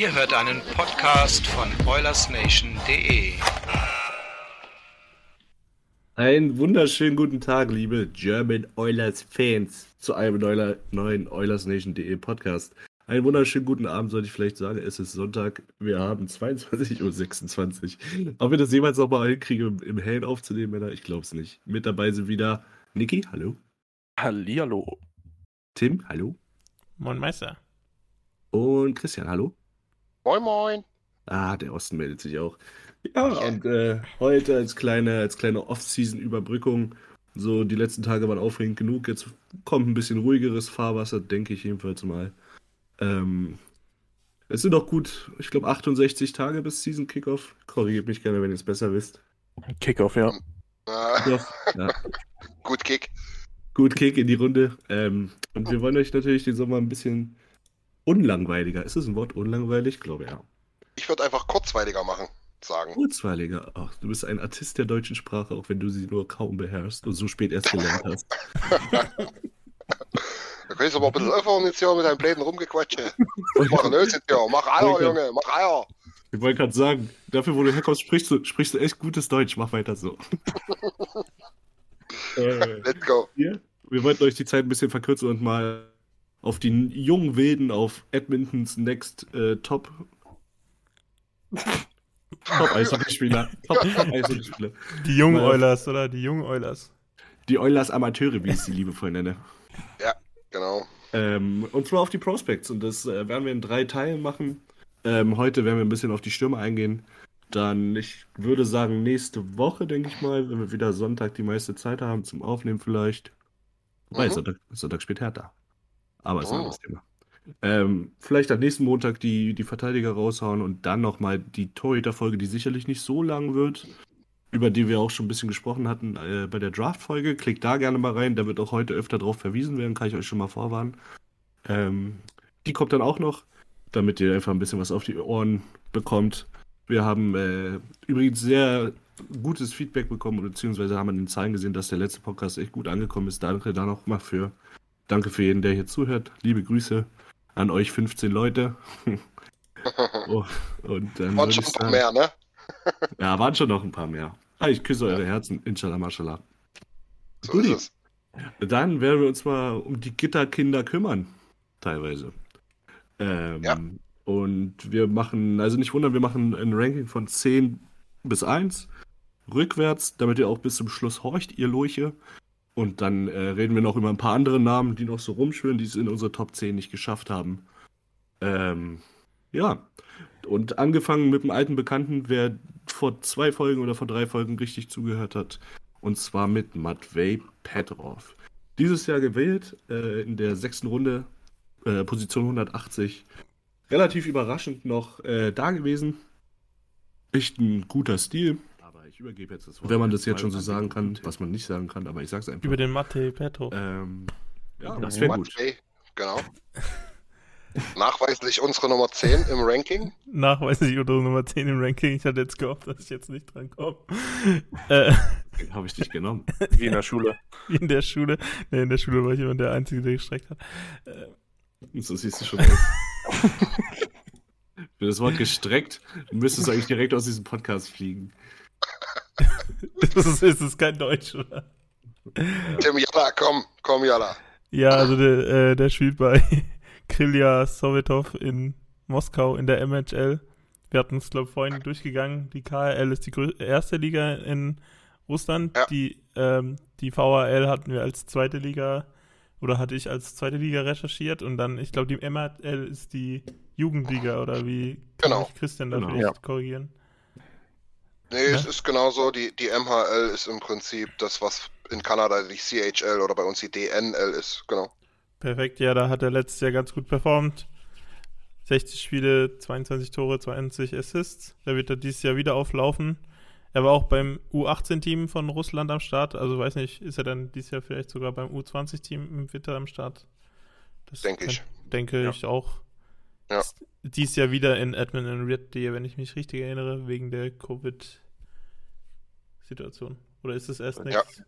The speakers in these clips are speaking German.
Ihr hört einen Podcast von OilersNation.de. Einen wunderschönen guten Tag, liebe German Oilers Fans, zu einem neuen OilersNation.de Podcast. Einen wunderschönen guten Abend, sollte ich vielleicht sagen. Es ist Sonntag, wir haben 22.26 Uhr. Ob wir das jemals noch mal hinkriegen, im, im Hellen aufzunehmen, Männer, ich glaube es nicht. Mit dabei sind wieder Niki, hallo. Hallihallo. Tim, hallo. Moin Meister. Und Christian, hallo. Moin, moin. Ah, der Osten meldet sich auch. Ja, und äh, heute als kleine, als kleine Off-Season-Überbrückung. So, die letzten Tage waren aufregend genug. Jetzt kommt ein bisschen ruhigeres Fahrwasser, denke ich jedenfalls mal. Ähm, es sind noch gut, ich glaube, 68 Tage bis Season Kickoff. Korrigiert mich gerne, wenn ihr es besser wisst. Kickoff, ja. Äh, Kickoff, ja. gut Kick. Gut Kick in die Runde. Ähm, und wir wollen euch natürlich den Sommer ein bisschen unlangweiliger. Ist es ein Wort unlangweilig? Ich glaube ja. Ich würde einfach kurzweiliger machen, sagen. Kurzweiliger. Ach, du bist ein Artist der deutschen Sprache, auch wenn du sie nur kaum beherrschst und so spät erst gelernt hast. Da kannst du aber ein bisschen öffnen jetzt hier mit deinem Bläden rumgequatsche. Mach Nöse hier, mach Eier, Junge, mach Eier. Ich wollte gerade sagen, dafür, wo du herkommst, sprichst du, sprichst du echt gutes Deutsch. Mach weiter so. äh, Let's go. wir, wir wollten euch die Zeit ein bisschen verkürzen und mal auf die jungen Wilden auf Edmontons Next äh, Top. Top Eishockeyspieler. Top, Top Eishockeyspieler. Die jungen Oilers, oder? Die jungen Oilers. Die Oilers Amateure, wie ich sie liebevoll nenne. Ja, genau. Ähm, und zwar auf die Prospects. Und das äh, werden wir in drei Teilen machen. Ähm, heute werden wir ein bisschen auf die Stürme eingehen. Dann, ich würde sagen, nächste Woche, denke ich mal, wenn wir wieder Sonntag die meiste Zeit haben zum Aufnehmen vielleicht. Wobei, Mhm. Sonntag, Sonntag spielt Hertha. Aber ist ein Oh. anderes Thema. Ähm, vielleicht am nächsten Montag die, die Verteidiger raushauen und dann nochmal die Torhüter-Folge, die sicherlich nicht so lang wird, über die wir auch schon ein bisschen gesprochen hatten äh, bei der Draft-Folge. Klickt da gerne mal rein, da wird auch heute öfter drauf verwiesen werden, kann ich euch schon mal vorwarnen. Ähm, die kommt dann auch noch, damit ihr einfach ein bisschen was auf die Ohren bekommt. Wir haben äh, übrigens sehr gutes Feedback bekommen, beziehungsweise haben an den Zahlen gesehen, dass der letzte Podcast echt gut angekommen ist. Danke da noch mal für. Danke für jeden, der hier zuhört. Liebe Grüße an euch 15 Leute. oh, und dann Waren schon ein paar mehr, ne? Ja, waren schon noch ein paar mehr. Ah, ich küsse eure Herzen, inshallah, mashallah. So es. Dann werden wir uns mal um die Gitterkinder kümmern, teilweise. Ähm, Ja. Und wir machen, also nicht wundern, wir machen ein Ranking von 10 bis 1, rückwärts, damit ihr auch bis zum Schluss horcht, ihr Lurche. Und dann äh, reden wir noch über ein paar andere Namen, die noch so rumschwirren, die es in unsere Top 10 nicht geschafft haben. Ähm, ja. Und angefangen mit dem alten Bekannten, wer vor zwei Folgen oder vor drei Folgen richtig zugehört hat. Und zwar mit Matvey Petrov. Dieses Jahr gewählt, äh, in der sechsten Runde, äh, Position 180. Relativ überraschend noch äh, da gewesen. Echt ein guter Stil. Ich übergebe jetzt das Wort. Wenn man das jetzt schon so sagen kann, was man nicht sagen kann, aber ich sag's einfach. Über den Mathe Petro. Ähm, ja, das wäre gut. Genau. Nachweislich unsere Nummer 10 im Ranking. Nachweislich oder Nummer 10 im Ranking. Ich hatte jetzt gehofft, dass ich jetzt nicht dran komme. äh, habe ich dich genommen. Wie in der Schule. wie in der Schule. Nee, in der Schule war ich immer der Einzige, der gestreckt hat. Äh, So siehst du schon aus. Für das Wort gestreckt müsstest du eigentlich direkt aus diesem Podcast fliegen. das ist, ist das kein Deutsch, oder? Tim Jalla, komm, komm Jalla. Ja, also der, äh, der spielt bei Krilja Sovetov in Moskau in der MHL. Wir hatten es, glaube ich, vorhin durchgegangen. Die KHL ist die erste Liga in Russland. Ja. Die, ähm, die VHL hatten wir als zweite Liga oder hatte ich als zweite Liga recherchiert und dann, ich glaube, die MHL ist die Jugendliga oder wie kann Genau. mich Christian da Genau. vielleicht Ja. korrigieren? Nee, es Ja. ist genauso. Die, die MHL ist im Prinzip das, was in Kanada die CHL oder bei uns die DNL ist. Genau. Perfekt, ja, da hat er letztes Jahr ganz gut performt. 60 Spiele, 22 Tore, 20 Assists. Da wird er dieses Jahr wieder auflaufen. Er war auch beim U18-Team von Russland am Start. Also weiß nicht, ist er dann dieses Jahr vielleicht sogar beim U20-Team im Winter am Start? Das Denke ich. Denke Ja. ich auch. Ja. Ist Dieses Jahr wieder in Edmonton Red Deer, wenn ich mich richtig erinnere, wegen der Covid-Situation. Oder ist es erst Ja. nächstes?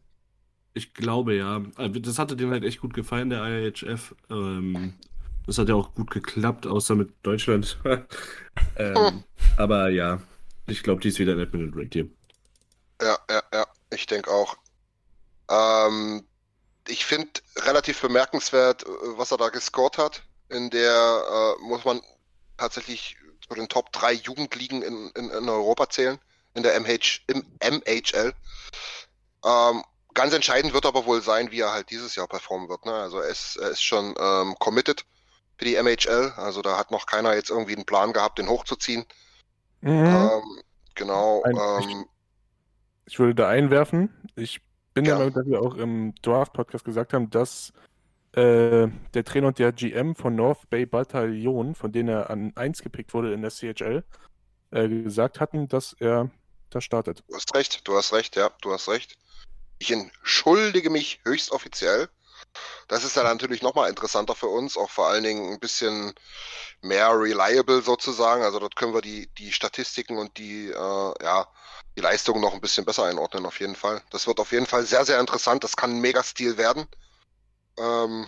Ich glaube ja. Also Das hatte denen halt echt gut gefallen, der IHF. Ähm, das hat ja auch gut geklappt, außer mit Deutschland. ähm, aber ja, ich glaube, die ist wieder in Edmonton Red Deer. Ja, ja, ja. Ich denke auch. Ähm, ich finde relativ bemerkenswert, äh, was er da gescored hat. In der äh, muss man tatsächlich zu den Top 3 Jugendligen in, in, in Europa zählen, in der MH, im MHL. Ähm, ganz entscheidend wird aber wohl sein, wie er halt dieses Jahr performen wird. Ne? Also er ist, er ist schon ähm, committed für die MHL. Also da hat noch keiner jetzt irgendwie einen Plan gehabt, den hochzuziehen. Mhm. Ähm, genau. Ein- Ähm, Ich würde da einwerfen. Ich bin der Ja. Meinung, dass wir auch im Draft-Podcast gesagt haben, dass äh, der Trainer und der GM von North Bay Bataillon, von denen er an 1 gepickt wurde in der CHL, äh, gesagt hatten, dass er da startet. Du hast recht, du hast recht, ja, du hast recht. Ich entschuldige mich höchst offiziell. Das ist ja natürlich nochmal interessanter für uns, auch vor allen Dingen ein bisschen mehr reliable sozusagen. Also dort können wir die, die Statistiken und die, äh, ja, die Leistungen noch ein bisschen besser einordnen, auf jeden Fall. Das wird auf jeden Fall sehr, sehr interessant. Das kann ein Megastil werden. Ähm,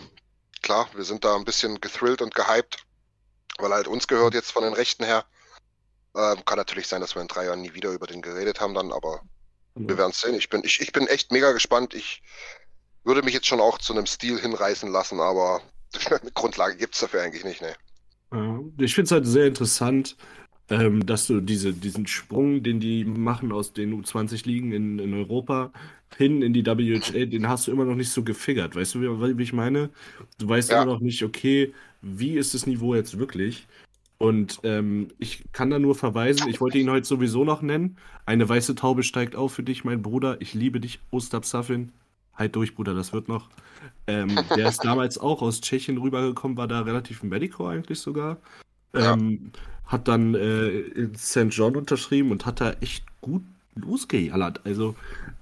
klar, wir sind da ein bisschen gethrillt und gehypt, weil halt uns gehört jetzt von den Rechten her. Ähm, kann natürlich sein, dass wir in drei Jahren nie wieder über den geredet haben dann, aber wir werden es sehen. Ich bin, ich, ich bin echt mega gespannt. Ich würde mich jetzt schon auch zu einem Stil hinreißen lassen, aber eine Grundlage gibt es dafür eigentlich nicht, ne? Ich finde es halt sehr interessant, ähm, dass du diese, diesen Sprung, den die machen aus den U20-Ligen in, in Europa hin in die WHA, den hast du immer noch nicht so gefigert. Weißt du, wie, wie ich meine? Du weißt Ja. immer noch nicht, okay, wie ist das Niveau jetzt wirklich? Und ähm, ich kann da nur verweisen, ich wollte ihn heute sowieso noch nennen. Eine weiße Taube steigt auf für dich, mein Bruder. Ich liebe dich, Ostap Safin. Halt durch, Bruder, das wird noch. Ähm, der ist damals auch aus Tschechien rübergekommen, war da relativ im Medico eigentlich sogar. Ähm, Hat dann äh, in St. John unterschrieben und hat da echt gut losgejallert. Also,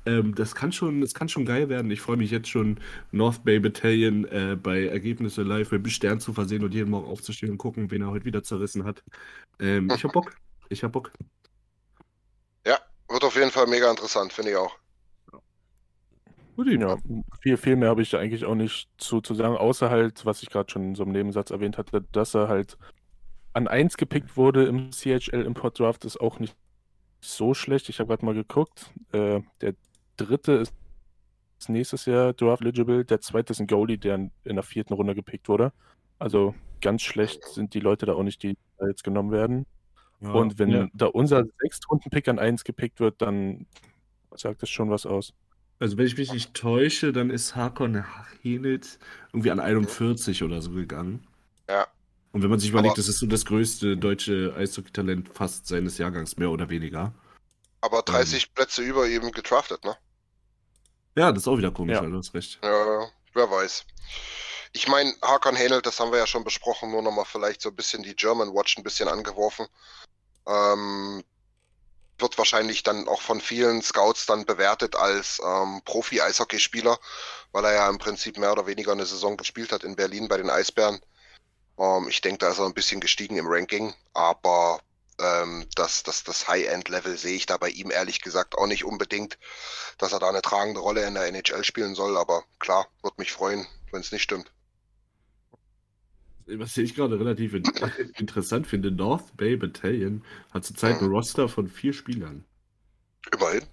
ähm, das kann schon, das kann schon geil werden. Ich freue mich jetzt schon, North Bay Battalion äh, bei Ergebnisse live mit dem Stern zu versehen und jeden Morgen aufzustehen und gucken, wen er heute wieder zerrissen hat. Ähm, ich hab Bock. Ich hab Bock. Ja, wird auf jeden Fall mega interessant, finde ich auch. Ja, viel, viel mehr habe ich da eigentlich auch nicht zu, zu sagen, außer halt, was ich gerade schon in so einem Nebensatz erwähnt hatte, dass er halt an 1 gepickt wurde im CHL Import Draft, ist auch nicht so schlecht. Ich habe gerade mal geguckt. Äh, der dritte ist nächstes Jahr Draft eligible, der zweite ist ein Goalie, der in, in der vierten Runde gepickt wurde. Also ganz schlecht sind die Leute da auch nicht, die da jetzt genommen werden. Ja, Und wenn ja. da unser Sechstrunden-Pick an 1 gepickt wird, dann sagt das schon was aus. Also, wenn ich mich nicht täusche, dann ist Hakon Henitz irgendwie an 41 oder so gegangen. Ja. Und wenn man sich überlegt, Aber- das ist so das größte deutsche Eishockey-Talent fast seines Jahrgangs, mehr oder weniger. Aber 30 Plätze über ihm gedraftet, ne? Ja, das ist auch wieder komisch, Ja. du hast recht. Ja, wer weiß. Ich meine, Hakan Hänel, das haben wir ja schon besprochen, nur nochmal vielleicht so ein bisschen die German Watch ein bisschen angeworfen. Ähm, wird wahrscheinlich dann auch von vielen Scouts dann bewertet als ähm, Profi-Eishockeyspieler, weil er ja im Prinzip mehr oder weniger eine Saison gespielt hat in Berlin bei den Eisbären. Ähm, ich denke, da ist er ein bisschen gestiegen im Ranking, aber ähm, das, das, das High-End-Level sehe ich da bei ihm ehrlich gesagt auch nicht unbedingt, dass er da eine tragende Rolle in der NHL spielen soll, aber klar, würde mich freuen, wenn es nicht stimmt. Was ich gerade relativ in interessant finde, North Bay Battalion hat zurzeit ein Roster von vier Spielern. Immerhin.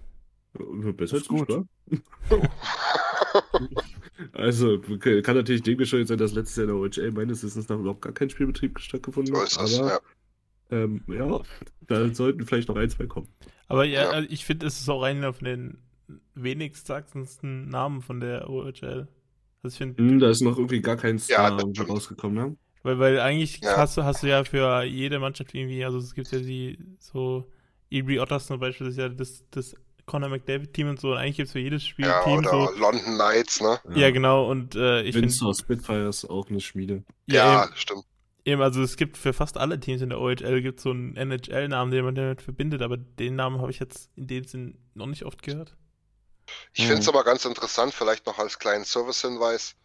Besser Ist als gut, gut. Also, kann natürlich dem geschuldet sein, dass letztes Jahr in der OHL meines Wissens nach überhaupt gar kein Spielbetrieb stattgefunden So hat. ist das, aber, ja. ähm, ja, da sollten vielleicht noch ein, zwei kommen. Aber ja, Ja. ich finde, es ist auch einer von den wenigstachsendsten Namen von der OHL. Also ich finde, Hm, da ist noch irgendwie gar kein Star stimmt. rausgekommen, ne? weil, weil eigentlich Ja. hast, du, hast du ja für jede Mannschaft irgendwie, also es gibt ja die so, Ebry Otters zum Beispiel, das ist ja das, das Conor McDavid-Team und so, und eigentlich gibt es für jedes Ja, Spielteam oder so. London Knights, ne? Ja, genau, und äh, ich finde, Spitfires auch eine Schmiede. Ja, eben, stimmt. eben, also es gibt für fast alle Teams in der OHL gibt so einen NHL-Namen, den man damit verbindet, aber den Namen habe ich jetzt in dem Sinn noch nicht oft gehört. Ich finde es aber ganz interessant, vielleicht noch als kleinen Service-Hinweis.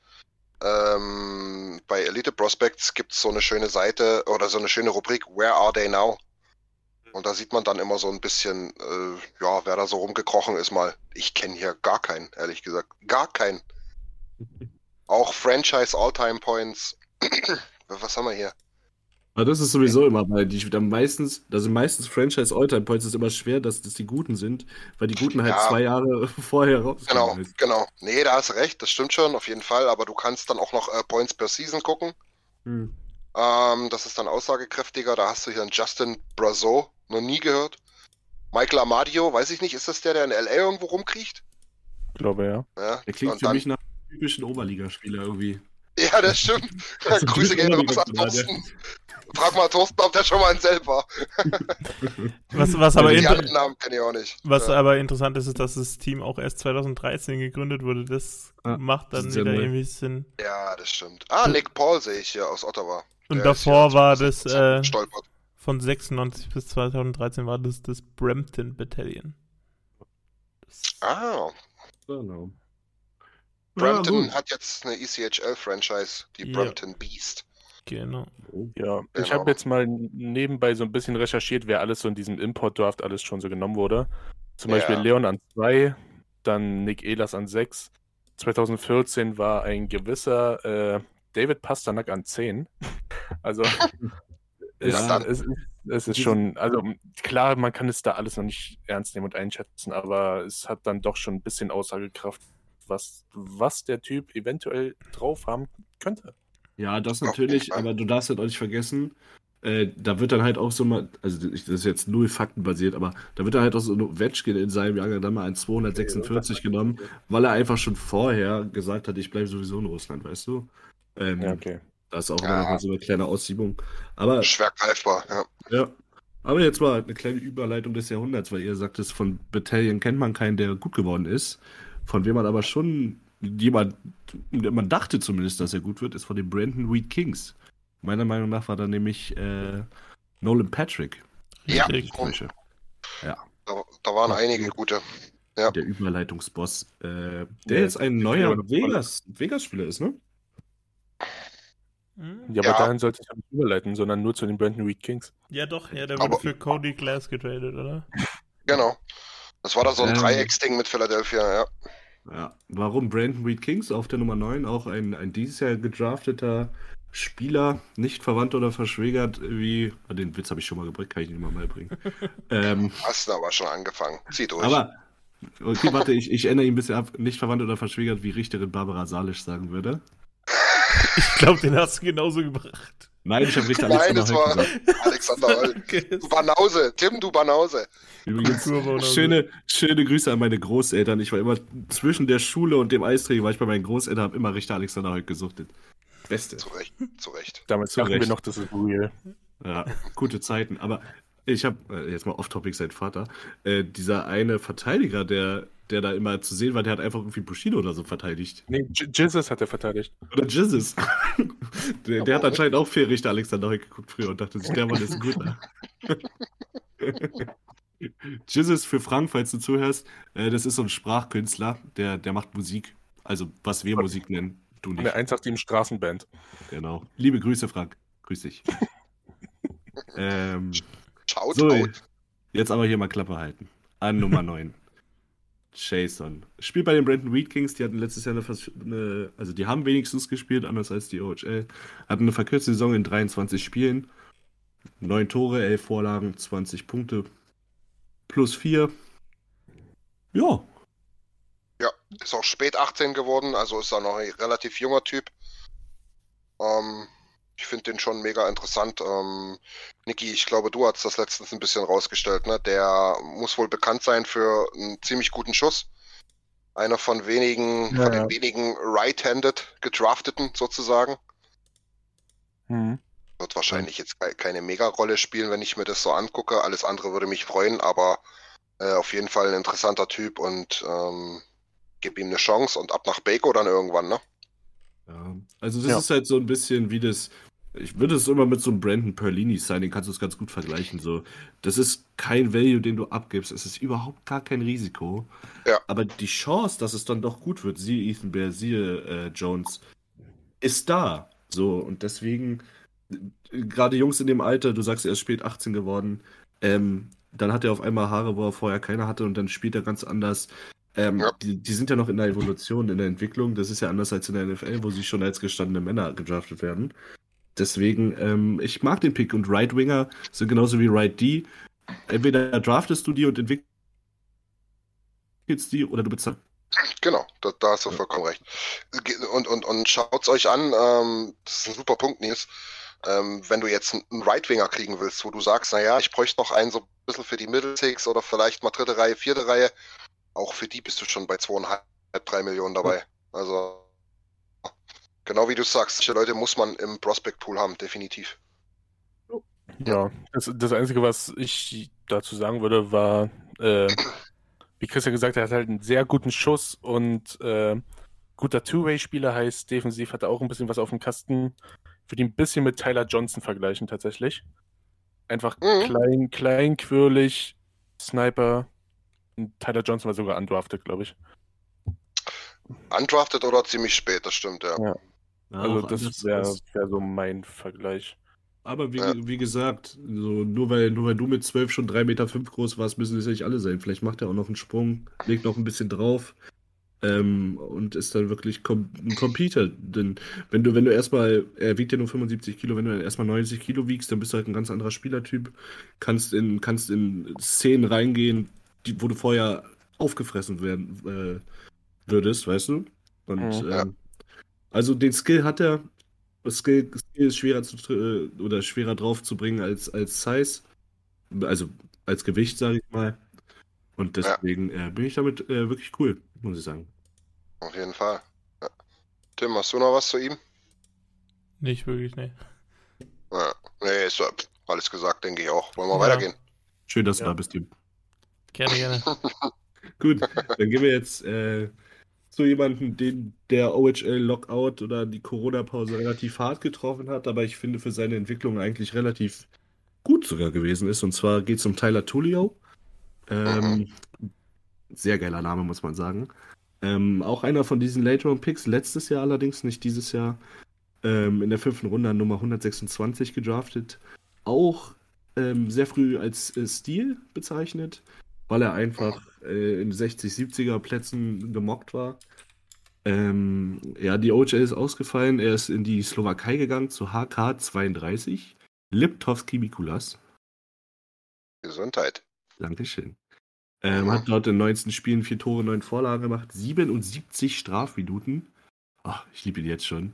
Ähm, bei Elite Prospects gibt es so eine schöne Seite oder so eine schöne Rubrik Where are they now? Und da sieht man dann immer so ein bisschen, äh, ja, wer da so rumgekrochen ist mal. Ich kenne hier gar keinen, ehrlich gesagt. Gar keinen. Auch Franchise All-Time Points. Was haben wir hier? Aber das ist sowieso immer, weil die dann meistens, da sind meistens Franchise All-Time Points ist immer schwer, dass das die Guten sind, weil die Guten halt Ja. zwei Jahre vorher rauskommen. Genau, genau. Nee, da hast du recht, das stimmt schon, auf jeden Fall. Aber du kannst dann auch noch äh, Points per Season gucken. Hm. Ähm, das ist dann aussagekräftiger. Da hast du hier einen Justin Brazeau, noch nie gehört. Michael Amadio, weiß ich nicht, ist das der, der in LA irgendwo rumkriecht? Ich glaube, ja. Ja, Der klingt für dann, mich nach einem typischen Oberligaspieler irgendwie. ja das stimmt. Also Grüße gehen raus an Thorsten. Frag mal Thorsten, ob der schon mal ein Selb war. Was, was, aber, Die inter anderen Namen kenne ich auch nicht. was ja. aber interessant ist, ist, dass das Team auch erst 2013 gegründet wurde. Das Ja, macht dann wieder irgendwie Sinn. ja, das stimmt. Ah, Nick Paul sehe ich hier aus Ottawa. Und Der davor war das, äh, Stolpert. Von 96 bis 2013 war das das Brampton Battalion. Ah, Genau. Brampton Ja, hat jetzt eine ECHL-Franchise, die Ja. Brampton Beast. genau. Ja, ich Genau. habe jetzt mal nebenbei so ein bisschen recherchiert, wer alles so in diesem Import-Draft alles schon so genommen wurde. Zum Ja. Beispiel Leon an 2, dann Nick Ehlers an 6. 2014 war ein gewisser äh, David Pasternak an 10. Also Ja. es, ist- es ist schon, also klar, man kann es da alles noch nicht ernst nehmen und einschätzen, aber es hat dann doch schon ein bisschen Aussagekraft, was, was der Typ eventuell drauf haben könnte. Ja, das natürlich, aber du darfst halt auch nicht vergessen, äh, da wird dann halt auch so mal, also ich- das ist jetzt null faktenbasiert, aber da wird dann halt auch so ein Ovechkin in seinem Jahrgang dann mal ein 246 genommen, weil er einfach schon vorher gesagt hat, ich bleibe sowieso in Russland, weißt du? Ähm, Ja, okay. Da ist auch Ja. immer so eine kleine Aussiebung. Aber Schwer greifbar, ja. Ja. Aber jetzt mal eine kleine Überleitung des Jahrhunderts, weil ihr sagt, es von Battalion kennt man keinen, der gut geworden ist. Von wem man aber schon jemand, man dachte zumindest, dass er gut wird, ist von den Brandon Wheat Kings. Meiner Meinung nach war da nämlich äh, Nolan Patrick. Ja. Frische. Da, da waren einige gute. Ja. Der Überleitungsboss. Äh, der Ja, jetzt ein ja, neuer aber- Vegas, Vegas-Spieler ist, ne? Hm? Ja, aber Ja. dahin sollte ich nicht überleiten, sondern nur zu den Brandon Wheat Kings. Ja, doch, ja, der Aber- wurde für Cody Glass getradet, oder? Genau. Das war da so ein Ähm. Dreiecksding mit Philadelphia, ja. Ja. Warum Brandon Wheat Kings auf der Nummer 9? Auch ein, ein dieses Jahr gedrafteter Spieler, nicht verwandt oder verschwägert, wie. ah, Den Witz habe ich schon mal gebracht, kann ich nicht mal beibringen. ähm, Hast du aber schon angefangen. Zieh durch. aber, okay, warte, ich, ich ändere ihn ein bisschen ab. Nicht verwandt oder verschwägert, wie Richterin Barbara Salisch sagen würde. Ich glaube, den hast du genauso gebracht. Nein, ich habe Richter Nein, Alexander das Holt war gesagt. Alexander Holl. Du Banause, Tim, du Banause. Übrigens, schöne, schöne Grüße an meine Großeltern. Ich war immer zwischen der Schule und dem Eisträger, war ich bei meinen Großeltern, habe immer Richter Alexander Holt gesuchtet. Beste. Zu Recht, zu Recht. Damals Zu wir Recht. noch, das ist real. Ja, gute Zeiten. Aber ich habe, äh, jetzt mal off-topic sein Vater, äh, dieser eine Verteidiger, der, der da immer zu sehen war, der hat einfach irgendwie Bushido oder so verteidigt. Nee, J- Jesus hat er verteidigt. Oder Jizzes. der, der hat anscheinend auch viel Richter Alexander Holt geguckt früher und dachte sich, der Mann ist ein guter. Jizzes für Frank, falls du zuhörst, äh, das ist so ein Sprachkünstler, der, der macht Musik. Also, was wir Musik nennen, du Eine nicht. 187 Straßenband. Genau. Liebe Grüße, Frank. Grüß dich. ähm, Schaut so, out. jetzt aber hier mal Klappe halten. An Nummer 9. Jason. Spielt bei den Brandon Wheat Kings, die hatten letztes Jahr eine, eine, also die haben wenigstens gespielt, anders als die OHL. Hatten eine verkürzte Saison in 23 Spielen. 9 Tore, 11 Vorlagen, 20 Punkte. Plus 4. Ja. Ja, ist auch spät 18 geworden, also ist er noch ein relativ junger Typ. Ähm, ich finde den schon mega interessant. Ähm, Niki, ich glaube, du hast das letztens ein bisschen rausgestellt, ne? Der muss wohl bekannt sein für einen ziemlich guten Schuss. Einer von wenigen, Ja, von ja. den wenigen right-handed gedrafteten sozusagen. Mhm. Wird wahrscheinlich jetzt ke- keine Mega-Rolle spielen, wenn ich mir das so angucke. Alles andere würde mich freuen, aber äh, auf jeden Fall ein interessanter Typ und ähm, gib ihm eine Chance und ab nach Baco dann irgendwann, ne? Ja, also das Ja. ist halt so ein bisschen wie das, ich würde es immer mit so einem Brandon Perlini sein, den kannst du es ganz gut vergleichen. So, das ist kein Value, den du abgibst. Es ist überhaupt gar kein Risiko. Ja. Aber die Chance, dass es dann doch gut wird, siehe Ethan Bear, siehe äh, Jones, ist da. So, und deswegen, gerade Jungs in dem Alter, du sagst, er ist spät 18 geworden, ähm, dann hat er auf einmal Haare, wo er vorher keine hatte und dann spielt er ganz anders. Ähm, Ja. die, die sind ja noch in der Evolution, in der Entwicklung. Das ist ja anders als in der NFL, wo sie schon als gestandene Männer gedraftet werden. Deswegen, ähm, ich mag den Pick und Right Winger sind genauso wie Right D. Entweder draftest du die und entwickelst die oder du bezahlst. Genau, da, da hast du vollkommen recht. Und, und, und schaut's euch an, ähm, das ist ein super Punkt, Nils. Ähm, wenn du jetzt einen Right-Winger kriegen willst, wo du sagst, naja, ich bräuchte noch einen so ein bisschen für die Middle Six oder vielleicht mal dritte Reihe, vierte Reihe, auch für die bist du schon bei zweieinhalb, drei Millionen dabei. Also, genau wie du sagst, solche Leute muss man im Prospect Pool haben, definitiv. Ja, das, das Einzige, was ich dazu sagen würde, war, äh, wie Chris ja gesagt hat, er hat halt einen sehr guten Schuss und äh, guter Two-Way-Spieler heißt, defensiv hat er auch ein bisschen was auf dem Kasten. Würde ihn ein bisschen mit Tyler Johnson vergleichen, tatsächlich. Einfach Mhm. klein, klein, quirlig, Sniper. Tyler Johnson war sogar undrafted, glaube ich. Undrafted oder ziemlich spät, das stimmt, ja. Ja. Ja, Also das wäre wär so mein Vergleich. Aber wie, Ja. wie gesagt, so nur weil, nur weil du mit 12 schon 3,5 Meter fünf groß warst, müssen es ja nicht alle sein. Vielleicht macht er auch noch einen Sprung, legt noch ein bisschen drauf ähm, und ist dann wirklich kom ein Computer. Denn wenn du, wenn du erstmal, er wiegt ja nur 75 Kilo, wenn du erstmal 90 Kilo wiegst, dann bist du halt ein ganz anderer Spielertyp. Kannst in, kannst in Szenen reingehen, die, wo du vorher aufgefressen werden äh, würdest, weißt du? Und Mhm. Ja. ähm, also den Skill hat er. Skill, Skill ist schwerer zu äh, oder schwerer drauf zu bringen als, als Size. Also als Gewicht, sage ich mal. Und Ja. deswegen äh, bin ich damit äh, wirklich cool, muss ich sagen. Auf jeden Fall. Ja. Tim, hast du noch was zu ihm? Nicht wirklich, ne. Ja. Nee, ist ja alles gesagt, denke ich auch. Wollen wir Ja. weitergehen? Schön, dass du Ja. da bist, Tim. Gerne, gerne. Gut, dann gehen wir jetzt äh, zu jemandem, den der OHL-Lockout oder die Corona-Pause relativ hart getroffen hat, aber ich finde für seine Entwicklung eigentlich relativ gut sogar gewesen ist. Und zwar geht es um Tyler Tullio. Ähm, sehr geiler Name, muss man sagen. Ähm, auch einer von diesen Late-Round-Picks, letztes Jahr allerdings, nicht dieses Jahr, ähm, in der fünften Runde an Nummer 126 gedraftet. Auch ähm, sehr früh als äh, Stil bezeichnet, weil er einfach äh, in 60, 70er Plätzen gemockt war. Ähm, ja, die OJ ist ausgefallen. Er ist in die Slowakei gegangen zu HK 32. Liptovski Mikulas. Gesundheit. Dankeschön. Ähm, hat dort in 19 Spielen vier Tore, neun Vorlagen gemacht, 77 Strafminuten. Ach, ich liebe ihn jetzt schon.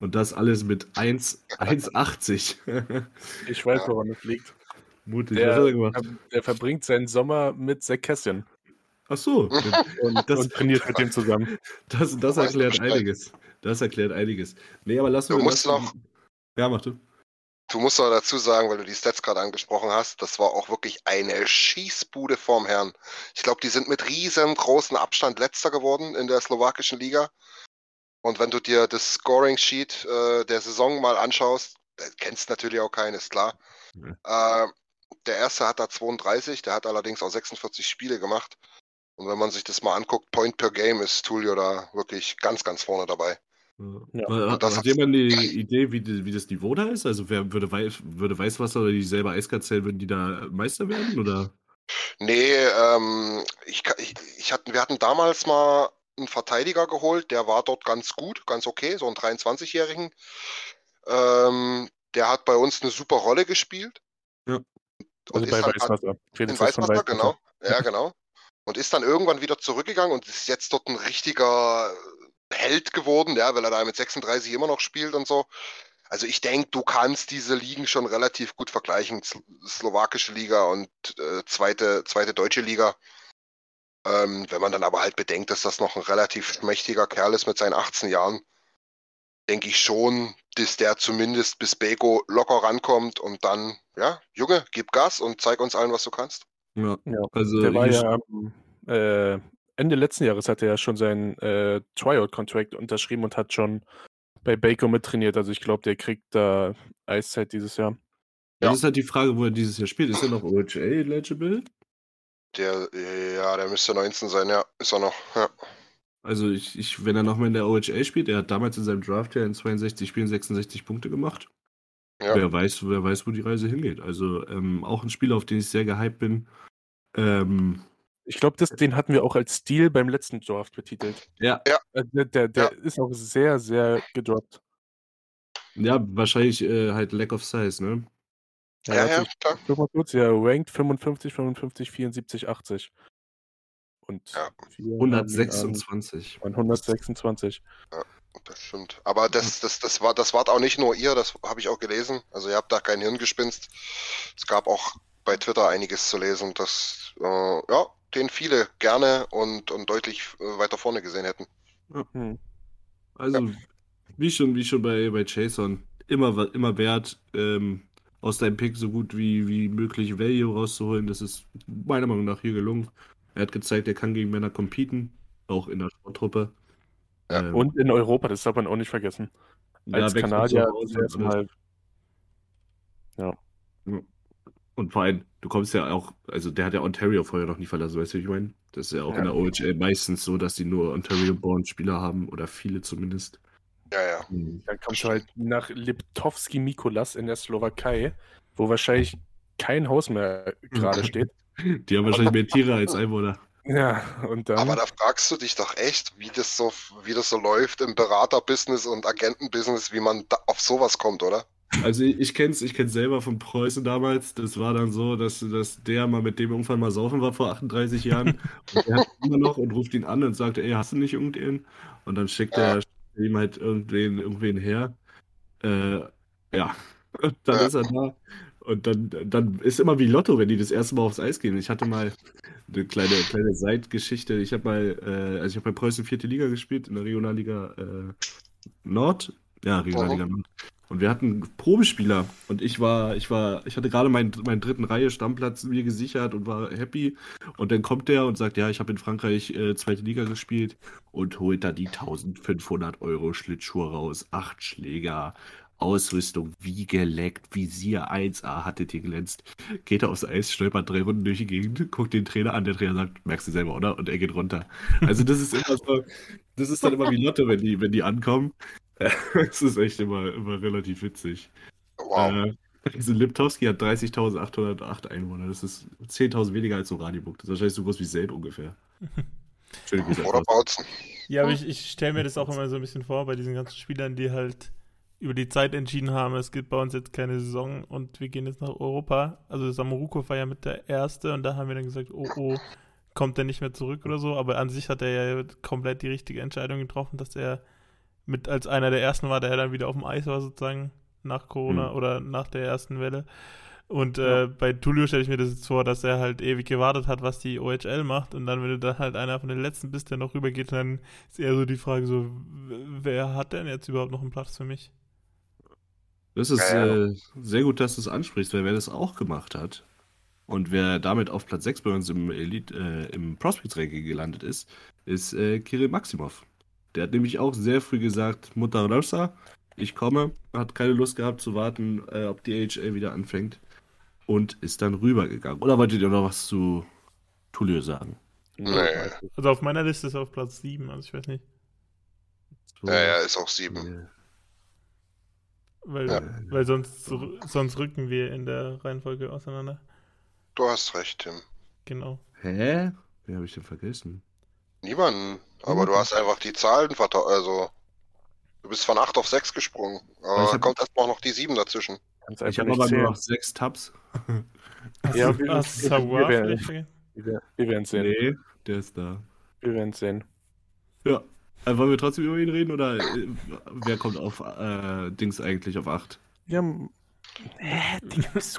Und das alles mit 1 1,80. Ich weiß, Ja. woran es liegt. Mutig. Der, Was hat er gemacht? der verbringt seinen Sommer mit Zack Cassian Ach so. und, Das- und trainiert mit dem zusammen. Das, das erklärt einiges. Das erklärt einiges. Nee, aber lassen Du wir musst lassen- noch- Ja, mach du. Du musst aber dazu sagen, weil du die Stats gerade angesprochen hast, das war auch wirklich eine Schießbude vorm Herrn. Ich glaube, die sind mit riesengroßen Abstand letzter geworden in der slowakischen Liga. Und wenn du dir das Scoring-Sheet äh, der Saison mal anschaust, kennst natürlich auch keines, klar. Äh, der erste hat da 32, der hat allerdings auch 46 Spiele gemacht. Und wenn man sich das mal anguckt, Point per Game ist Tulio da wirklich ganz, ganz vorne dabei. Ja. Hat, das hat jemand eine Idee, wie, die, wie das Niveau da ist? Also wer würde, Weiß, würde Weißwasser oder die selber Eiskazellen, würden die da Meister werden? Oder? Nee, ähm, ich, ich, ich hatten, wir hatten damals mal einen Verteidiger geholt, der war dort ganz gut, ganz okay, so einen 23-Jährigen. Ähm, der hat bei uns eine super Rolle gespielt. Ja. Und Also ist bei dann- Weißwasser. In von Weißwasser, genau. Ja, genau. und ist dann irgendwann wieder zurückgegangen und ist jetzt dort ein richtiger Held geworden, ja, weil er da mit 36 immer noch spielt und so. Also ich denke, du kannst diese Ligen schon relativ gut vergleichen, Sl slowakische Liga und äh, zweite, zweite deutsche Liga. Ähm, wenn man dann aber halt bedenkt, dass das noch ein relativ mächtiger Kerl ist mit seinen 18 Jahren, denke ich schon, dass der zumindest bis Beko locker rankommt und dann, ja, Junge, gib Gas und zeig uns allen, was du kannst. Ja, Ja, also der war ja äh, Ende letzten Jahres hat er ja schon seinen äh, Tryout-Contract unterschrieben und hat schon bei Baker mittrainiert. Also ich glaube, der kriegt da Eiszeit dieses Jahr. Das ist halt die Frage, wo er dieses Jahr spielt. Ist er noch OHA eligible? Der, ja, der müsste 19 sein, ja, ist er noch. Ja. Also ich, ich, wenn er nochmal in der OHA spielt, er hat damals in seinem Draft ja in 62 Spielen 66 Punkte gemacht. Ja. Wer weiß, wer weiß, wo die Reise hingeht. Also ähm, auch ein Spieler, auf den ich sehr gehypt bin. Ähm, Ich glaube, den hatten wir auch als Stil beim letzten Draft betitelt. ja, Äh, Der, der, der ist auch sehr, sehr gedroppt. ja, wahrscheinlich äh, halt Lack of Size, ne? Ja, Er hat ja, sich- klar. Guck mal kurz, ja, ranked 55, 55, 74, 80. Und Ja. wir haben ihn an 126. 126. Das stimmt. Aber das, das, das war, das wart auch nicht nur ihr, das habe ich auch gelesen. Also ihr habt da kein Hirngespinst. Es gab auch bei Twitter einiges zu lesen, dass äh, ja, den viele gerne und, und deutlich äh, weiter vorne gesehen hätten. Hm. Also, wie schon, wie schon bei, bei Jason, immer, immer wert, ähm, aus deinem Pick so gut wie, wie möglich Value rauszuholen. Das ist meiner Meinung nach hier gelungen. Er hat gezeigt, er kann gegen Männer competen, auch in der Sporttruppe. Ja, Ähm, Und in Europa, das darf man auch nicht vergessen. ja, Als von Kanadier Hause das erste und vor allem, du kommst ja auch, also der hat ja Ontario vorher noch nie verlassen, weißt du, wie ich meine? Das ist ja auch Ja. in der OHL meistens so, dass die nur Ontario-born-Spieler haben oder viele zumindest. Ja, ja. Dann kommst du halt nach Liptovski Mikolas in der Slowakei, wo wahrscheinlich kein Haus mehr gerade steht. Die haben wahrscheinlich mehr Tiere als Einwohner. Ja, und dann. Aber da fragst du dich doch echt, wie das so, wie das so läuft im Beraterbusiness und Agentenbusiness, wie man da auf sowas kommt, oder? Also ich, ich kenn's, ich kenn's selber von Preußen damals. Das war dann so, dass, dass der mal mit dem irgendwann mal saufen war vor 38 Jahren. Und der hat immer noch und ruft ihn an und sagt, ey, hast du nicht irgendwen? Und dann schickt er schickt er ihm halt irgendwen, irgendwen her. Äh, ja, und dann Ja. ist er da. Und dann, dann ist immer wie Lotto, wenn die das erste Mal aufs Eis gehen. Ich hatte mal eine kleine, kleine Seitgeschichte. Ich habe mal, äh, also ich habe bei Preußen vierte Liga gespielt, in der Regionalliga äh, Nord. Ja, Regionalliga Nord. Und wir hatten Probespieler und ich war, ich war, ich hatte gerade meinen, meinen dritten Reihe Stammplatz mir gesichert und war happy. Und dann kommt der und sagt, ja, ich habe in Frankreich äh, zweite Liga gespielt und holt da die 1500 Euro Schlittschuhe raus, acht Schläger, Ausrüstung wie geleckt, Visier 1A hattet ihr glänzt. Geht er aufs Eis, stolpert drei Runden durch die Gegend, guckt den Trainer an, der Trainer sagt, merkst du selber, oder? Und er geht runter. Also das ist immer so, das ist dann immer wie Lotte, wenn die, wenn die ankommen. Es ist echt immer, immer relativ witzig. Wow. Äh, also Liptowski hat 30.808 Einwohner. Das ist 10.000 weniger als Oranienburg. Das ist wahrscheinlich so groß wie Selb ungefähr. Schöne Grüße. Oder Bautzen. Ja, aber ich, ich stelle mir das auch immer so ein bisschen vor bei diesen ganzen Spielern, die halt über die Zeit entschieden haben, es gibt bei uns jetzt keine Saison und wir gehen jetzt nach Europa. Also Samoruko war ja mit der Erste und da haben wir dann gesagt, oh oh, kommt er nicht mehr zurück oder so. Aber an sich hat er ja komplett die richtige Entscheidung getroffen, dass er mit als einer der Ersten war, der dann wieder auf dem Eis war sozusagen nach Corona Mhm. oder nach der ersten Welle. Und äh, bei Tulio stelle ich mir das jetzt vor, dass er halt ewig gewartet hat, was die OHL macht. Und dann, wenn du da halt einer von den Letzten bist, der noch rübergeht, dann ist eher so die Frage so, wer hat denn jetzt überhaupt noch einen Platz für mich? Das ist äh, sehr gut, dass du es ansprichst, weil wer das auch gemacht hat und wer damit auf Platz 6 bei uns im, Elite, äh, im Prospects Ranking gelandet ist, ist äh, Kirill Maximov. Der hat nämlich auch sehr früh gesagt, Mutter Rosa, ich komme, hat keine Lust gehabt zu warten, äh, ob die AHL wieder anfängt und ist dann rübergegangen. Oder wolltet ihr noch was zu Tulio sagen? Nee. Also auf meiner Liste ist er auf Platz 7, also ich weiß nicht. Naja, ist auch 7. Weil, Ja. weil sonst, sonst rücken wir in der Reihenfolge auseinander. Du hast recht, Tim. Genau. Hä? Wen habe ich denn vergessen? Niemanden. Aber du hast einfach die Zahlen vertauscht. Also, du bist von 8 auf 6 gesprungen. Aber Ich hab- kommt erstmal noch die 7 dazwischen. Ich habe aber nur noch sechs Tabs. Hast Ja, wir- wir-? Wir, wir werden sehen. Nee, Der ist da. Wir werden sehen. Ja. Äh, wollen wir trotzdem über ihn reden oder äh, wer kommt auf äh, Dings eigentlich auf 8? Ja, Hä.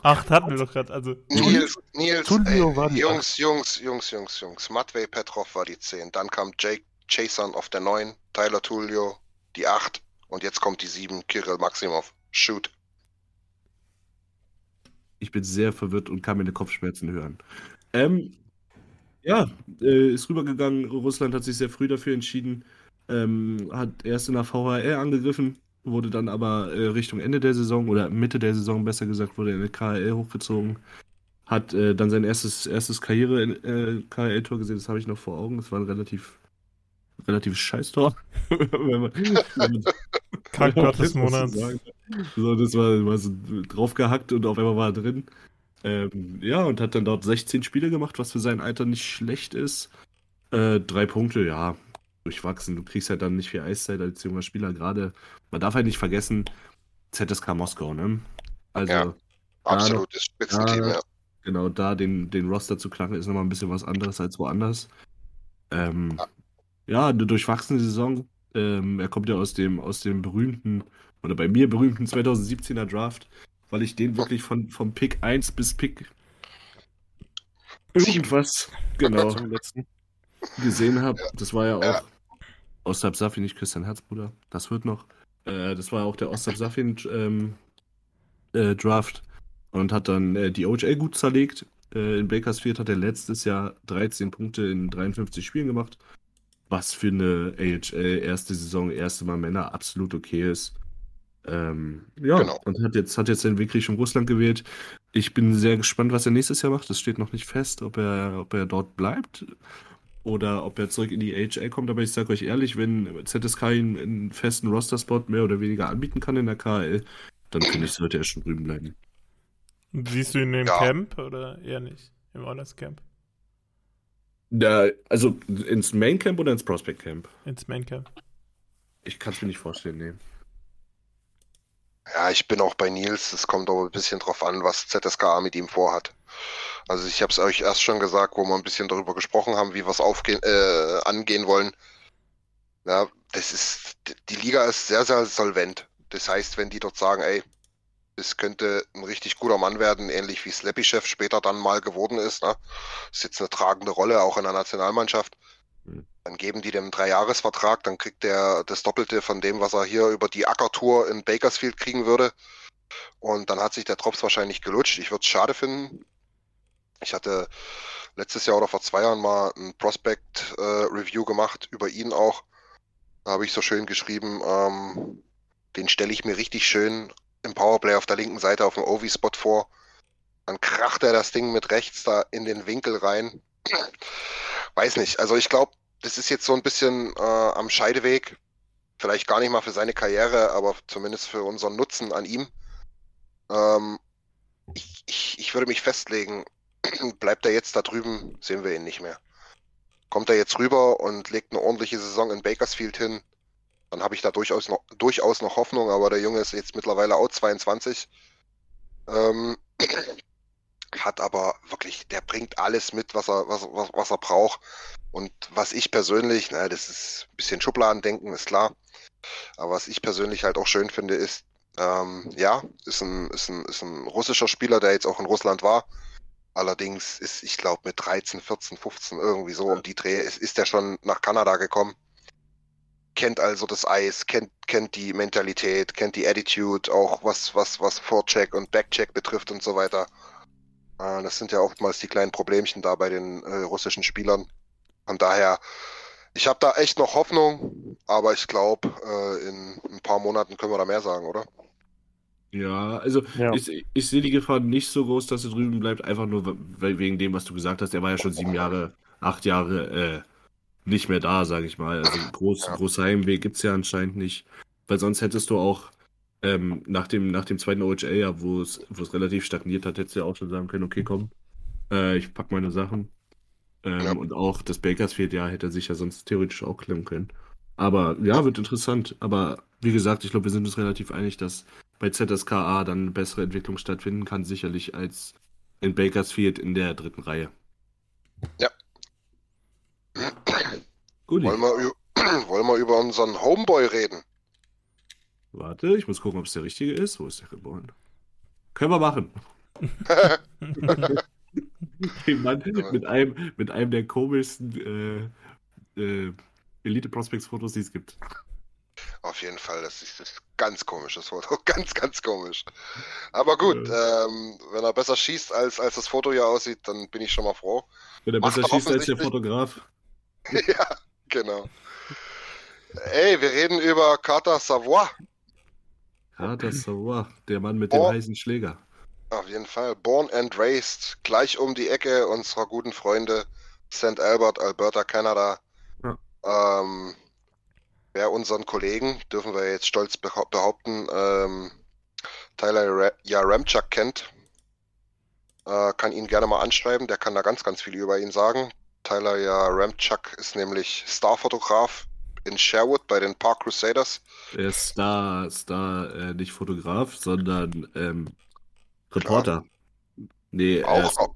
Acht hatten wir doch gerade. Also, Nils, Nils, ey, war die Jungs, Jungs, Jungs, Jungs, Jungs. Matvey Petrov war die 10. Dann kam Jake Chason auf der 9, Tyler Tullio die 8 und jetzt kommt die 7, Kirill Maximov. Shoot. Ich bin sehr verwirrt und kann meine Kopfschmerzen hören. Ähm, ja, äh, ist rübergegangen. Russland hat sich sehr früh dafür entschieden. Ähm, hat erst in der VHL angegriffen, wurde dann aber äh, Richtung Ende der Saison oder Mitte der Saison besser gesagt, wurde in der KHL hochgezogen. Hat äh, dann sein erstes, erstes Karriere-KHL-Tor gesehen, das habe ich noch vor Augen. Das war ein relativ, relativ Scheiß-Tor. Wenn man- wenn man- Kack Ja, Gottes das musst du Monats. So, das war, war so draufgehackt und auf einmal war er drin. Ähm, ja, und hat dann dort 16 Spiele gemacht, was für sein Alter nicht schlecht ist. Äh, drei Punkte, ja, durchwachsen. Du kriegst halt dann nicht viel Eiszeit als junger Spieler. Gerade, man darf halt nicht vergessen, ZSK Moskau, ne? Also, Ja. Absolutes Spitzenteam, ja. ja. genau, da den, den Roster zu knacken, ist nochmal ein bisschen was anderes als woanders. Ähm, ja, eine durchwachsene Saison. Ähm, er kommt ja aus dem, aus dem berühmten, oder bei mir berühmten 2017er Draft, weil ich den wirklich von, vom Pick 1 bis Pick irgendwas genau gesehen habe. Das war ja auch Ja. Ostap Safin, nicht Christian Herzbruder. Das wird noch. Äh, das war auch der Ostap Safin ähm, äh, Draft und hat dann äh, die OHL gut zerlegt. Äh, in Bakersfield hat er letztes Jahr 13 Punkte in 53 Spielen gemacht. Was für eine AHL erste Saison, erste Mal Männer absolut okay ist. Ähm, ja, Genau. und hat jetzt, hat jetzt den Weg Richtung Russland gewählt. Ich bin sehr gespannt, was er nächstes Jahr macht. Das steht noch nicht fest, ob er, ob er dort bleibt oder ob er zurück in die AHL kommt. Aber ich sage euch ehrlich, wenn ZSK ihn einen festen Roster-Spot mehr oder weniger anbieten kann in der KHL, dann finde ich, sollte er schon drüben bleiben. siehst du ihn im Ja. Camp oder eher nicht? Im Oilers Camp? Ja, also ins Main Camp oder ins Prospect Camp? Ins Main Camp? Ich kann es mir nicht vorstellen, nee. Ja, ich bin auch bei Nils. Es kommt aber ein bisschen drauf an, was ZSKA mit ihm vorhat. Also ich habe es euch erst schon gesagt, wo wir ein bisschen darüber gesprochen haben, wie wir es aufgehen, äh, angehen wollen. Ja, das ist, die Liga ist sehr, sehr solvent. Das heißt, wenn die dort sagen, ey, das könnte ein richtig guter Mann werden, ähnlich wie Slappy-Chef später dann mal geworden ist, ne? Ist jetzt eine tragende Rolle, auch in der Nationalmannschaft. Mhm. Dann geben die dem Dreijahresvertrag, dann kriegt der das Doppelte von dem, was er hier über die Ackertour in Bakersfield kriegen würde. Und dann hat sich der Drops wahrscheinlich gelutscht. Ich würde es schade finden. Ich hatte letztes Jahr oder vor zwei Jahren mal ein Prospect-Review gemacht, über ihn auch. Da habe ich so schön geschrieben, ähm, den stelle ich mir richtig schön im Powerplay auf der linken Seite auf dem OV-Spot vor. Dann kracht er das Ding mit rechts da in den Winkel rein. Weiß nicht. Also ich glaube, das ist jetzt so ein bisschen äh, am Scheideweg. Vielleicht gar nicht mal für seine Karriere, aber zumindest für unseren Nutzen an ihm. Ähm, ich, ich, ich würde mich festlegen, bleibt er jetzt da drüben, sehen wir ihn nicht mehr. Kommt er jetzt rüber und legt eine ordentliche Saison in Bakersfield hin, dann habe ich da durchaus noch, durchaus noch Hoffnung, aber der Junge ist jetzt mittlerweile auch 22. Ähm, hat aber wirklich, der bringt alles mit, was er, was, was, was er braucht. Und was ich persönlich, na, das ist ein bisschen Schubladendenken, ist klar. Aber was ich persönlich halt auch schön finde, ist, ähm, ja, ist ein, ist, ein, ist ein russischer Spieler, der jetzt auch in Russland war. Allerdings ist, ich glaube, mit 13, 14, 15 irgendwie so um die Dreh, ist, ist er schon nach Kanada gekommen. Kennt also das Eis, kennt, kennt die Mentalität, kennt die Attitude, auch was, was, was Vorcheck und Backcheck betrifft und so weiter. Äh, das sind ja oftmals die kleinen Problemchen da bei den äh, russischen Spielern. Von daher, ich habe da echt noch Hoffnung, aber ich glaube, äh, in ein paar Monaten können wir da mehr sagen, oder? Ja, also Ja. ich, ich sehe die Gefahr nicht so groß, dass er drüben bleibt, einfach nur we- wegen dem, was du gesagt hast. Er war ja schon sieben Jahre, acht Jahre äh, nicht mehr da, sage ich mal. Also groß, Ja. großer Heimweh gibt es ja anscheinend nicht. Weil sonst hättest du auch ähm, nach, dem, nach dem zweiten OHL, ja, wo es, wo es relativ stagniert hat, hättest du ja auch schon sagen können, okay, komm, äh, ich pack meine Sachen. Ähm, Ja. Und auch das Bakersfield, ja, hätte er sich ja sonst theoretisch auch klemmen können. Aber ja, wird interessant. Aber wie gesagt, ich glaube, wir sind uns relativ einig, dass bei ZSKA dann eine bessere Entwicklung stattfinden kann, sicherlich als in Bakersfield in der dritten Reihe. Gut. Wollen wir, wollen wir über unseren Homeboy reden? Warte, ich muss gucken, ob es der richtige ist. Wo ist der geboren? Können wir machen. Den Mann mit einem, mit einem der komischsten äh, äh, Elite-Prospects-Fotos, die es gibt. Auf jeden Fall, das ist, das ist ganz komisches Foto. Ganz, ganz komisch. Aber gut, ähm, wenn er besser schießt, als, als das Foto hier aussieht, dann bin ich schon mal froh. Wenn er Macht besser er schießt als der. Fotograf. ja, genau. Ey, wir reden über Carter Savoy. Ja, das war der Mann mit dem Oh. heißen Schläger. Auf jeden Fall. Born and raised. Gleich um die Ecke unserer guten Freunde St. Albert, Alberta, Kanada. Ja. Ähm, wer unseren Kollegen, dürfen wir jetzt stolz behau- behaupten, ähm, Tyler Ra ja, Ramchuk kennt, äh, kann ihn gerne mal anschreiben. Der kann da ganz, ganz viel über ihn sagen. Tyler ja, Ramchuk ist nämlich Starfotograf in Sherwood bei den Park Crusaders. Der ist Star, Star äh, nicht Fotograf, sondern ähm, Reporter. Nee, er Auch, ist, auch,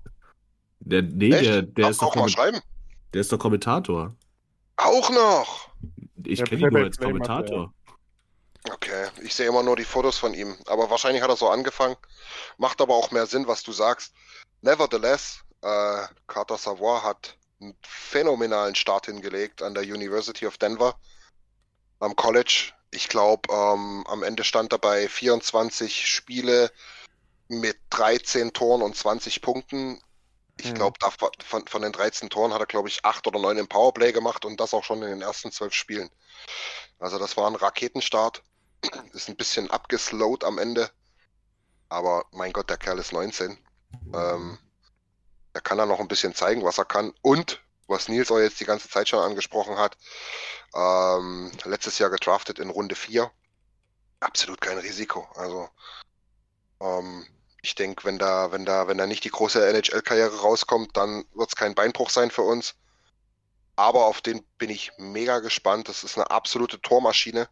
der, nee echt? der, der, auch, ist doch auch mal schreiben. der ist doch Kommentator. Auch noch! Ich Der kenne ihn nur als. Kommentator. Okay, ich sehe immer nur die Fotos von ihm. Aber wahrscheinlich hat er so angefangen. Macht aber auch mehr Sinn, was du sagst. Nevertheless, äh, Carter Savoy hat einen phänomenalen Start hingelegt an der University of Denver am College. Ich glaube, ähm, am Ende stand er bei 24 Spiele mit 13 Toren und 20 Punkten. Ich Hm. glaube, von, von den 13 Toren hat er, glaube ich, 8 oder 9 im Powerplay gemacht und das auch schon in den ersten 12 Spielen. Also das war ein Raketenstart. Ist ein bisschen abgeslowt am Ende. Aber mein Gott, der Kerl ist 19. Ähm, er kann da noch ein bisschen zeigen, was er kann. Und, was Nils auch jetzt die ganze Zeit schon angesprochen hat, ähm, letztes Jahr gedraftet in Runde 4. Absolut kein Risiko. Also, ähm, ich denke, wenn da, wenn da, wenn da nicht die große NHL-Karriere rauskommt, dann wird es kein Beinbruch sein für uns. Aber auf den bin ich mega gespannt. Das ist eine absolute Tormaschine.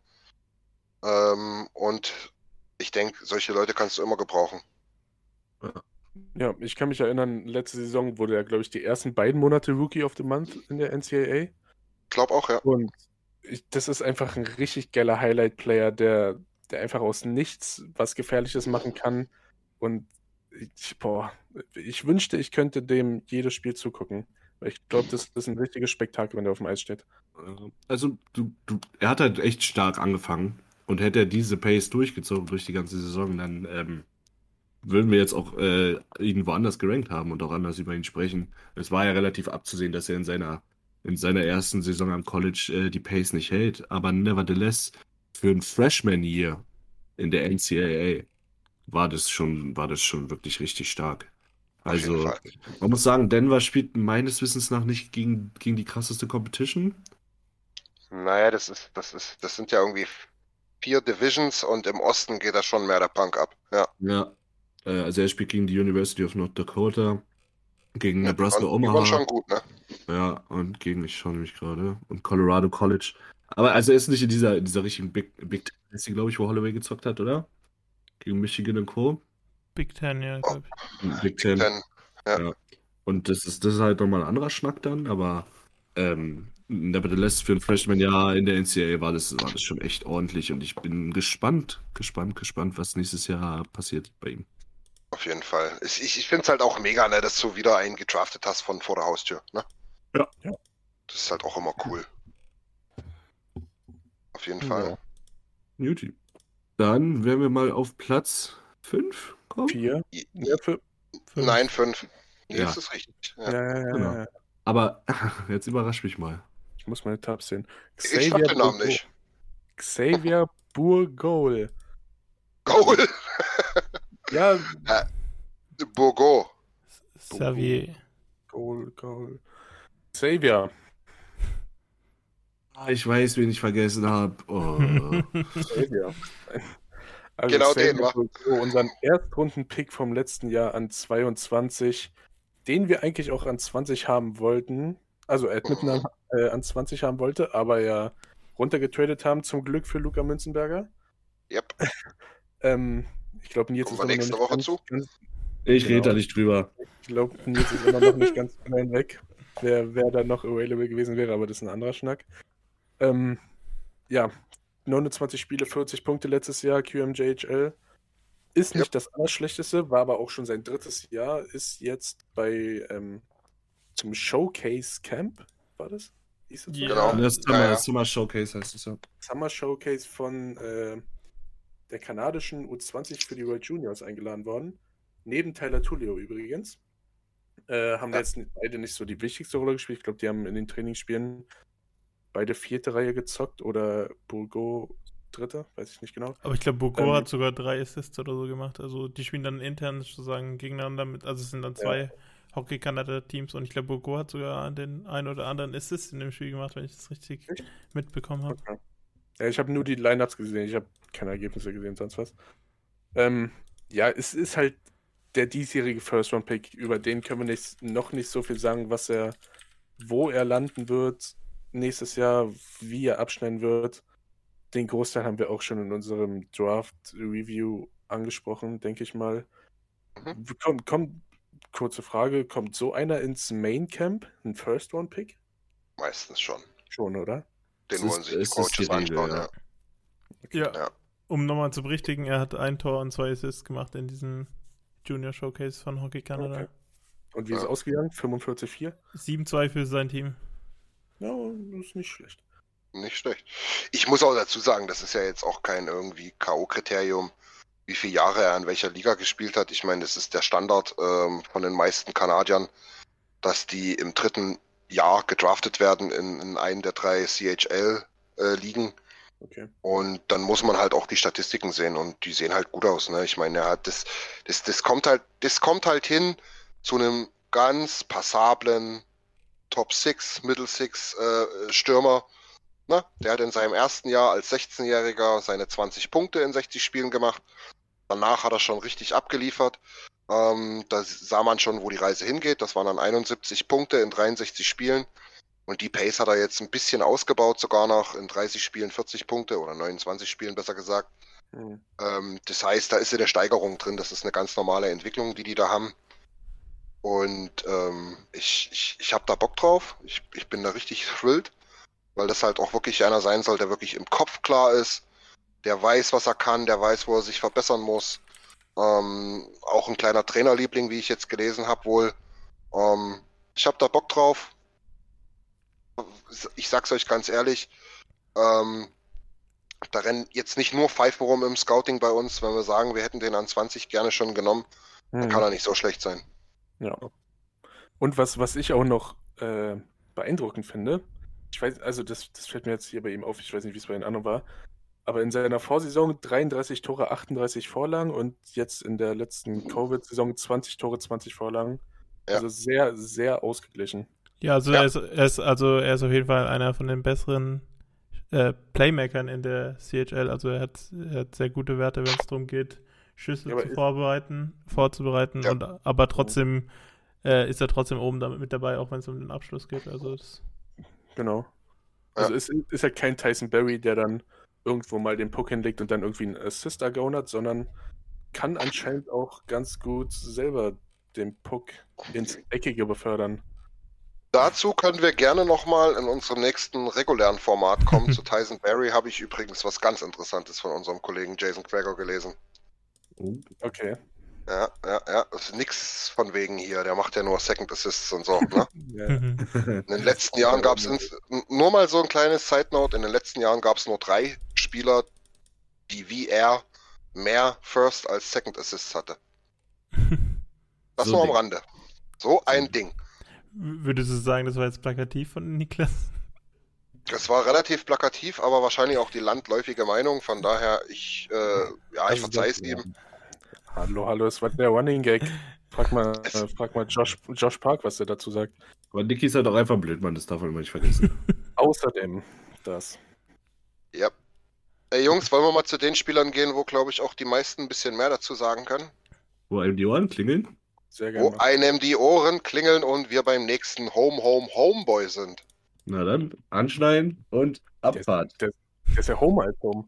Ähm, und ich denke, solche Leute kannst du immer gebrauchen. Ja, ich kann mich erinnern, letzte Saison wurde er, glaube ich, die ersten beiden Monate Rookie of the Month in der NCAA. Glaub auch, ja. Und ich, das ist einfach ein richtig geiler Highlight-Player, der, der einfach aus nichts was Gefährliches machen kann. Und ich, boah, ich wünschte, ich könnte dem jedes Spiel zugucken. Ich glaube, das ist ein richtiges Spektakel, wenn der auf dem Eis steht. Also, du, du, er hat halt echt stark angefangen. Und hätte er diese Pace durchgezogen durch die ganze Saison, dann ähm, würden wir jetzt auch äh, ihn woanders gerankt haben und auch anders über ihn sprechen. Es war ja relativ abzusehen, dass er in seiner, in seiner ersten Saison am College äh, die Pace nicht hält. Aber nevertheless, für ein Freshman-Year in der NCAA war das schon, war das schon wirklich richtig stark. Also, man muss sagen, Denver spielt meines Wissens nach nicht gegen, gegen die krasseste Competition. Naja, das ist, das ist, das sind ja irgendwie vier Divisions und im Osten geht da schon mehr der Punk ab. Ja. Ja, äh, also er spielt gegen die University of North Dakota, gegen Ja, Nebraska die waren- die waren Omaha, schon gut, ne? ja, und gegen, ich schaue nämlich gerade, und Colorado College. Aber also er ist nicht in dieser, in dieser richtigen Big, Big Ten, glaube ich, wo Holloway gezockt hat, oder? Gegen Michigan und Co. Big Ten, ja, glaube ich. Big Ten. Denn, Und das ist, das ist halt nochmal ein anderer Schnack dann, aber ähm, nevertheless, für ein Freshman-Jahr in der NCAA war das, war das schon echt ordentlich und ich bin gespannt, gespannt, gespannt, was nächstes Jahr passiert bei ihm. auf jeden Fall. Ich, ich, ich finde es halt auch mega, ne, dass du wieder einen gedraftet hast von vor der Haustür, ne? Ja. Ja. Das ist halt auch immer cool. Auf jeden Fall. Ja. Dann werden wir mal auf Platz 5 kommen. Vier. I- Ja, für, Fünf. Nein, fünf. Nee, Ja. das ist richtig. ja, Ja. ja, ja, Genau. ja. Aber jetzt überrasch mich mal. Ich muss meine Tabs sehen. Ich sag den Namen Bourgault. nicht. Xavier Bourgault. Goal! Ja, Bourgo. Xavier. Goal, Goal. Xavier. Ah, ich weiß, wen ich vergessen habe. Oh. Also Genau den, wa? Bourgault, unseren Erstrunden-Pick vom letzten Jahr an 22, den wir eigentlich auch an 20 haben wollten. Also Edmonton an, äh, an 20 haben wollte, aber ja runtergetradet haben, zum Glück für Luca Münzenberger. Yep. Ähm, ich glaube, Nils ist wir immer noch nächste nicht Woche ganz, zu? Ganz, ich Genau. rede da nicht drüber. ich glaube, Nils ist immer noch nicht ganz hinweg. wer, wer da noch available gewesen wäre, aber das ist ein anderer Schnack. Ähm, ja, 29 Spiele, 40 Punkte letztes Jahr, QMJHL. Ist nicht Yep. das Allerschlechteste, war aber auch schon sein drittes Jahr, ist jetzt bei ähm, zum Showcase Camp, war das? Hieß das? Ja. Genau. Das Summer, Ja, ja. Summer Showcase heißt es ja. Summer Showcase von äh, der kanadischen U20 für die World Juniors eingeladen worden. Neben Tyler Tullio übrigens. Äh, haben Ja. jetzt beide nicht so die wichtigste Rolle gespielt. Ich glaube, die haben in den Trainingsspielen beide vierte Reihe gezockt oder Burgo dritte, weiß ich nicht genau. Aber ich glaube, Bogo Ähm, hat sogar drei Assists oder so gemacht. Also die spielen dann intern sozusagen gegeneinander mit, also es sind dann zwei Hockey-Kanada-Teams und ich glaube, Bogo hat sogar den einen oder anderen Assist in dem Spiel gemacht, wenn ich das richtig Echt? mitbekommen habe. Okay. Ja, ich habe nur die Lineups gesehen, ich habe keine Ergebnisse gesehen, sonst was. Ähm, ja, es ist halt der diesjährige First-Round-Pick, über den können wir nicht, noch nicht so viel sagen, was er, wo er landen wird nächstes Jahr, wie er abschneiden wird. Den Großteil haben wir auch schon in unserem Draft-Review angesprochen, denke ich mal. Mhm. Kommt, kommt, kurze Frage, kommt so einer ins Main-Camp, ein First-Round-Pick? Meistens schon. Schon, oder? Den Es wollen ist- sich die es Coaches anschauen, ja. ja. Ja, Ja. um nochmal zu berichtigen, er hat ein Tor und zwei Assists gemacht in diesem Junior Showcase von Hockey Canada. Okay. Und wie ist es Ja. ausgegangen? 45-4? 7-2 für sein Team. Ja, das ist nicht schlecht. Nicht schlecht. Ich muss auch dazu sagen, das ist ja jetzt auch kein irgendwie K.O.-Kriterium, wie viele Jahre er in welcher Liga gespielt hat. Ich meine, das ist der Standard ähm, von den meisten Kanadiern, dass die im dritten Jahr gedraftet werden in, in einen der drei CHL-Ligen. Okay. Und dann muss man halt auch die Statistiken sehen und die sehen halt gut aus. Ne? Ich meine, er hat das, das, das kommt halt, das kommt halt hin zu einem ganz passablen Top 6, Middle 6 äh, Stürmer. Ne? Der hat in seinem ersten Jahr als 16-Jähriger seine 20 Punkte in 60 Spielen gemacht. Danach hat er schon richtig abgeliefert. Ähm, da sah man schon, wo die Reise hingeht. Das waren dann 71 Punkte in 63 Spielen. Und die Pace hat er jetzt ein bisschen ausgebaut, sogar noch in 30 Spielen 40 Punkte oder 29 Spielen besser gesagt. Hm. Ähm, das heißt, da ist eine Steigerung drin. Das ist eine ganz normale Entwicklung, die die da haben. Und ähm, ich, ich, ich habe da Bock drauf. Ich, ich bin da richtig thrilled, weil das halt auch wirklich einer sein soll, der wirklich im Kopf klar ist, der weiß, was er kann, der weiß, wo er sich verbessern muss. Ähm, auch ein kleiner Trainerliebling, wie ich jetzt gelesen habe, wohl. Ähm, ich habe da Bock drauf. Ich sag's euch ganz ehrlich, ähm, da rennen jetzt nicht nur Pfeifen rum im Scouting bei uns, wenn wir sagen, wir hätten den an 20 gerne schon genommen, dann kann er nicht so schlecht sein. Ja. Und was, was ich auch noch äh, beeindruckend finde, ich weiß, also das, das fällt mir jetzt hier bei ihm auf, ich weiß nicht, wie es bei den anderen war, aber in seiner Vorsaison 33 Tore, 38 Vorlagen und jetzt in der letzten Covid-Saison 20 Tore, 20 Vorlagen. Ja. Also sehr, sehr ausgeglichen. Ja, also, Ja. Er, ist, er ist also er ist auf jeden Fall einer von den besseren äh, Playmakern in der CHL. Also er hat, er hat sehr gute Werte, wenn es darum geht, Schüsse Ja, zu ist- vorbereiten, vorzubereiten. Ja. Und, aber trotzdem äh, ist er trotzdem oben damit mit dabei, auch wenn es um den Abschluss geht. Also das, Genau. Ja. Also es ist halt kein Tyson Berry, der dann irgendwo mal den Puck hinlegt und dann irgendwie einen Assist ergaunert, sondern kann anscheinend auch ganz gut selber den Puck ins Eckige befördern. Dazu können wir gerne nochmal in unserem nächsten regulären Format kommen. Zu Tyson Berry habe ich übrigens was ganz Interessantes von unserem Kollegen Jason Gregor gelesen. Okay. Ja, ja, ja. Das ist nix von wegen hier. Der macht ja nur Second Assists und so. Ne? Ja. Mhm. In den letzten Jahren gab es nur mal so ein kleines Side Note. In den letzten Jahren gab es nur drei Spieler, die wie er mehr First als Second Assists hatte. Das So nur am. Rande. So ein Ding. Würdest du sagen, das war jetzt plakativ von Niklas? Es war relativ plakativ, aber wahrscheinlich auch die landläufige Meinung. Von daher, ich, äh, ja, ich Also verzeih es das- ihm. Hallo, hallo, es war der Running Gag. Frag mal, äh, frag mal Josh, Josh Park, was er dazu sagt. Aber Niki ist halt auch einfach blöd, Mann, das darf man immer nicht vergessen. Außerdem das. Ja. Ey, Jungs, wollen wir mal zu den Spielern gehen, wo, glaube ich, auch die meisten ein bisschen mehr dazu sagen können? Wo einem die Ohren klingeln? Sehr Wo gerne. einem die Ohren klingeln und wir beim nächsten Home, Home, Homeboy sind. Na dann, anschneiden und Abfahrt. Der ist ja Home als Home.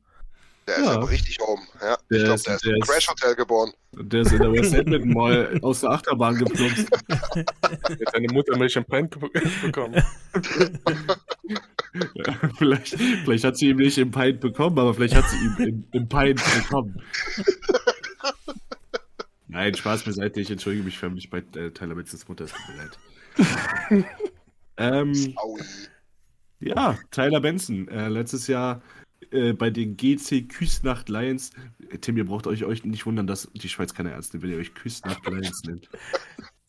Der ist Ja. aber richtig oben. Ja. Der ich glaube, ist- der ist im ist- Crash Hotel geboren. Der ist in der West Edmonton Mall aus der Achterbahn geplumpst. Jetzt seine Mutter mal Champagne bekommen. Ja, vielleicht, vielleicht hat sie ihm nicht im Pint bekommen, aber vielleicht hat sie ihm im, im Pint bekommen. Nein, Spaß beiseite. Ich entschuldige mich förmlich bei äh, Tyler Bensons Mutter. Es tut mir leid. ähm, ja, Tyler Benson. Äh, letztes Jahr äh, bei den GC Küsnacht Lions. Äh, Tim, ihr braucht euch, euch nicht wundern, dass die Schweiz keine ernst nimmt, wenn ihr euch Küsnacht Lions nennt.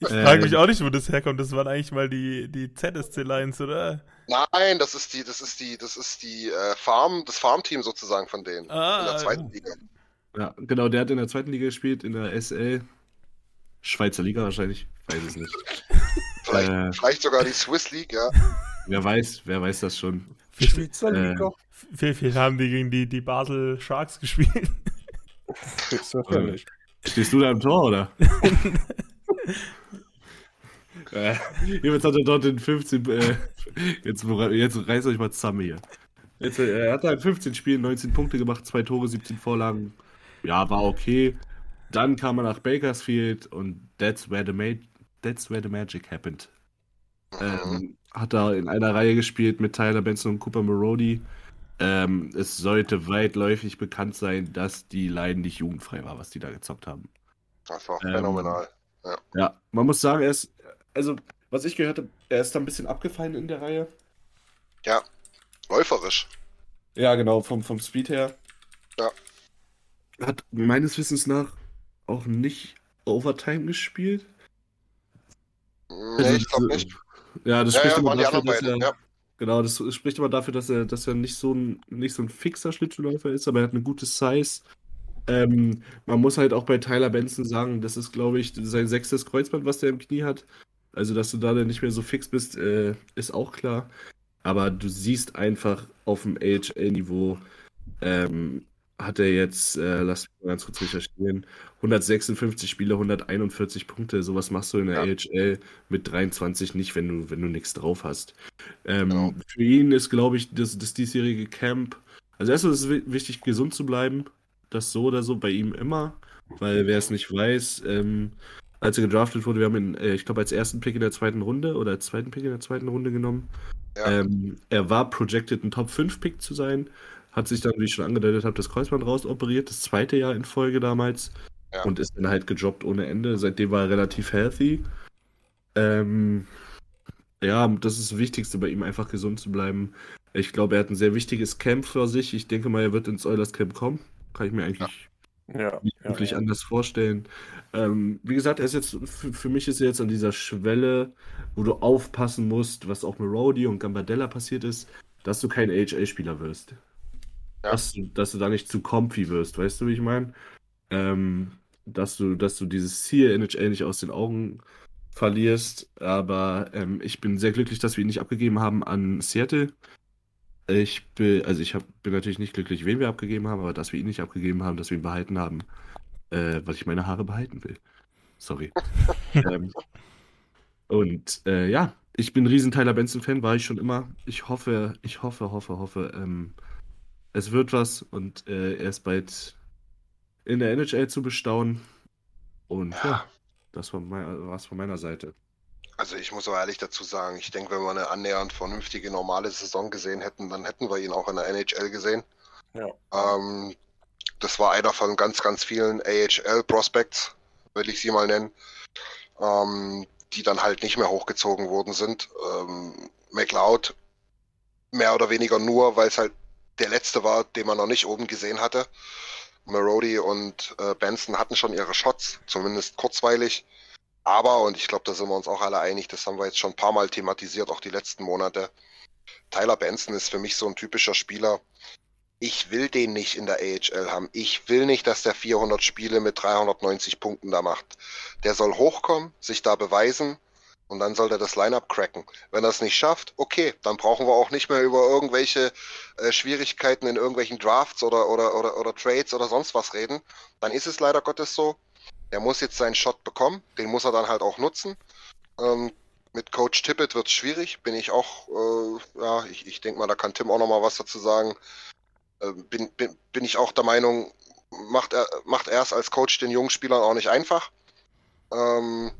Ich Ähm. frage mich auch nicht, wo das herkommt. Das waren eigentlich mal die, die ZSC Lions, oder? Nein, das ist die, das ist die, das ist die äh, Farm, das Farmteam sozusagen von denen. Ah, in der zweiten Liga. Ja, genau, der hat in der zweiten Liga gespielt, in der SL. Schweizer Liga wahrscheinlich. Weiß es nicht. Vielleicht, Äh. vielleicht sogar die Swiss League, ja. Wer weiß, wer weiß das schon. Schweizer Äh, Liga. Viel, viel haben die gegen die, die Basel Sharks gespielt. Selbstverständlich. Stehst du da im Tor, oder? äh, jetzt hat er dort in 15. Äh, jetzt, jetzt reißt euch mal zusammen hier. Jetzt, äh, er hat da in 15 Spielen 19 Punkte gemacht, zwei Tore, 17 Vorlagen. Ja, war okay. Dann kam er nach Bakersfield und that's where the, ma that's where the magic happened. Mhm. Ähm, hat da in einer Reihe gespielt mit Tyler Benson und Cooper Marody. Ähm, es sollte weitläufig bekannt sein, dass die Leiden nicht jugendfrei war, was die da gezockt haben. Das war Ähm, phänomenal. Ja, man muss sagen, er ist, also, was ich gehört habe, er ist da ein bisschen abgefallen in der Reihe. Läuferisch. Ja, genau, vom, vom Speed her. Ja. Hat meines Wissens nach auch nicht Overtime gespielt. Nee, ich glaube nicht. Ja, das Ja, spricht ja, immer dafür, dass er. Ja. Genau, das spricht immer dafür, dass er, dass er nicht so ein, nicht so ein fixer Schlittschuhläufer ist, aber er hat eine gute Size. Ähm, man muss halt auch bei Tyler Benson sagen, das ist, glaube ich, sein sechstes Kreuzband, was der im Knie hat. Also, dass du da dann nicht mehr so fix bist, äh, ist auch klar. Aber du siehst einfach auf dem AHL-Niveau, ähm, hat er jetzt, äh, lass mich mal ganz kurz recherchieren, 156 Spiele, 141 Punkte. Sowas machst du in der Ja. AHL mit 23 nicht, wenn du, wenn du nichts drauf hast. Ähm, Genau. Für ihn ist, glaube ich, das, das diesjährige Camp. Also erstmal ist es wi- wichtig, gesund zu bleiben. Das so oder so bei ihm immer. Weil wer es nicht weiß, ähm, als er gedraftet wurde, wir haben ihn, äh, ich glaube, als ersten Pick in der zweiten Runde oder als zweiten Pick in der zweiten Runde genommen. Ja. Ähm, er war projected, ein Top 5 Pick zu sein. Hat sich dann, wie ich schon angedeutet habe, das Kreuzband rausoperiert, das zweite Jahr in Folge damals. Ja. Und ist dann halt gedroppt ohne Ende. Seitdem war er relativ healthy. Ähm, ja, das ist das Wichtigste bei ihm, einfach gesund zu bleiben. Ich glaube, er hat ein sehr wichtiges Camp für sich. Ich denke mal, er wird ins Oilers Camp kommen. Kann ich mir eigentlich Ja, nicht ja, wirklich ja. anders vorstellen. Ähm, wie gesagt, er ist jetzt, für, für mich ist er jetzt an dieser Schwelle, wo du aufpassen musst, was auch mit Rody und Gambardella passiert ist, dass du kein AHL-Spieler wirst. Ja. Dass, du, dass du da nicht zu comfy wirst, weißt du, wie ich meine? Ähm, dass du, dass du dieses Ziel NHL nicht aus den Augen verlierst. Aber ähm, ich bin sehr glücklich, dass wir ihn nicht abgegeben haben an Seattle. Ich bin, also ich hab, bin natürlich nicht glücklich, wen wir abgegeben haben, aber dass wir ihn nicht abgegeben haben, dass wir ihn behalten haben, äh, weil ich meine Haare behalten will. Sorry. ähm, und äh, ja, ich bin ein riesen Tyler Benson-Fan, war ich schon immer. Ich hoffe, ich hoffe, hoffe, hoffe, ähm, es wird was und äh, er ist bald in der NHL zu bestaunen. Und ja, Ja. das war was von meiner Seite. Also ich muss aber ehrlich dazu sagen, ich denke, wenn wir eine annähernd vernünftige normale Saison gesehen hätten, dann hätten wir ihn auch in der NHL gesehen. Ja. Ähm, das war einer von ganz, ganz vielen AHL-Prospects, will ich sie mal nennen, ähm, die dann halt nicht mehr hochgezogen worden sind. Ähm, McLeod mehr oder weniger nur, weil es halt der letzte war, den man noch nicht oben gesehen hatte. Marody und äh, Benson hatten schon ihre Shots, zumindest kurzweilig. Aber, und ich glaube, da sind wir uns auch alle einig, das haben wir jetzt schon ein paar Mal thematisiert, auch die letzten Monate. Tyler Benson ist für mich so ein typischer Spieler. Ich will den nicht in der AHL haben. Ich will nicht, dass der 400 Spiele mit 390 Punkten da macht. Der soll hochkommen, sich da beweisen und dann soll er das Lineup cracken. Wenn er es nicht schafft, okay, dann brauchen wir auch nicht mehr über irgendwelche äh, Schwierigkeiten in irgendwelchen Drafts oder, oder, oder, oder Trades oder sonst was reden. Dann ist es leider Gottes so. Der muss jetzt seinen Shot bekommen, den muss er dann halt auch nutzen. Ähm, mit Coach Tippett wird es schwierig, bin ich auch, äh, ja, ich, ich denke mal, da kann Tim auch nochmal was dazu sagen. äh, bin, bin, bin ich auch der Meinung, macht er, macht er es als Coach den jungen Spielern auch nicht einfach. Ähm,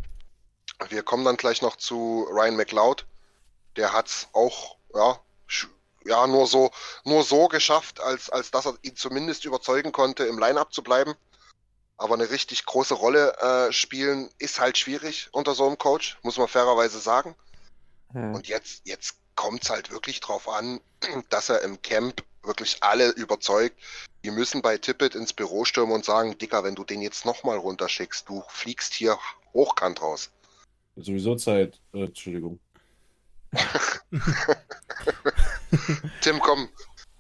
wir kommen dann gleich noch zu Ryan McLeod. Der hat es auch, ja, ja, nur so, nur so geschafft, als, als dass er ihn zumindest überzeugen konnte, im Line-Up zu bleiben. Aber eine richtig große Rolle äh, spielen ist halt schwierig unter so einem Coach, muss man fairerweise sagen. Hm. Und jetzt, jetzt kommt es halt wirklich drauf an, dass er im Camp wirklich alle überzeugt. Die müssen bei Tippett ins Büro stürmen und sagen, Dicker, wenn du den jetzt nochmal runterschickst, du fliegst hier hochkant raus. Sowieso Zeit, äh, Entschuldigung. Tim, komm,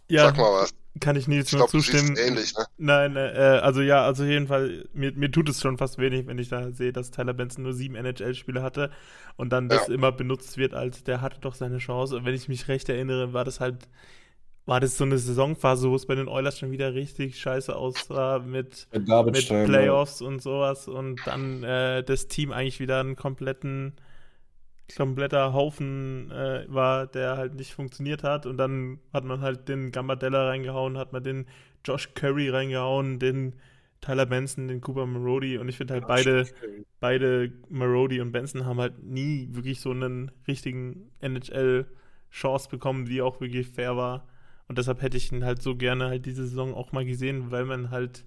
ja, sag mal was. Kann ich Nils ich nur zustimmen. ähnlich, ne? Nein, äh, also ja, also auf jeden Fall, mir, mir tut es schon fast wenig, wenn ich da sehe, dass Tyler Benson nur sieben NHL-Spiele hatte und dann das ja. immer benutzt wird, als der hatte doch seine Chance. Und wenn ich mich recht erinnere, war das halt, war das so eine Saisonphase, wo es bei den Oilers schon wieder richtig scheiße aussah mit, mit Playoffs und sowas und dann äh, das Team eigentlich wieder einen kompletten kompletter Haufen äh, war, der halt nicht funktioniert hat. Und dann hat man halt den Gambardella reingehauen, hat man den Josh Curry reingehauen, den Tyler Benson, den Cooper Marody. Und ich finde halt beide, beide Marody und Benson haben halt nie wirklich so einen richtigen NHL-Chance bekommen, die auch wirklich fair war. Und deshalb hätte ich ihn halt so gerne halt diese Saison auch mal gesehen, weil man halt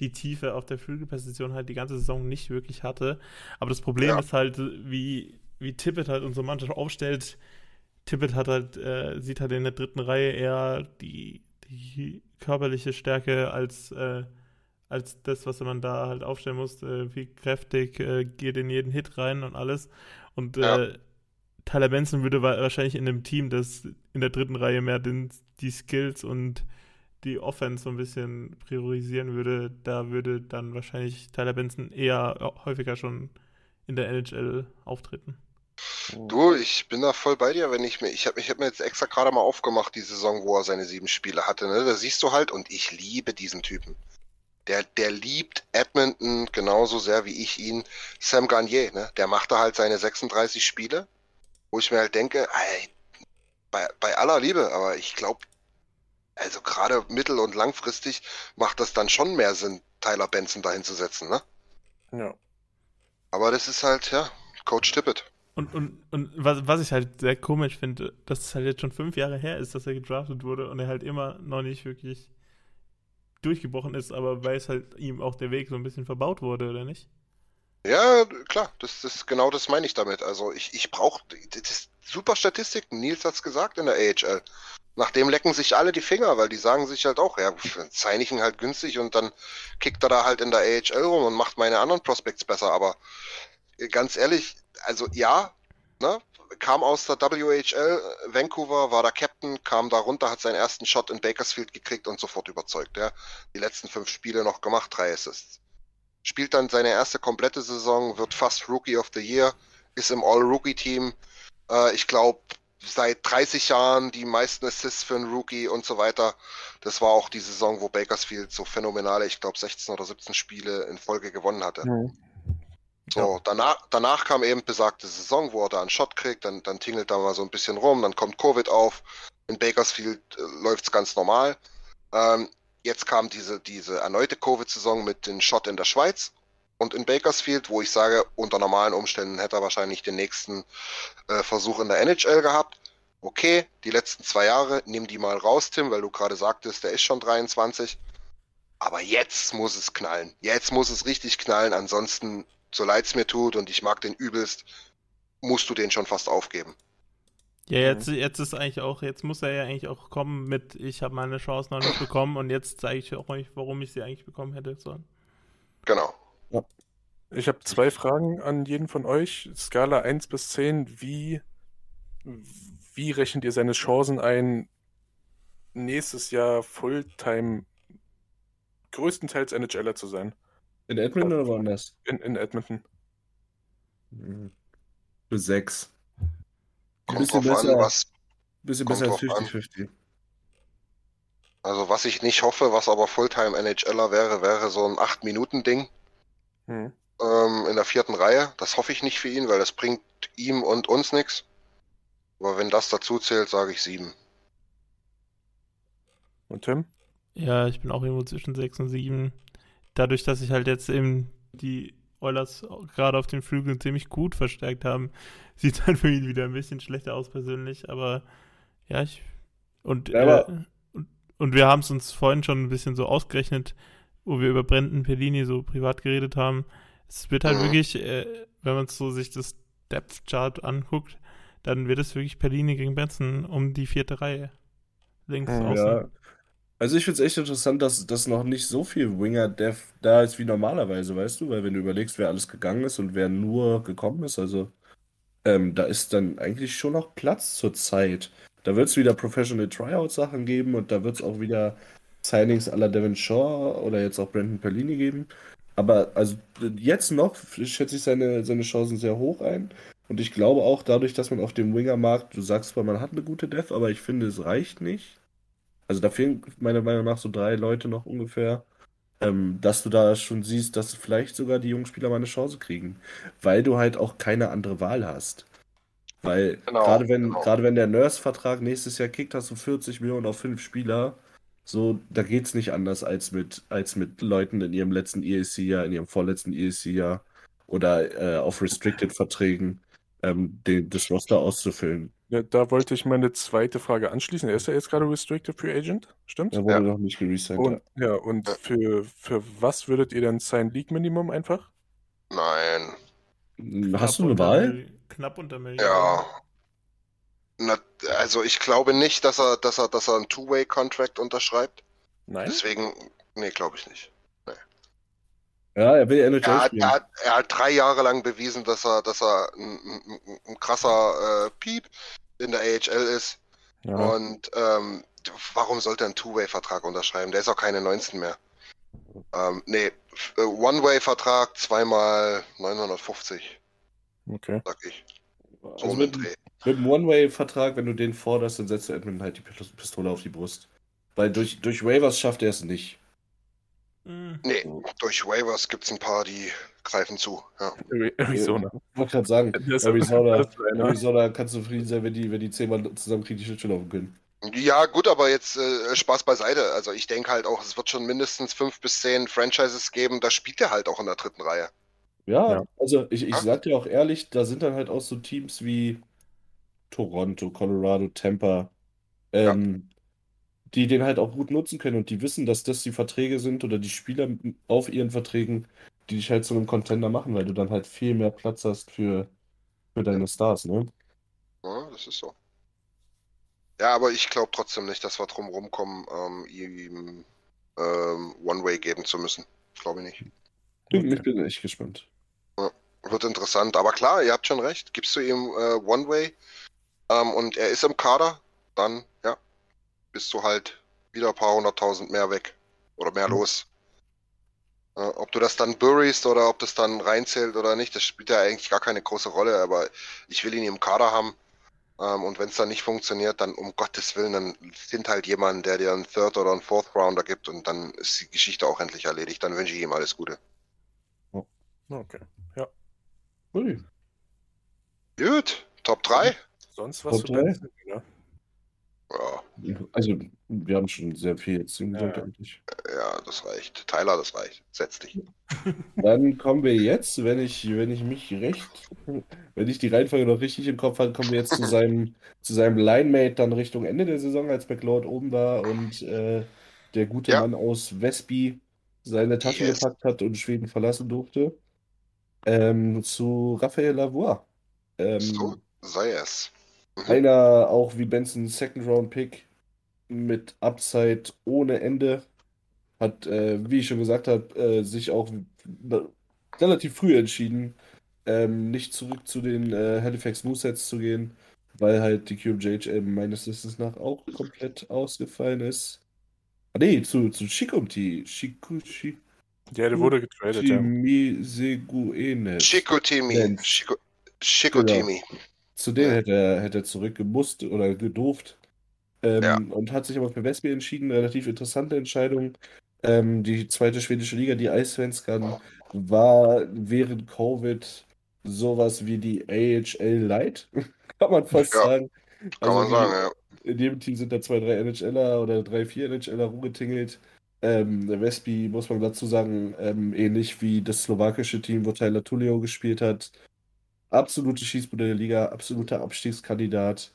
die Tiefe auf der Flügelposition halt die ganze Saison nicht wirklich hatte. Aber das Problem ja. ist halt, wie wie Tippett halt unsere Mannschaft aufstellt. Tippett hat halt, äh, sieht halt in der dritten Reihe eher die, die körperliche Stärke als, äh, als das, was man da halt aufstellen muss. Äh, wie kräftig äh, geht in jeden Hit rein und alles. Und ja. Äh, Tyler Benson würde wahrscheinlich in einem Team, das in der dritten Reihe mehr den, die Skills und die Offense so ein bisschen priorisieren würde, da würde dann wahrscheinlich Tyler Benson eher häufiger schon in der NHL auftreten. Du, ich bin da voll bei dir, wenn ich mir, ich habe ich hab mir jetzt extra gerade mal aufgemacht, die Saison, wo er seine sieben Spiele hatte, ne? Da siehst du halt, und ich liebe diesen Typen. Der, der liebt Edmonton genauso sehr wie ich ihn. Sam Garnier, ne? Der macht da halt seine 36 Spiele, wo ich mir halt denke, ey, bei, bei aller Liebe, aber ich glaube, also gerade mittel- und langfristig macht das dann schon mehr Sinn, Tyler Benson dahin zu setzen, ne? Ja. Aber das ist halt, ja, Coach Tippett. Und, und, und was, was ich halt sehr komisch finde, dass es halt jetzt schon fünf Jahre her ist, dass er gedraftet wurde und er halt immer noch nicht wirklich durchgebrochen ist, aber weil es halt ihm auch der Weg so ein bisschen verbaut wurde, oder nicht? Ja, klar, das ist genau das meine ich damit. Also ich, ich brauche super Statistiken, Nils hat es gesagt in der AHL. Nachdem lecken sich alle die Finger, weil die sagen sich halt auch, ja, zeichne ich ihn halt günstig und dann kickt er da halt in der AHL rum und macht meine anderen Prospects besser. Aber ganz ehrlich, also ja, ne, kam aus der WHL, Vancouver, war der Captain, kam da runter, hat seinen ersten Shot in Bakersfield gekriegt und sofort überzeugt. Ja. Die letzten fünf Spiele noch gemacht, drei Assists. Spielt dann seine erste komplette Saison, wird fast Rookie of the Year, ist im All-Rookie-Team. Äh, ich glaube, seit 30 Jahren die meisten Assists für einen Rookie und so weiter. Das war auch die Saison, wo Bakersfield so phänomenale, ich glaube 16 oder 17 Spiele in Folge gewonnen hatte. Mhm. So, danach, danach kam eben besagte Saison, wo er da einen Shot kriegt, dann, dann tingelt er mal so ein bisschen rum, dann kommt Covid auf. In Bakersfield äh, läuft es ganz normal. Ähm, jetzt kam diese, diese erneute Covid-Saison mit dem Shot in der Schweiz und in Bakersfield, wo ich sage, unter normalen Umständen hätte er wahrscheinlich den nächsten äh, Versuch in der NHL gehabt. Okay, die letzten zwei Jahre, nimm die mal raus, Tim, weil du gerade sagtest, der ist schon 23. Aber jetzt muss es knallen. Jetzt muss es richtig knallen. Ansonsten so leid es mir tut und ich mag den übelst, musst du den schon fast aufgeben. Ja, jetzt, jetzt ist eigentlich auch, jetzt muss er ja eigentlich auch kommen mit, ich habe meine Chance noch nicht bekommen und jetzt zeige ich auch nicht, warum ich sie eigentlich bekommen hätte sollen. Genau. Ja. Ich habe zwei Fragen an jeden von euch. Skala 1 bis 10, wie, wie rechnet ihr seine Chancen ein, nächstes Jahr Fulltime größtenteils NHLer zu sein? In Edmonton oder woanders? In, in Edmonton. Hm. Für sechs. Ein bisschen besser, an, was, bisschen besser als 50-50. Also was ich nicht hoffe, was aber Fulltime NHLer wäre, wäre so ein 8-Minuten-Ding hm. ähm, in der vierten Reihe. Das hoffe ich nicht für ihn, weil das bringt ihm und uns nichts. Aber wenn das dazu zählt, sage ich sieben. Und Tim? Ja, ich bin auch irgendwo zwischen 6 und 7. Dadurch, dass ich halt jetzt eben die Oilers gerade auf den Flügeln ziemlich gut verstärkt haben, sieht es halt für ihn wieder ein bisschen schlechter aus persönlich. Aber ja, ich. Und, Ja, aber- äh, und, und wir haben es uns vorhin schon ein bisschen so ausgerechnet, wo wir über Brendan Pellini so privat geredet haben. Es wird halt Mhm. wirklich, äh, wenn man so sich das Depth Chart anguckt, dann wird es wirklich Pellini gegen Benson um die vierte Reihe. Links Mhm. außen. Ja. Also ich finde es echt interessant, dass, dass noch nicht so viel Winger-Dev da ist wie normalerweise, weißt du? Weil wenn du überlegst, wer alles gegangen ist und wer nur gekommen ist, also ähm, da ist dann eigentlich schon noch Platz zur Zeit. Da wird es wieder Professional Tryout-Sachen geben und da wird es auch wieder Signings à la Devon Shaw oder jetzt auch Brandon Perlini geben. Aber also jetzt noch schätze ich seine, seine Chancen sehr hoch ein. Und ich glaube auch dadurch, dass man auf dem Winger-Markt, du sagst zwar, man hat eine gute Dev, aber ich finde, es reicht nicht. Also da fehlen meiner Meinung nach so drei Leute noch ungefähr, ähm, dass du da schon siehst, dass vielleicht sogar die jungen Spieler mal eine Chance kriegen, weil du halt auch keine andere Wahl hast. Weil Genau, gerade wenn, genau. gerade wenn der Nurse-Vertrag nächstes Jahr kickt, hast du 40 Millionen auf fünf Spieler. So, da geht's nicht anders als mit, als mit Leuten in ihrem letzten EAC-Jahr, in ihrem vorletzten EAC-Jahr oder äh, auf Restricted-Verträgen ähm, den, das Roster auszufüllen. Ja, da wollte ich meine zweite Frage anschließen. Er ist ja jetzt gerade Restricted Free Agent, stimmt? Da wurde Ja. noch nicht geresigned. Und, ja, und für, für was würdet ihr dann sein League Minimum einfach? Nein. ja. Hast du eine Wahl? Mil- Knapp unter Million. Ja. Na, also ich glaube nicht, dass er, dass er, dass er einen Two-Way-Contract unterschreibt. Nein? Deswegen, nee, glaube ich nicht. Ja, er will NHL Er hat, er, hat, er hat drei Jahre lang bewiesen, dass er, dass er ein, ein, ein krasser äh, Piep in der AHL ist. Ja. Und ähm, warum sollte er einen Two-Way-Vertrag unterschreiben? Der ist auch keine 19 mehr. Ähm, nee, äh, One-Way-Vertrag, zweimal 950, Okay. sag ich. So Also mit, Dreh. Mit einem One-Way-Vertrag, wenn du den forderst, dann setzt du Edmund halt die Pist- Pistole auf die Brust. Weil durch, durch Waivers schafft er es nicht. Hm. Nee, durch Waivers gibt's ein paar, die greifen zu. Ja. Ari- Arizona. Ich wollte gerade sagen, Arizona. Arizona kann zufrieden sein, wenn die, wenn die zehnmal zusammenkriegen, die Schlittschuh laufen können. Ja, gut, aber jetzt äh, Spaß beiseite. Also ich denke halt auch, es wird schon mindestens fünf bis zehn Franchises geben, da spielt er halt auch in der dritten Reihe. Ja, Ja. also ich, ich Ja. sag dir auch ehrlich, da sind dann halt auch so Teams wie Toronto, Colorado, Tampa, ähm, die den halt auch gut nutzen können und die wissen, dass das die Verträge sind oder die Spieler auf ihren Verträgen, die dich halt zu einem Contender machen, weil du dann halt viel mehr Platz hast für, für deine Stars, ne? Ja, das ist so. Ja, aber ich glaube trotzdem nicht, dass wir drum rumkommen, ähm, ihm ähm, One-Way geben zu müssen. Glaube ich nicht. Bin, Ich bin echt gespannt. Wird interessant. Aber klar, ihr habt schon recht. Gibst du ihm äh, One-Way ähm, und er ist im Kader, dann ja, bist du halt wieder ein paar hunderttausend mehr weg oder mehr los. Äh, ob du das dann buryst oder ob das dann reinzählt oder nicht, das spielt ja eigentlich gar keine große Rolle, aber ich will ihn im Kader haben. Ähm, und wenn es dann nicht funktioniert, dann um Gottes Willen, dann sind halt jemand, der dir einen Third oder einen Fourth Rounder gibt und dann ist die Geschichte auch endlich erledigt. Dann wünsche ich ihm alles Gute. Okay. Ui. Gut, Top 3? Sonst was zu oder? Ja, Also, wir haben schon sehr viel jetzt gesagt Ja. eigentlich. ja, das reicht. Tyler, das reicht. Setz dich. Dann kommen wir jetzt, wenn ich, wenn ich mich recht, wenn ich die Reihenfolge noch richtig im Kopf habe, kommen wir jetzt zu seinem, zu seinem Line-Mate dann Richtung Ende der Saison, als McLeod oben war und äh, der gute Ja. Mann aus Westby seine Tasche Yes. gepackt hat und Schweden verlassen durfte. Ähm, zu Raphael Lavoie. Ähm, So, sei es. Einer auch wie Benson Second-Round-Pick mit Upside ohne Ende. Hat, äh, wie ich schon gesagt habe, äh, sich auch relativ früh entschieden, ähm, nicht zurück zu den äh, Halifax Mooseheads zu gehen, weil halt die QMJHL meines Wissens nach auch komplett ausgefallen ist. Ah, nee, zu, zu Shikumti. Shikushi. Ja, der wurde getradet, ja. Chico-Timi. Mensch. Chico- Chico-Timi. Zu denen hätte er, hätte er zurückgemusst oder gedurft. Ähm, Ja. Und hat sich aber für Westby entschieden. Relativ interessante Entscheidung. Ähm, die zweite schwedische Liga, die Eisvenskan, war während Covid sowas wie die AHL Light, kann man fast Ja, sagen. Kann Also man sagen, ja. in jedem Team sind da zwei, drei NHLer oder drei, vier NHLer rumgetingelt. Ähm, der Wesby, muss man dazu sagen, ähm, ähnlich wie das slowakische Team, wo Tyler Tullio gespielt hat. Absolute Schießbude der Liga, absoluter Abstiegskandidat.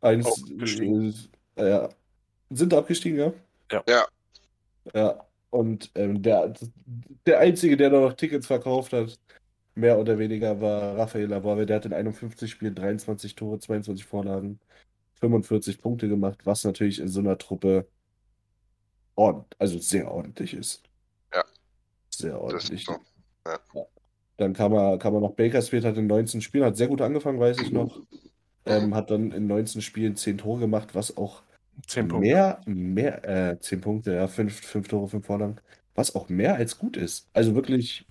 Eins, äh, ja. Sind abgestiegen, ja? Ja. Ja. Ja. Und ähm, der, der Einzige, der noch Tickets verkauft hat, mehr oder weniger, war Raphael Lavorbe. Der hat in 51 Spielen 23 Tore, 22 Vorlagen, 45 Punkte gemacht, was natürlich in so einer Truppe ordentlich, also sehr ordentlich ist. Ja. Sehr Das ordentlich. ist so. Dann kam er, kam er noch Bakersfield, hat in 19 Spielen, hat sehr gut angefangen, weiß ich noch. Ähm, hat dann in 19 Spielen 10 Tore gemacht, was auch mehr, mehr, äh, 10 Punkte, ja, 5, 5 Tore, 5 Vorlagen, was auch mehr als gut ist. Also wirklich,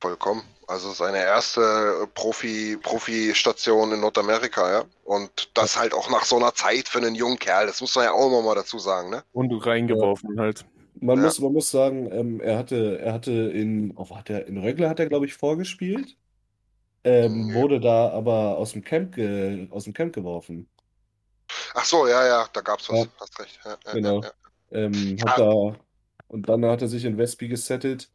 Vollkommen. Also seine erste äh, Profi, Profi-Station in Nordamerika, ja. Und das halt auch nach so einer Zeit für einen jungen Kerl. Das muss man ja auch immer mal dazu sagen, ne? Und reingeworfen halt. Man Ja. muss, man muss sagen, ähm, er hatte, er hatte in, oh, hat er, in Rögle hat er, glaube ich, vorgespielt. Ähm, Mhm. wurde da aber aus dem Camp, ge, aus dem Camp geworfen. Ach so, ja, ja, da gab's was. Ja. Hast recht. Ja, Genau. Ähm, hat da, und dann hat er sich in Westby gesettelt.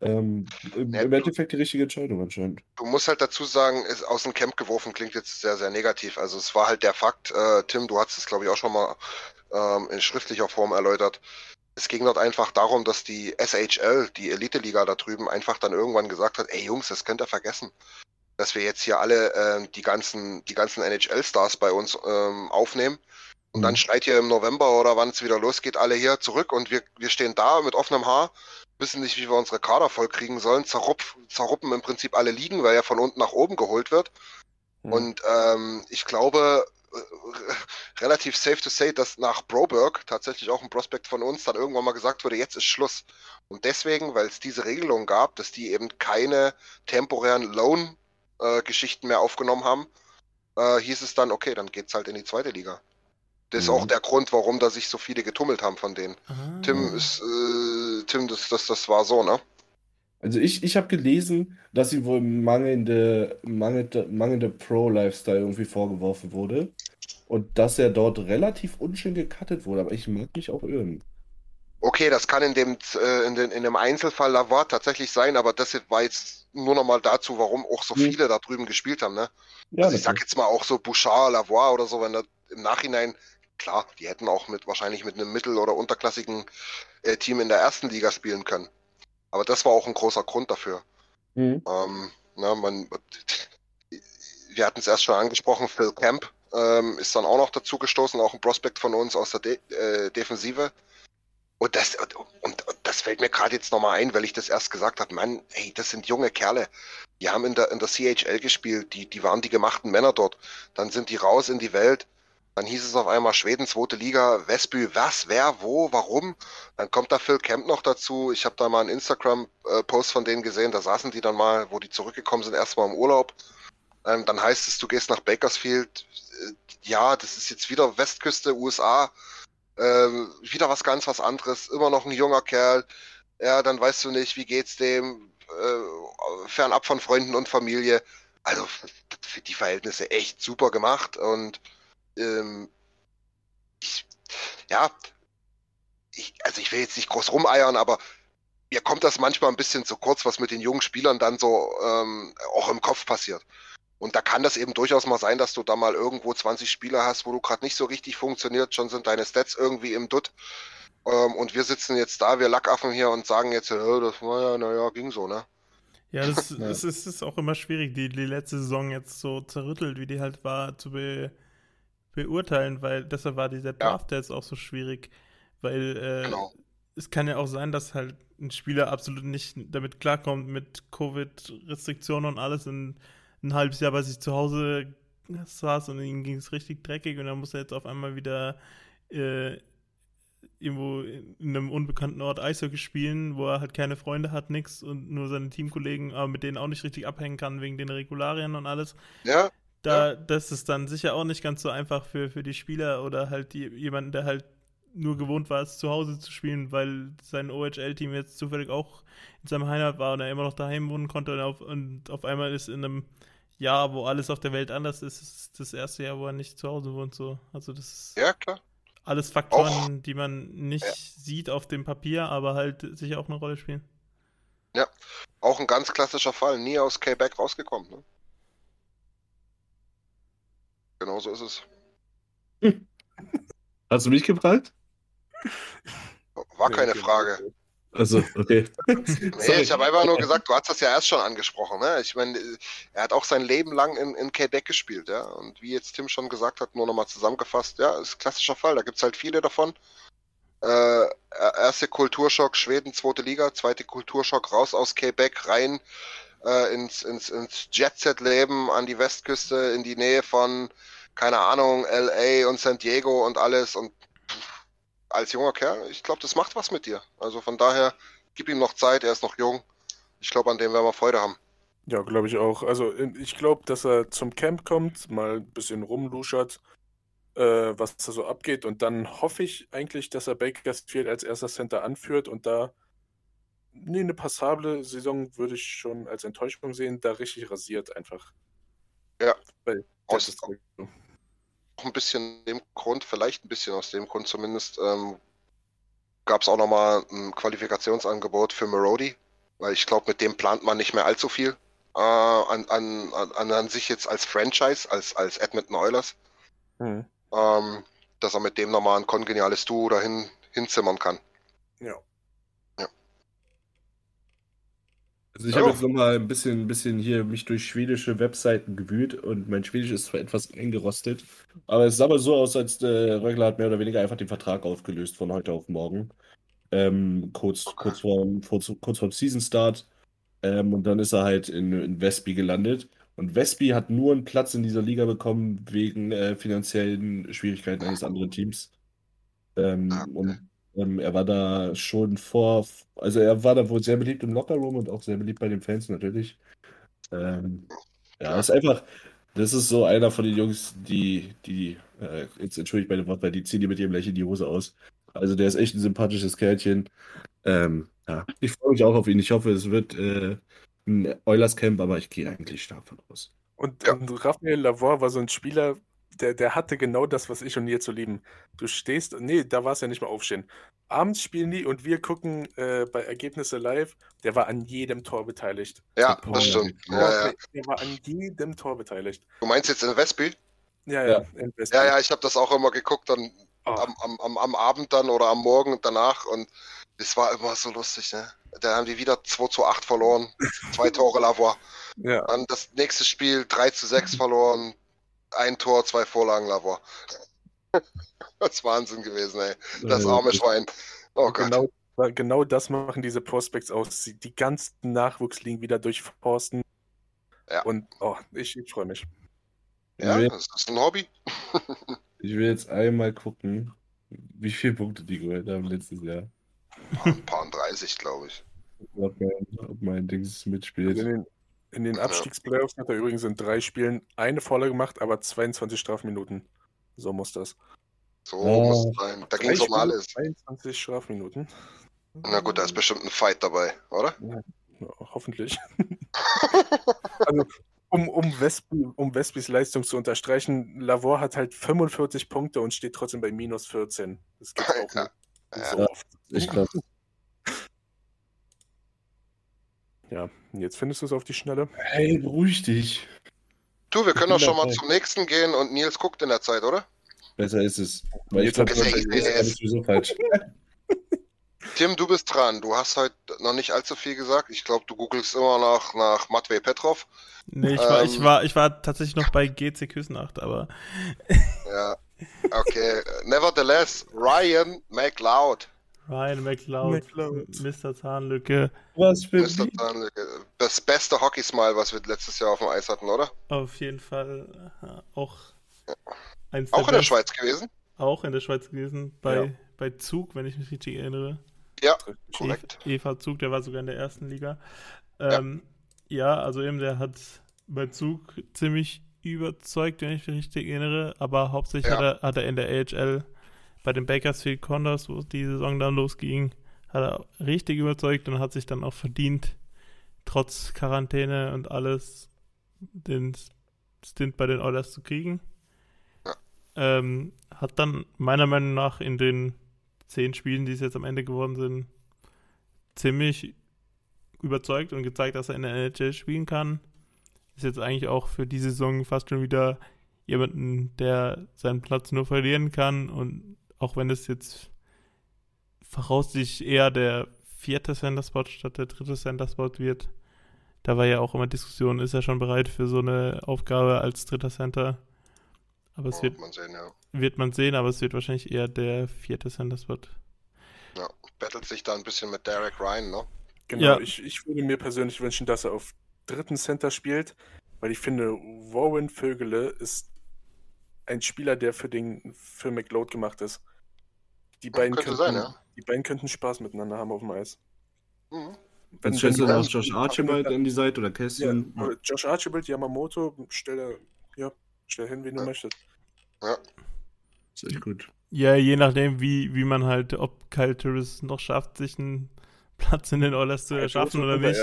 Ähm, im, Ja, im Endeffekt die richtige Entscheidung anscheinend. Du musst halt dazu sagen, ist aus dem Camp geworfen klingt jetzt sehr, sehr negativ. Also es war halt der Fakt, äh, Tim, du hast es glaube ich auch schon mal ähm, in schriftlicher Form erläutert. Es ging dort einfach darum, dass die SHL, die Elite-Liga da drüben, einfach dann irgendwann gesagt hat, ey Jungs, das könnt ihr vergessen. Dass wir jetzt hier alle ähm, die ganzen, die ganzen NHL-Stars bei uns ähm, aufnehmen. Und dann Mhm. schreit ihr im November oder wann es wieder losgeht, alle hier zurück und wir, wir stehen da mit offenem Haar, wissen nicht, wie wir unsere Kader voll kriegen sollen, zerrupf, zerruppen im Prinzip alle Ligen, weil ja von unten nach oben geholt wird. Mhm. Und ähm, ich glaube, äh, relativ safe to say, dass nach Broberg tatsächlich auch ein Prospekt von uns dann irgendwann mal gesagt wurde, jetzt ist Schluss. Und deswegen, weil es diese Regelung gab, dass die eben keine temporären Loan-Geschichten mehr aufgenommen haben, äh, hieß es dann, okay, dann geht's halt in die zweite Liga. Das ist Mhm. auch der Grund, warum da sich so viele getummelt haben von denen. Ah. Tim ist, äh, Tim, das, das, das war so, ne? Also ich, ich habe gelesen, dass ihm wohl mangelnde, mangelnde, mangelnde Pro-Lifestyle irgendwie vorgeworfen wurde. Und dass er dort relativ unschön gecuttet wurde. Aber ich mag mich auch irren. Okay, das kann in dem, äh, in, den, in dem Einzelfall Lavar tatsächlich sein, aber das war jetzt nur nochmal dazu, warum auch so Mhm. viele da drüben gespielt haben, ne? Ja, also ich sag jetzt mal auch so Bouchard, Lavoie oder so, wenn da im Nachhinein, klar, die hätten auch mit wahrscheinlich mit einem mittel- oder unterklassigen äh, Team in der ersten Liga spielen können. Aber das war auch ein großer Grund dafür. Mhm. Ähm, na, man, wir hatten es erst schon angesprochen, Phil Camp ähm, ist dann auch noch dazu gestoßen, auch ein Prospekt von uns aus der De äh, Defensive. Und das, und, und das fällt mir gerade jetzt nochmal ein, weil ich das erst gesagt habe, Mann, ey, das sind junge Kerle. Die haben in der, in der CHL gespielt, die, die waren die gemachten Männer dort. Dann sind die raus in die Welt. Dann hieß es auf einmal Schweden, zweite Liga, Westby, was, wer, wo, warum? Dann kommt da Phil Kemp noch dazu. Ich habe da mal einen Instagram-Post von denen gesehen, da saßen die dann mal, wo die zurückgekommen sind, erstmal im Urlaub. Ähm, dann heißt es, du gehst nach Bakersfield. Äh, ja, das ist jetzt wieder Westküste, USA. Ähm, wieder was ganz was anderes. Immer noch ein junger Kerl. Ja, dann weißt du nicht, wie geht's dem. Äh, fernab von Freunden und Familie. Also für die Verhältnisse echt super gemacht und ähm, ich, ja, ich, also ich will jetzt nicht groß rumeiern, aber mir kommt das manchmal ein bisschen zu kurz, was mit den jungen Spielern dann so ähm, auch im Kopf passiert. Und da kann das eben durchaus mal sein, dass du da mal irgendwo 20 Spieler hast, wo du gerade nicht so richtig funktioniert, schon sind deine Stats irgendwie im Dutt. Ähm, und wir sitzen jetzt da, wir Lackaffen hier und sagen jetzt, äh, das war ja, naja, ging so, ne? Ja, das, Ja. das ist, ist auch immer schwierig, die, die letzte Saison jetzt so zerrüttelt, wie die halt war, zu be, beurteilen, weil deshalb war dieser Draft jetzt auch so schwierig, weil äh, Genau. es kann ja auch sein, dass halt ein Spieler absolut nicht damit klarkommt mit Covid-Restriktionen und alles und ein halbes Jahr bei sich zu Hause saß und ihm ging es richtig dreckig und dann muss er jetzt auf einmal wieder äh, irgendwo in einem unbekannten Ort Eishockey spielen, wo er halt keine Freunde hat, nix und nur seine Teamkollegen, aber mit denen auch nicht richtig abhängen kann wegen den Regularien und alles. Ja, Da, das ist dann sicher auch nicht ganz so einfach für, für die Spieler oder halt die, jemanden, der halt nur gewohnt war, es zu Hause zu spielen, weil sein OHL-Team jetzt zufällig auch in seinem Heimat war und er immer noch daheim wohnen konnte und auf, und auf einmal ist in einem Jahr, wo alles auf der Welt anders ist, ist das erste Jahr, wo er nicht zu Hause wohnt. So. Also das ist Ja, klar. alles Faktoren, Auch- die man nicht Ja. sieht auf dem Papier, aber halt sicher auch eine Rolle spielen. Auch ein ganz klassischer Fall. Nie aus Quebec rausgekommen. Ne? Genau so ist es. Hast du mich gefragt? War keine Frage. Also, okay. Nee, ich habe einfach nur gesagt, du hast das ja erst schon angesprochen. Ne? Ich meine, er hat auch sein Leben lang in, in Quebec gespielt, ja. Und wie jetzt Tim schon gesagt hat, nur nochmal zusammengefasst, ja, ist ein klassischer Fall. Da gibt es halt viele davon. Äh, erste Kulturschock, Schweden, zweite Liga, zweite Kulturschock, raus aus Quebec, rein äh, ins, ins, ins Jet-Set-Leben an die Westküste, in die Nähe von, keine Ahnung, LA und San Diego und alles. Und pff, als junger Kerl, ich glaube, das macht was mit dir. Also von daher, gib ihm noch Zeit, er ist noch jung. Ich glaube, an dem werden wir Freude haben. Ja, glaube ich auch. Also ich glaube, dass er zum Camp kommt, mal ein bisschen rumluschert, äh, was da so abgeht. Und dann hoffe ich eigentlich, dass er Bakersfield als erster Center anführt und da nee, eine passable Saison würde ich schon als Enttäuschung sehen, da richtig rasiert einfach. Ja. Weil Aus- das ist so. Auch ein bisschen dem Grund, vielleicht ein bisschen aus dem Grund zumindest, ähm, gab es auch nochmal ein Qualifikationsangebot für Marody, weil ich glaube, mit dem plant man nicht mehr allzu viel äh, an, an, an, an sich jetzt als Franchise, als, als Edmonton Oilers, Hm. ähm, dass er mit dem nochmal ein kongeniales Duo dahin hinzimmern kann. Ja. Also ich habe jetzt nochmal ein bisschen, ein bisschen hier mich durch schwedische Webseiten gewühlt und mein Schwedisch ist zwar etwas eingerostet, aber es sah aber so aus, als der Rögler hat mehr oder weniger einfach den Vertrag aufgelöst von heute auf morgen. Ähm, kurz, kurz vorm, kurz, kurz vorm Season Start. Ähm, und dann ist er halt in, in Westby gelandet. Und Westby hat nur einen Platz in dieser Liga bekommen wegen äh, finanziellen Schwierigkeiten eines anderen Teams. Ähm, Ah, okay. und ähm, er war da schon vor, also er war da wohl sehr beliebt im Lockerroom und auch sehr beliebt bei den Fans natürlich. Ähm, ja, ist einfach, das ist so einer von den Jungs, die, die, äh, jetzt entschuldigt meine weil die ziehen dir mit ihrem Lächeln die Hose aus. Also der ist echt ein sympathisches Kerlchen. Ähm, ja, ich freue mich auch auf ihn. Ich hoffe, es wird äh, ein Oilers Camp, aber ich gehe eigentlich davon aus. Und, Ja. Raphael Lavor war so ein Spieler, der, der hatte genau das, was ich und ihr zu lieben. Du stehst, nee, da war es ja nicht mal aufstehen. Abends spielen die und wir gucken äh, bei Ergebnisse live. Der war an jedem Tor beteiligt. Ja, Paul, das stimmt. ja. Ja, ja. Der war an jedem Tor beteiligt. Du meinst jetzt in Westby? Ja, Ja. ja. Ja, ja, ich habe das auch immer geguckt, dann Oh, am, am, am, am Abend dann oder am Morgen danach und es war immer so lustig, ne? Da haben die wieder 2 zu 8 verloren, zwei Tore Lavoie. ja. Dann das nächste Spiel 3 zu 6 verloren, ein Tor, zwei Vorlagen Lavoie. Das ist Wahnsinn gewesen, ey. Das Äh, arme Schwein. Oh Gott. Genau, genau das machen diese Prospects aus. Sie- Die ganzen Nachwuchsligen wieder durchforsten. Ja. Und oh, ich, ich freue mich. Ja, will, das ist ein Hobby. ich will jetzt einmal gucken, wie viele Punkte die geholt haben letztes Jahr. Ein paar 30, glaube ich. Ob mein, ob mein Dings Also mitspielt. in den, in den Abstiegsplayoffs hat er übrigens in drei Spielen eine Vorlage gemacht, aber 22 Strafminuten. So muss das. So Oh. muss es sein. Da ging es um alles. 22 Strafminuten. Na gut, da ist bestimmt ein Fight dabei, oder? Ja, hoffentlich. also, um, um, Westby, um Westbys Leistung zu unterstreichen, Lavor hat halt 45 Punkte und steht trotzdem bei minus 14. Das gibt auch Ja. nicht Ja. so oft. Ich glaube, Ja, und jetzt findest du es auf die Schnelle. hey, beruhig dich. Du, wir können doch schon mal zum nächsten gehen und Nils guckt in der Zeit, oder? Besser ist es. Weil ich Jetzt glaube, alles sowieso falsch. Tim, du bist dran. Du hast heute noch nicht allzu viel gesagt. Ich glaube, du googelst immer noch nach Matvey Petrov. Nee, ich war, ich Ähm. war, ich war tatsächlich noch bei GC Küsnacht, aber Ja. Okay. Nevertheless, Ryan McLeod. Ryan McLeod, McLeod. Mr. Zahnlücke, Was für Mr. Zahnlücke. Das beste Hockey-Smile, was wir letztes Jahr auf dem Eis hatten, oder? auf jeden Fall äh, auch eins Auch in der Schweiz gewesen? Auch in der Schweiz gewesen, bei, Ja. bei Zug, wenn ich mich richtig erinnere. Ja, korrekt. Eva Zug, der war sogar in der ersten Liga. Ähm, ja. also eben, der hat bei Zug ziemlich überzeugt, wenn ich mich richtig erinnere, aber hauptsächlich Ja. hat, er, hat er in der AHL bei den Bakersfield Condors, wo die Saison dann losging, hat er richtig überzeugt und hat sich dann auch verdient, trotz Quarantäne und alles den Stint bei den Oilers zu kriegen. Ähm, hat dann meiner Meinung nach in den zehn Spielen, die es jetzt am Ende geworden sind, ziemlich überzeugt und gezeigt, dass er in der NHL spielen kann. Ist jetzt eigentlich auch für die Saison fast schon wieder jemanden, der seinen Platz nur verlieren kann. Und auch wenn es jetzt voraussichtlich eher der vierte Center-Spot statt der dritte Center-Spot wird, da war ja auch immer Diskussion, ist er schon bereit für so eine Aufgabe als dritter Center? Aber es Ja, wird, man sehen, ja. wird man sehen, aber es wird wahrscheinlich eher der vierte Center-Spot. ja. Bettelt sich da ein bisschen mit Derek Ryan, ne? Genau, Ja. ich, ich würde mir persönlich wünschen, dass er auf dritten Center spielt, weil ich finde, Warren Vögele ist ein Spieler, der für den für McLeod gemacht ist. Die beiden, könnte könnten, sein, ja. die beiden könnten Spaß miteinander haben auf dem Eis. Mhm. Wenn, wenn du- auch Josh Archibald an die Seite oder ja, Kästchen. oder Josh Archibald, Yamamoto, stell, ja, stell hin, wie du Ja. möchtest. ist echt gut. Ja, je nachdem, wie, wie man halt, ob Kyle Turris noch schafft, sich einen Platz in den Oilers zu erschaffen oder nicht,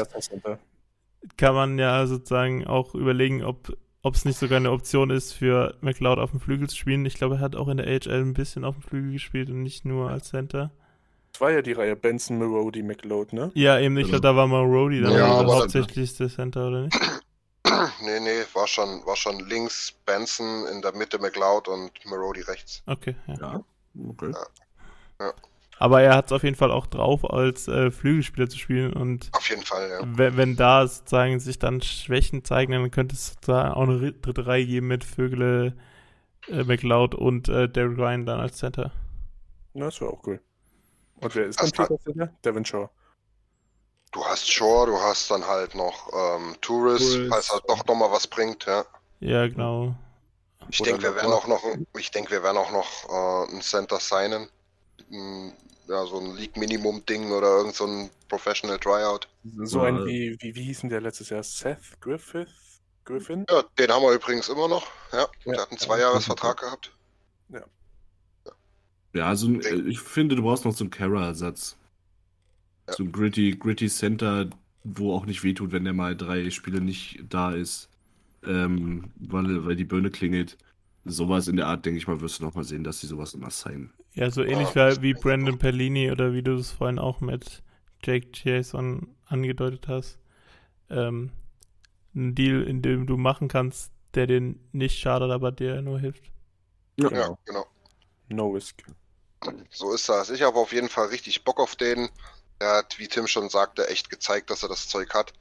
kann man ja sozusagen auch überlegen, ob ob es nicht sogar eine Option ist, für McLeod auf dem Flügel zu spielen. Ich glaube, er hat auch in der AHL ein bisschen auf dem Flügel gespielt und nicht nur als Center. Das war ja die Reihe Benson, Marody, McLeod, ne? Ja, eben, ich glaube, da war mal Rody dann Ja, aber- hauptsächlich der Center, oder nicht? nee, nee, war schon, war schon links Benson, in der Mitte McLeod und Marody rechts. Okay, ja. Ja, okay. Aber er hat es auf jeden Fall auch drauf, als äh, Flügelspieler zu spielen und Auf jeden Fall, ja. wenn, wenn da sozusagen sich dann Schwächen zeigen, dann könnte es sozusagen auch eine ri- dritte Reihe geben mit Vögele, äh, McLeod und äh, Derek Ryan dann als Center. Ja, das wäre auch cool. Und wer ist Das dann Center? Devin Shaw. Du hast Shore, du hast dann halt noch ähm, Tourist, Tourist. falls halt doch nochmal was bringt, ja. Ja, genau. Ich denke, wir werden auch noch, ich denke, wir werden auch noch äh, einen Center signen. Ein, ja, so ein League-Minimum-Ding oder irgend so ein Professional Tryout. So Ja. ein wie, wie, wie hieß denn der letztes Jahr? Seth Griffith? Griffin? Ja, den haben wir übrigens immer noch. Ja, Ja. der hat einen Zweijahresvertrag gehabt. Ja, also ein- äh, ich finde, du brauchst noch so einen Kara-Ersatz. Ja. So ein gritty, gritty Center, wo auch nicht wehtut, wenn der mal drei Spiele nicht da ist, ähm, weil, weil die Birne klingelt. Sowas in der Art, denke ich mal, wirst du noch mal sehen, dass sie sowas immer sein. Ja, so ähnlich Ja, das wie, Brandon. Perlini oder wie du es vorhin auch mit Jake Jason angedeutet hast. Ähm, ein Deal, in dem du machen kannst, der dir nicht schadet, aber dir nur hilft. Ja, genau. No Risk. So ist das. Ich habe auf jeden Fall richtig Bock auf den. Er hat, wie Tim schon sagte, echt gezeigt, dass er das Zeug hat.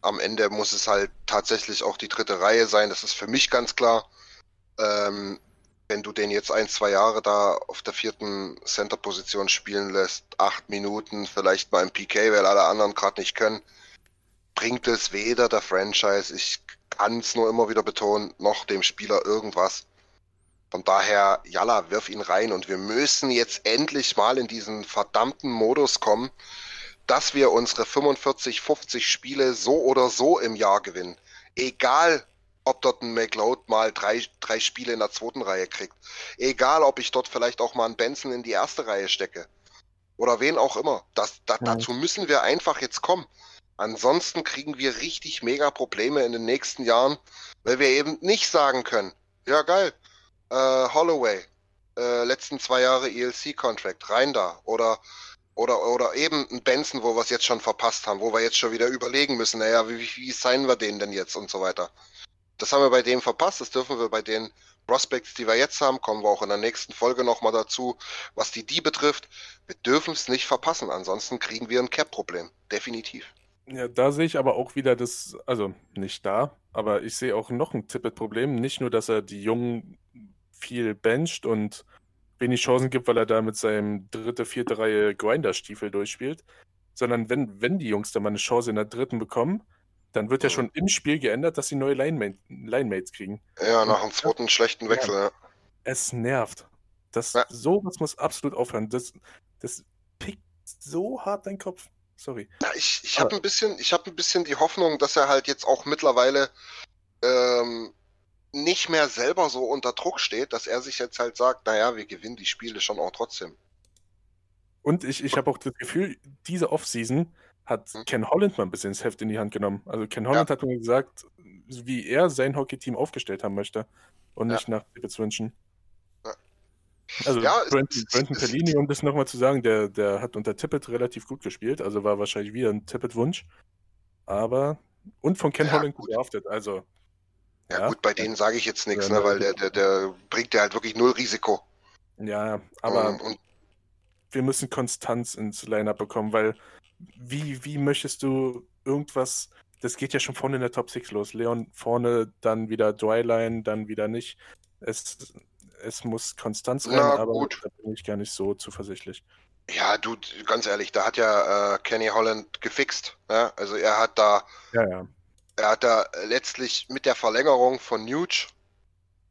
Am Ende muss es halt tatsächlich auch die dritte Reihe sein. Das ist für mich ganz klar. Ähm, wenn du den jetzt ein, zwei Jahre da auf der vierten Center-Position spielen lässt, acht Minuten, vielleicht mal im PK, weil alle anderen gerade nicht können, bringt es weder der Franchise, ich kann es nur immer wieder betonen, noch dem Spieler irgendwas. Von daher, Jalla, wirf ihn rein und wir müssen jetzt endlich mal in diesen verdammten Modus kommen, dass wir unsere 45, 50 Spiele so oder so im Jahr gewinnen. Egal, ob dort ein McLeod mal drei, drei Spiele in der zweiten Reihe kriegt. Egal, ob ich dort vielleicht auch mal einen Benson in die erste Reihe stecke. Oder wen auch immer. Das, da. Dazu müssen wir einfach jetzt kommen. Ansonsten kriegen wir richtig mega Probleme in den nächsten Jahren, weil wir eben nicht sagen können, ja geil, äh, Holloway, äh, letzten zwei Jahre ELC-Contract, rein da. Oder, oder, oder eben ein Benson, wo wir es jetzt schon verpasst haben, wo wir jetzt schon wieder überlegen müssen, naja, wie, wie, wie signen wir den denn jetzt und so weiter. Das haben wir bei dem verpasst, das dürfen wir bei den Prospects, die wir jetzt haben, kommen wir auch in der nächsten Folge nochmal dazu, was die die betrifft. Wir dürfen es nicht verpassen, ansonsten kriegen wir ein Cap-Problem. Definitiv. Ja, da sehe ich aber auch wieder das, also nicht da, aber ich sehe auch noch ein Tippet-Problem. Nicht nur, dass er die Jungen viel bencht und wenig Chancen gibt, weil er da mit seinem dritte, vierte Reihe Grinder-Stiefel durchspielt, sondern wenn, wenn die Jungs dann mal eine Chance in der dritten bekommen, dann wird ja Mhm. schon im Spiel geändert, dass sie neue Line Linemates kriegen. Ja, nach einem zweiten schlechten Wechsel. Ja. Es nervt. Das, Ja. Sowas muss absolut aufhören. Das, das pickt so hart deinen Kopf. Sorry. Ja, ich ich habe ein bisschen, ich habe ein bisschen die Hoffnung, dass er halt jetzt auch mittlerweile ähm, nicht mehr selber so unter Druck steht, dass er sich jetzt halt sagt, naja, wir gewinnen die Spiele schon auch trotzdem. Und ich, ich habe auch das Gefühl, diese Offseason hat Hm. Ken Holland mal ein bisschen das Heft in die Hand genommen. Also Ken Holland hat mir gesagt, wie er sein Hockey-Team aufgestellt haben möchte und Ja. nicht nach Tippets wünschen. Ja. Also Ja, Brandon, Pellini, um das nochmal zu sagen, der, der hat unter Tippett relativ gut gespielt, also war wahrscheinlich wieder ein Tippett-Wunsch. Aber und von Ken Ja, Holland gut. gedraftet, also Ja, gut, bei denen sage ich jetzt nichts, Ja, ne, ne. weil der, der, der bringt ja halt wirklich null Risiko. ja, aber und wir müssen Konstanz ins Lineup bekommen, weil wie, wie möchtest du irgendwas, das geht ja schon vorne in der Top 6 los. Leon vorne, dann wieder Dryline, dann wieder nicht. Es, es muss Konstanz rein, Na, aber gut. da bin ich gar nicht so zuversichtlich. ja, du, ganz ehrlich, da hat ja äh, Kenny Holland gefixt. Ja? Also er hat da, Ja, ja. er hat da letztlich mit der Verlängerung von Nuge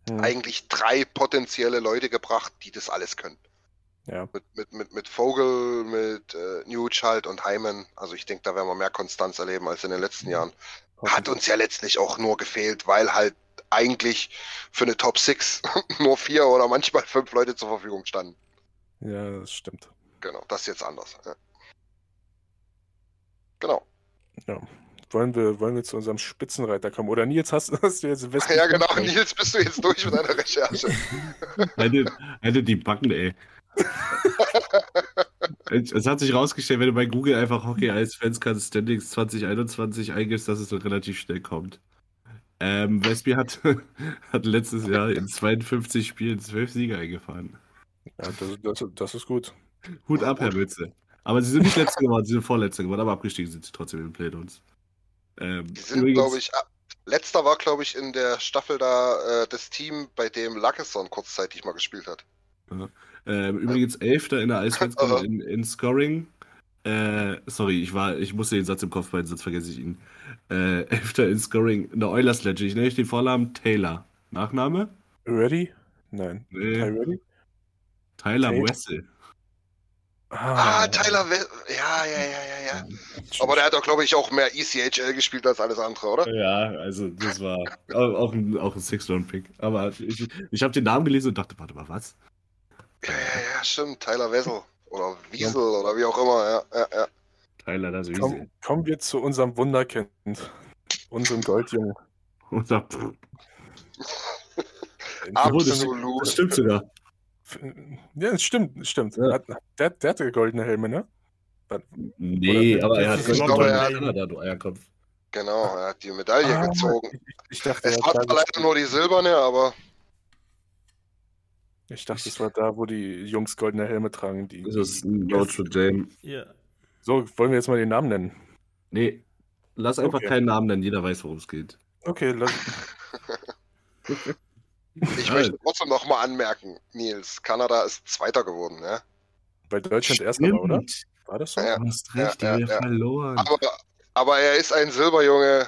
Hm, eigentlich drei potenzielle Leute gebracht, die das alles können. Ja. Mit, mit, mit, mit Vogel, mit äh, Nuge halt und Hyman. Also ich denke, da werden wir mehr Konstanz erleben als in den letzten Jahren. Hat uns ja letztlich auch nur gefehlt, weil halt eigentlich für eine Top 6 nur vier oder manchmal fünf Leute zur Verfügung standen. Ja, das stimmt. Genau, das ist jetzt anders. Ja. Genau. Ja. Wollen wir, wollen wir zu unserem Spitzenreiter kommen? Oder Nils, hast, hast du jetzt Westen Ja, genau. Nils, bist du jetzt durch mit deiner Recherche? Hätte, hätte die Backen, ey. Es hat sich rausgestellt, wenn du bei Google einfach Hockey als Fanscard Standings 2021 eingibst, dass es so relativ schnell kommt. Ähm, Westby hat, hat letztes Jahr in 52 Spielen 12 Siege eingefahren. Ja, das, das, das ist gut. Hut Ja, ab, Herr. Mütze. Aber sie sind nicht letzte geworden, sie sind vorletzte geworden, aber abgestiegen sind sie trotzdem in Playdowns. Ähm, Die sind, übrigens- glaube ich, letzter war, glaube ich, in der Staffel da äh, das Team, bei dem Lackesson kurzzeitig mal gespielt hat. Ähm, übrigens Elfter in der. Eisfanskammer in, in Scoring. Äh, sorry, ich war, ich musste den Satz im Kopf behalten, sonst vergesse ich ihn. Äh, Elfter in Scoring in der Oilers Legend. Ich nenne euch den Vornamen Taylor. Nachname? Ready? Nein. Nee, Ty Ready? Tyler Taylor. Wessel. Ah, Tyler, We ja, ja, ja, ja, ja. Aber der hat doch, glaube ich, auch mehr ECHL gespielt als alles andere, oder? Ja, also das war auch, auch ein, auch ein Six-Round-Pick. Aber ich, ich habe den Namen gelesen und dachte, warte mal, was? Ja, ja, ja, stimmt. Tyler Wessel. Oder Wiesel oder wie auch immer, ja, ja, ja. Tyler, das ist Komm, kommen wir zu unserem Wunderkind. Unserem Goldjungen. Da, Absolut. das stimmt sogar. Ja, das stimmt, das stimmt. Ja. Hat- Der, der hatte goldene Helme, ne? Nee, Oder- aber er hat Ich glaube, er- in Kanada, du Eierkopf. Genau, er hat die Medaille Ah, gezogen. Ich, ich dachte, Es er war hat leider nur die silberne, aber ich dachte, es war da, wo die Jungs goldene Helme tragen. Die, Das ist Notre Dame. Ja. so, wollen wir jetzt mal den Namen nennen? Nee, lass einfach Okay. keinen Namen nennen, jeder weiß, worum es geht. Okay, lass, ich Ja. möchte trotzdem nochmal anmerken, Nils, Kanada ist Zweiter geworden, ja. weil Deutschland erster war, oder? War das so? Ja. Du hast Ja, recht, ja, haben ja. verloren. Aber, aber er ist ein Silberjunge.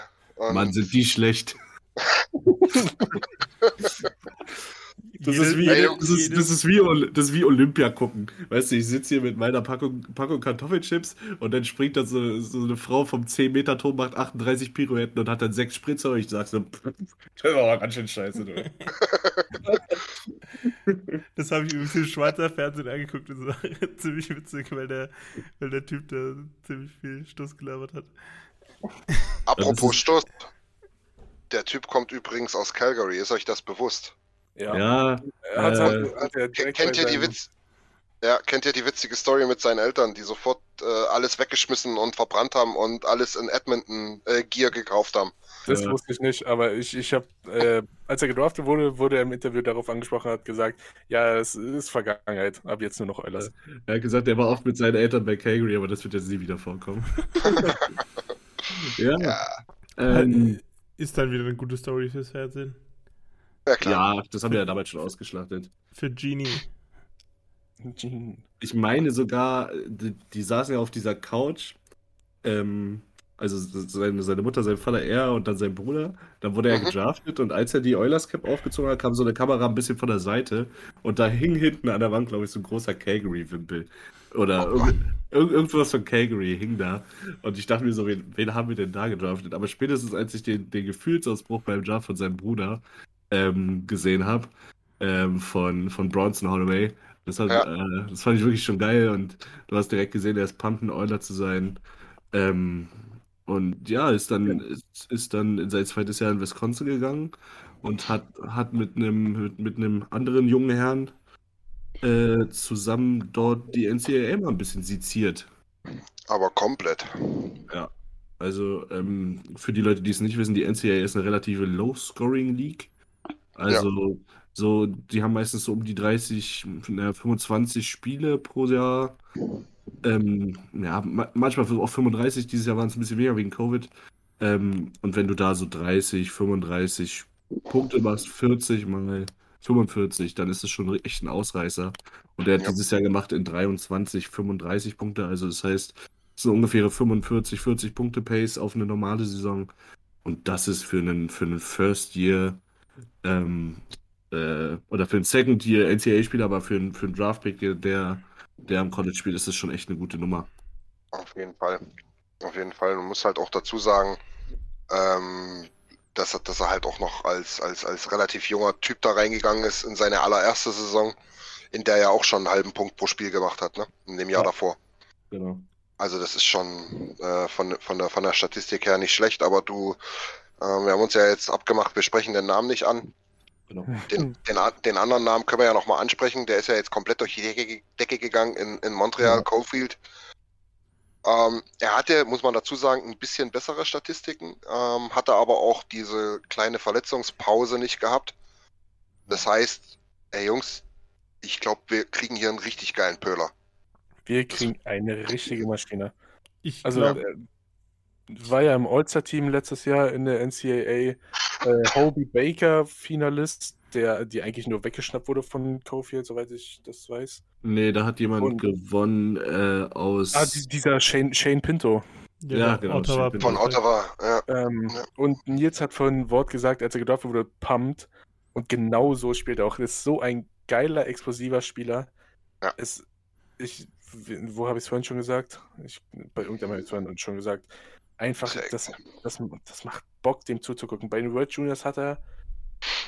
Mann, sind die schlecht. Das ist, wie, das, ist, das, ist wie, das ist wie Olympia gucken. Weißt du, ich sitze hier mit meiner Packung, Packung Kartoffelchips und dann springt da so, so eine Frau vom 10-Meter-Turm, macht 38 Pirouetten und hat dann sechs Spritzer und ich sag so, das war aber ganz schön scheiße. Du. Das habe ich übrigens im Schweizer Fernsehen angeguckt und so ziemlich witzig, weil der, weil der Typ da ziemlich viel Stuss gelabert hat. apropos Das Stuss. Der Typ kommt übrigens aus Calgary, ist euch das bewusst? Ja. Ja, Er hat, Äh, hat er Ken- direkt Kennt ihr die Witz? Ja, kennt ihr die witzige Story mit seinen Eltern, die sofort äh, alles weggeschmissen und verbrannt haben und alles in Edmonton äh, Gear gekauft haben? Das Ja. wusste ich nicht, aber ich, ich habe, äh, als er gedraftet wurde, wurde er im Interview darauf angesprochen, hat gesagt, ja, es ist Vergangenheit, ab jetzt nur noch Eulers. er hat gesagt, er war oft mit seinen Eltern bei Calgary, aber das wird jetzt nie wieder vorkommen. ja. Ja, Ähm, Ist dann wieder eine gute Story fürs Fernsehen. Ja klar. ja, das haben wir ja damals schon ausgeschlachtet. Für Genie. Ich meine sogar, die, die saßen ja auf dieser Couch. Ähm, also seine, seine Mutter, sein Vater, er und dann sein Bruder. Dann wurde er Mhm. gedraftet und als er die Oilers Cap aufgezogen hat, kam so eine Kamera ein bisschen von der Seite und da hing hinten an der Wand, glaube ich, so ein großer Calgary-Wimpel. Oder Oh irg irg irgendwas von Calgary hing da. Und ich dachte mir so, wen, wen haben wir denn da gedraftet? Aber spätestens als ich den, den Gefühlsausbruch beim Draft von seinem Bruder ähm, gesehen habe, ähm, von, von Bronson Holloway, das, hat, Ja. äh, das fand ich wirklich schon geil und du hast direkt gesehen, er ist pumped, ein Euler zu sein. Ähm, Und ja, ist dann, ist, ist dann in sein zweites Jahr in Wisconsin gegangen und hat, hat mit einem mit, mit einem anderen jungen Herrn äh, zusammen dort die NCAA mal ein bisschen seziert. Aber komplett. Ja. Also ähm, für die Leute, die es nicht wissen, die NCAA ist eine relative Low-Scoring-League. Also so, die haben meistens so um die 30, na, 25 Spiele pro Jahr. Ähm, ja, ma manchmal auch 35, dieses Jahr waren es ein bisschen weniger wegen Covid. Ähm, und wenn du da so 30, 35 Punkte machst, 40 mal 45, dann ist es schon echt ein Ausreißer. Und der hat Ja. dieses Jahr gemacht in 23, 35 Punkte. Also das heißt, es sind ungefähr 45, 40 Punkte Pace auf eine normale Saison. Und das ist für einen, für einen First Year ähm, äh, oder für einen Second Year NCAA-Spieler, aber für einen, für einen Draft-Pick, der, der am College spielt, ist das schon echt eine gute Nummer. Auf jeden Fall. Auf jeden Fall. Man muss halt auch dazu sagen, ähm, dass, er, dass er halt auch noch als, als, als relativ junger Typ da reingegangen ist in seine allererste Saison, in der er auch schon einen halben Punkt pro Spiel gemacht hat, ne? In dem Jahr Ja. davor. Genau. Also das ist schon äh, von, von, der, von der Statistik her nicht schlecht, aber du, äh, wir haben uns ja jetzt abgemacht, wir sprechen den Namen nicht an. genau. Den, den, den anderen Namen können wir ja nochmal ansprechen. Der ist ja jetzt komplett durch die Decke, Decke gegangen in, in Montreal, Ja. Cofield. Ähm, er hatte, muss man dazu sagen, ein bisschen bessere Statistiken, ähm, hatte aber auch diese kleine Verletzungspause nicht gehabt. Das heißt, ey Jungs, ich glaube, wir kriegen hier einen richtig geilen Pöhler. Wir kriegen eine richtige Maschine. Ich Also, glaube, äh, war ja im All-Star-Team letztes Jahr in der NCAA. Äh, Hobie Baker, Finalist, der, die eigentlich nur weggeschnappt wurde von Cofield, soweit ich das weiß. Nee, da hat jemand Und- gewonnen äh, aus. Ah, die, dieser Shane, Shane Pinto. ja, genau, Ottawa. Von. Ottawa, ja. Ähm, Ja. Und Nils hat vorhin ein Wort gesagt, als er gedraftet wurde, pumped. Und genau so spielt er auch. Er ist so ein geiler, explosiver Spieler. Ja. Es, ich, wo habe ich es vorhin schon gesagt? Ich, bei irgendjemandem habe ich es vorhin schon gesagt. Einfach, das, das, das macht Bock, dem zuzugucken. Bei den World Juniors hat er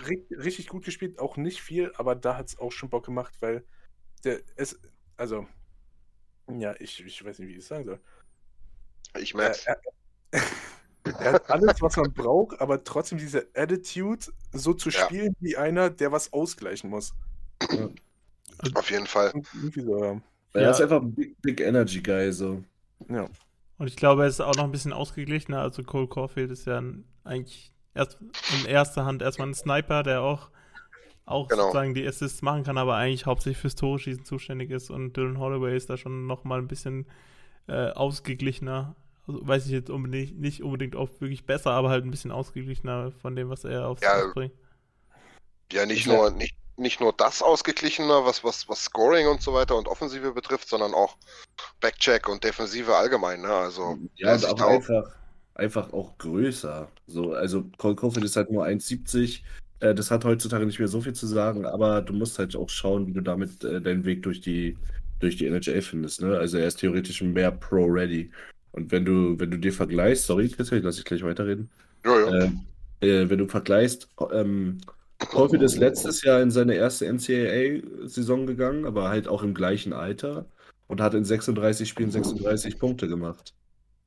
ri richtig gut gespielt, auch nicht viel, aber da hat es auch schon Bock gemacht, weil der es, also, ja, ich, ich weiß nicht, wie ich es sagen soll. Ich Er, merk's. er, er hat alles, was man braucht, aber trotzdem diese Attitude, so zu Ja. spielen wie einer, der was ausgleichen muss. Auf jeden Fall. So, ja. Er Ja. ist einfach ein Big, Big Energy Guy, so. ja. Und ich glaube, er ist auch noch ein bisschen ausgeglichener. Also Cole Caulfield ist ja ein, eigentlich erst in erster Hand erstmal ein Sniper, der auch, auch Genau. sozusagen die Assists machen kann, aber eigentlich hauptsächlich fürs Tore-Schießen zuständig ist. Und Dylan Holloway ist da schon noch mal ein bisschen äh, ausgeglichener. Also, weiß ich jetzt unbedingt, nicht unbedingt oft wirklich besser, aber halt ein bisschen ausgeglichener von dem, was er aufs Ja, bringt. Ja, nicht nur, nicht, nicht nur das ausgeglichener, was, was, was Scoring und so weiter und Offensive betrifft, sondern auch Backcheck und Defensive allgemein. Ne? Also, Ja, und auch einfach, einfach auch größer. So, also Cole Caulfield ist halt nur 1,70. Äh, das hat heutzutage nicht mehr so viel zu sagen, aber du musst halt auch schauen, wie du damit äh, deinen Weg durch die, durch die NHL findest. Ne? Also er ist theoretisch mehr Pro-Ready. Und wenn du, wenn du dir vergleichst, sorry, Christian, ich lasse dich gleich weiterreden. Ja, ja. Ähm, äh, wenn du vergleichst, ähm, Caulfield ist letztes Jahr in seine erste NCAA-Saison gegangen, aber halt auch im gleichen Alter und hat in 36 Spielen 36 Punkte gemacht.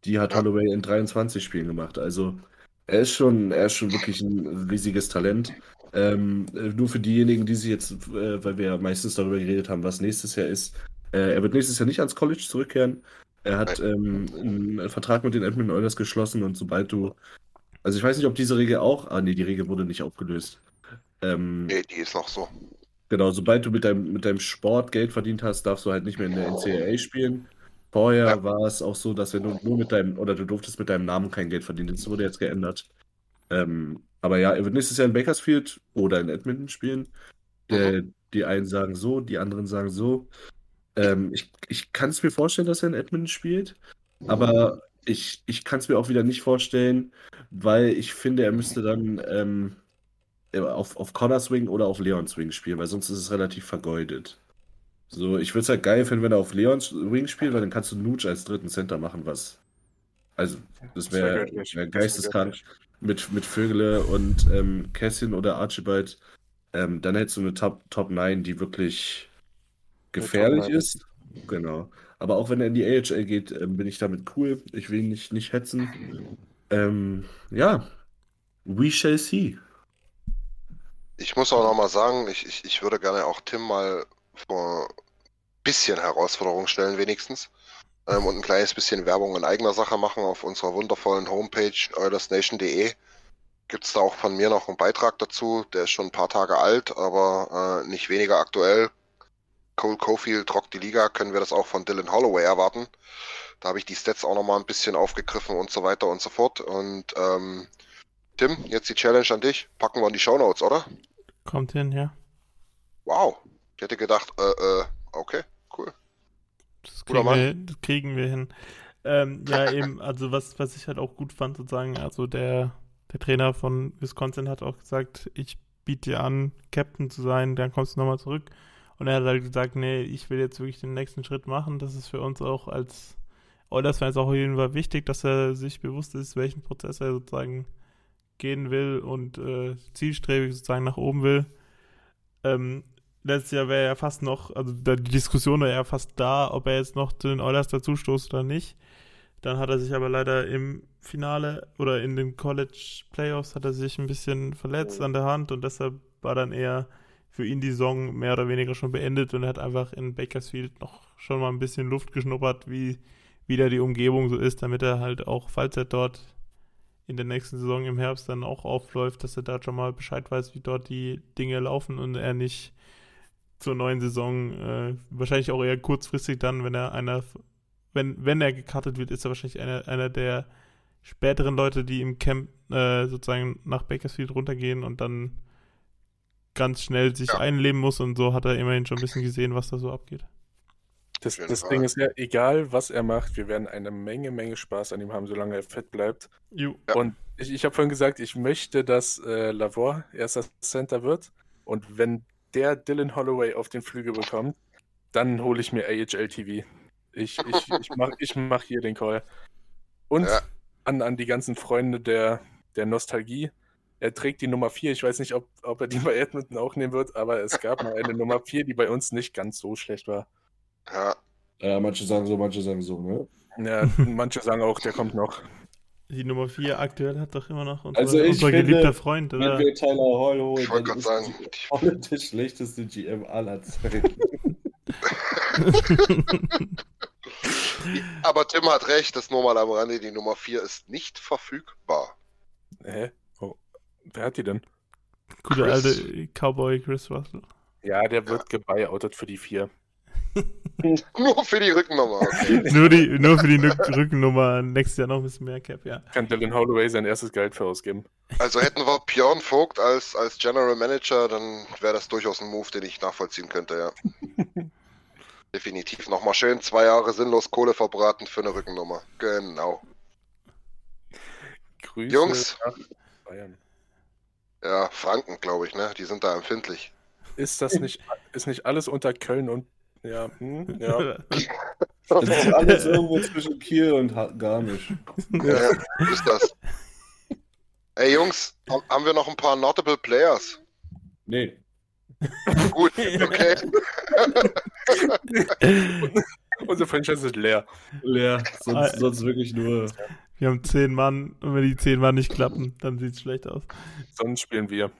Die hat. Holloway in 23 Spielen gemacht. Also er ist schon, er ist schon wirklich ein riesiges Talent. Ähm, äh, nur für diejenigen, die sich jetzt, äh, weil wir ja meistens darüber geredet haben, was nächstes Jahr ist, äh, er wird nächstes Jahr nicht ans College zurückkehren. Er hat ähm, einen Vertrag mit den Edmonton Oilers geschlossen und sobald du, also ich weiß nicht, ob diese Regel auch, ah nee, die Regel wurde nicht aufgelöst. Ähm, Nee, die ist noch so. Genau, sobald du mit deinem, mit deinem Sport Geld verdient hast, darfst du halt nicht mehr in der NCAA spielen. Vorher Ja. war es auch so, dass wenn du nur mit deinem, oder du durftest mit deinem Namen kein Geld verdienen. Das wurde jetzt geändert. Ähm, aber ja, er wird nächstes Jahr in Bakersfield oder in Edmonton spielen. Der, die einen sagen so, die anderen sagen so. Ähm, ich ich kann es mir vorstellen, dass er in Edmonton spielt, aber ich, ich kann es mir auch wieder nicht vorstellen, weil ich finde, er müsste dann ähm, auf, auf Connor Swing oder auf Leon Swing spielen, weil sonst ist es relativ vergeudet. So, ich würde es halt geil finden, wenn er auf Leon Swing spielt, weil dann kannst du Nuge als dritten Center machen, was. Also, das wär wäre wär geisteskrank mit, mit Vögele und ähm, Cassian oder Archibald. Ähm, dann hättest du eine Top, Top 9, die wirklich gefährlich Top 9. ist. Genau. Aber auch wenn er in die AHL geht, ähm, bin ich damit cool. Ich will ihn nicht, nicht hetzen. Ähm, ja, we shall see. Ich muss auch nochmal sagen, ich, ich, ich würde gerne auch Tim mal vor ein bisschen Herausforderung stellen, wenigstens. Ähm, und ein kleines bisschen Werbung in eigener Sache machen auf unserer wundervollen Homepage oilersnation.de. Gibt es da auch von mir noch einen Beitrag dazu. Der ist schon ein paar Tage alt, aber äh, nicht weniger aktuell. Cole Cofield rockt die Liga, können wir das auch von Dylan Holloway erwarten. Da habe ich die Stats auch nochmal ein bisschen aufgegriffen und so weiter und so fort. Und ähm, Tim, jetzt die Challenge an dich. Packen wir in die Shownotes, oder? Kommt hin, ja. Wow. Ich hätte gedacht, äh, äh, okay, cool. Das kriegen, wir, das kriegen wir hin. Ähm, ja, eben, also was, was ich halt auch gut fand, sozusagen, also der, der Trainer von Wisconsin hat auch gesagt, ich biete dir an, Captain zu sein, dann kommst du nochmal zurück. Und er hat halt gesagt, nee, ich will jetzt wirklich den nächsten Schritt machen. Das ist für uns auch als Oilers-Fans auch auf jeden Fall wichtig, dass er sich bewusst ist, welchen Prozess er sozusagen gehen will und äh, zielstrebig sozusagen nach oben will. Ähm, letztes Jahr wäre er fast noch, also die Diskussion war ja fast da, ob er jetzt noch zu den Oilers dazu stoßt oder nicht. Dann hat er sich aber leider im Finale oder in den College Playoffs hat er sich ein bisschen verletzt an der Hand und deshalb war dann eher für ihn die Saison mehr oder weniger schon beendet und er hat einfach in Bakersfield noch schon mal ein bisschen Luft geschnuppert, wie wieder die Umgebung so ist, damit er halt auch, falls er dort in der nächsten Saison im Herbst dann auch aufläuft, dass er da schon mal Bescheid weiß, wie dort die Dinge laufen und er nicht zur neuen Saison, äh, wahrscheinlich auch eher kurzfristig dann, wenn er einer, wenn, wenn er gekartet wird, ist er wahrscheinlich einer, einer der späteren Leute, die im Camp äh, sozusagen nach Bakersfield runtergehen und dann ganz schnell sich Ja. einleben muss und so hat er immerhin schon ein bisschen gesehen, was da so abgeht. Das, das. Ding ist ja, egal was er macht, wir werden eine Menge, Menge Spaß an ihm haben, solange er fett bleibt. Ja. Und ich, ich habe vorhin gesagt, ich möchte, dass äh, Lavor erster Center wird. Und wenn der Dylan Holloway auf den Flügel bekommt, dann hole ich mir AHL TV. Ich, ich, ich mache ich mach hier den Call. Und Ja. an, an die ganzen Freunde der, der Nostalgie. Er trägt die Nummer 4. Ich weiß nicht, ob, ob er die bei Edmonton auch nehmen wird, aber es gab mal eine Nummer 4, die bei uns nicht ganz so schlecht war. Ja, Ja, manche sagen so, manche sagen so, ne? Ja, manche sagen auch, der kommt noch. Die Nummer 4 aktuell hat doch immer noch unser, Also ich unser finde, geliebter Freund, Wenn oder? wir Tyler Hall holen, ich wollte dann gerade ist sagen, Hall der schlechteste GM aller Zeiten. aber Tim hat recht, das nur mal am Rande, die Nummer 4 ist nicht verfügbar. Hä? Oh, wer hat die denn? Guter alte Cowboy Chris Russell. Ja, der wird gebuyoutet für die vier. Nur für die Rückennummer, okay. nur, die, nur für die Rück- Rückennummer nächstes Jahr noch ein bisschen mehr Cap, ja. Kann Dylan Holloway sein erstes Gehalt für ausgeben. Also hätten wir Björn Vogt als, als General Manager, dann wäre das durchaus ein Move, den ich nachvollziehen könnte, ja. Definitiv. Nochmal schön zwei Jahre sinnlos Kohle verbraten für eine Rückennummer. Genau. Grüße Jungs. nach Bayern. Ja, Franken, glaube ich, ne? Die sind da empfindlich. Ist das nicht, ist nicht alles unter Köln und ja, hm, ja. Das ist alles irgendwo zwischen Kiel und Garmisch. Ja, ist das. Ey Jungs, ha- haben wir noch ein paar Notable Players? Nee. Gut, okay. Unser Franchise ist leer. Leer. Sonst, Ah. sonst wirklich nur. Wir haben zehn Mann und wenn die zehn Mann nicht klappen, dann sieht es schlecht aus. Sonst spielen wir.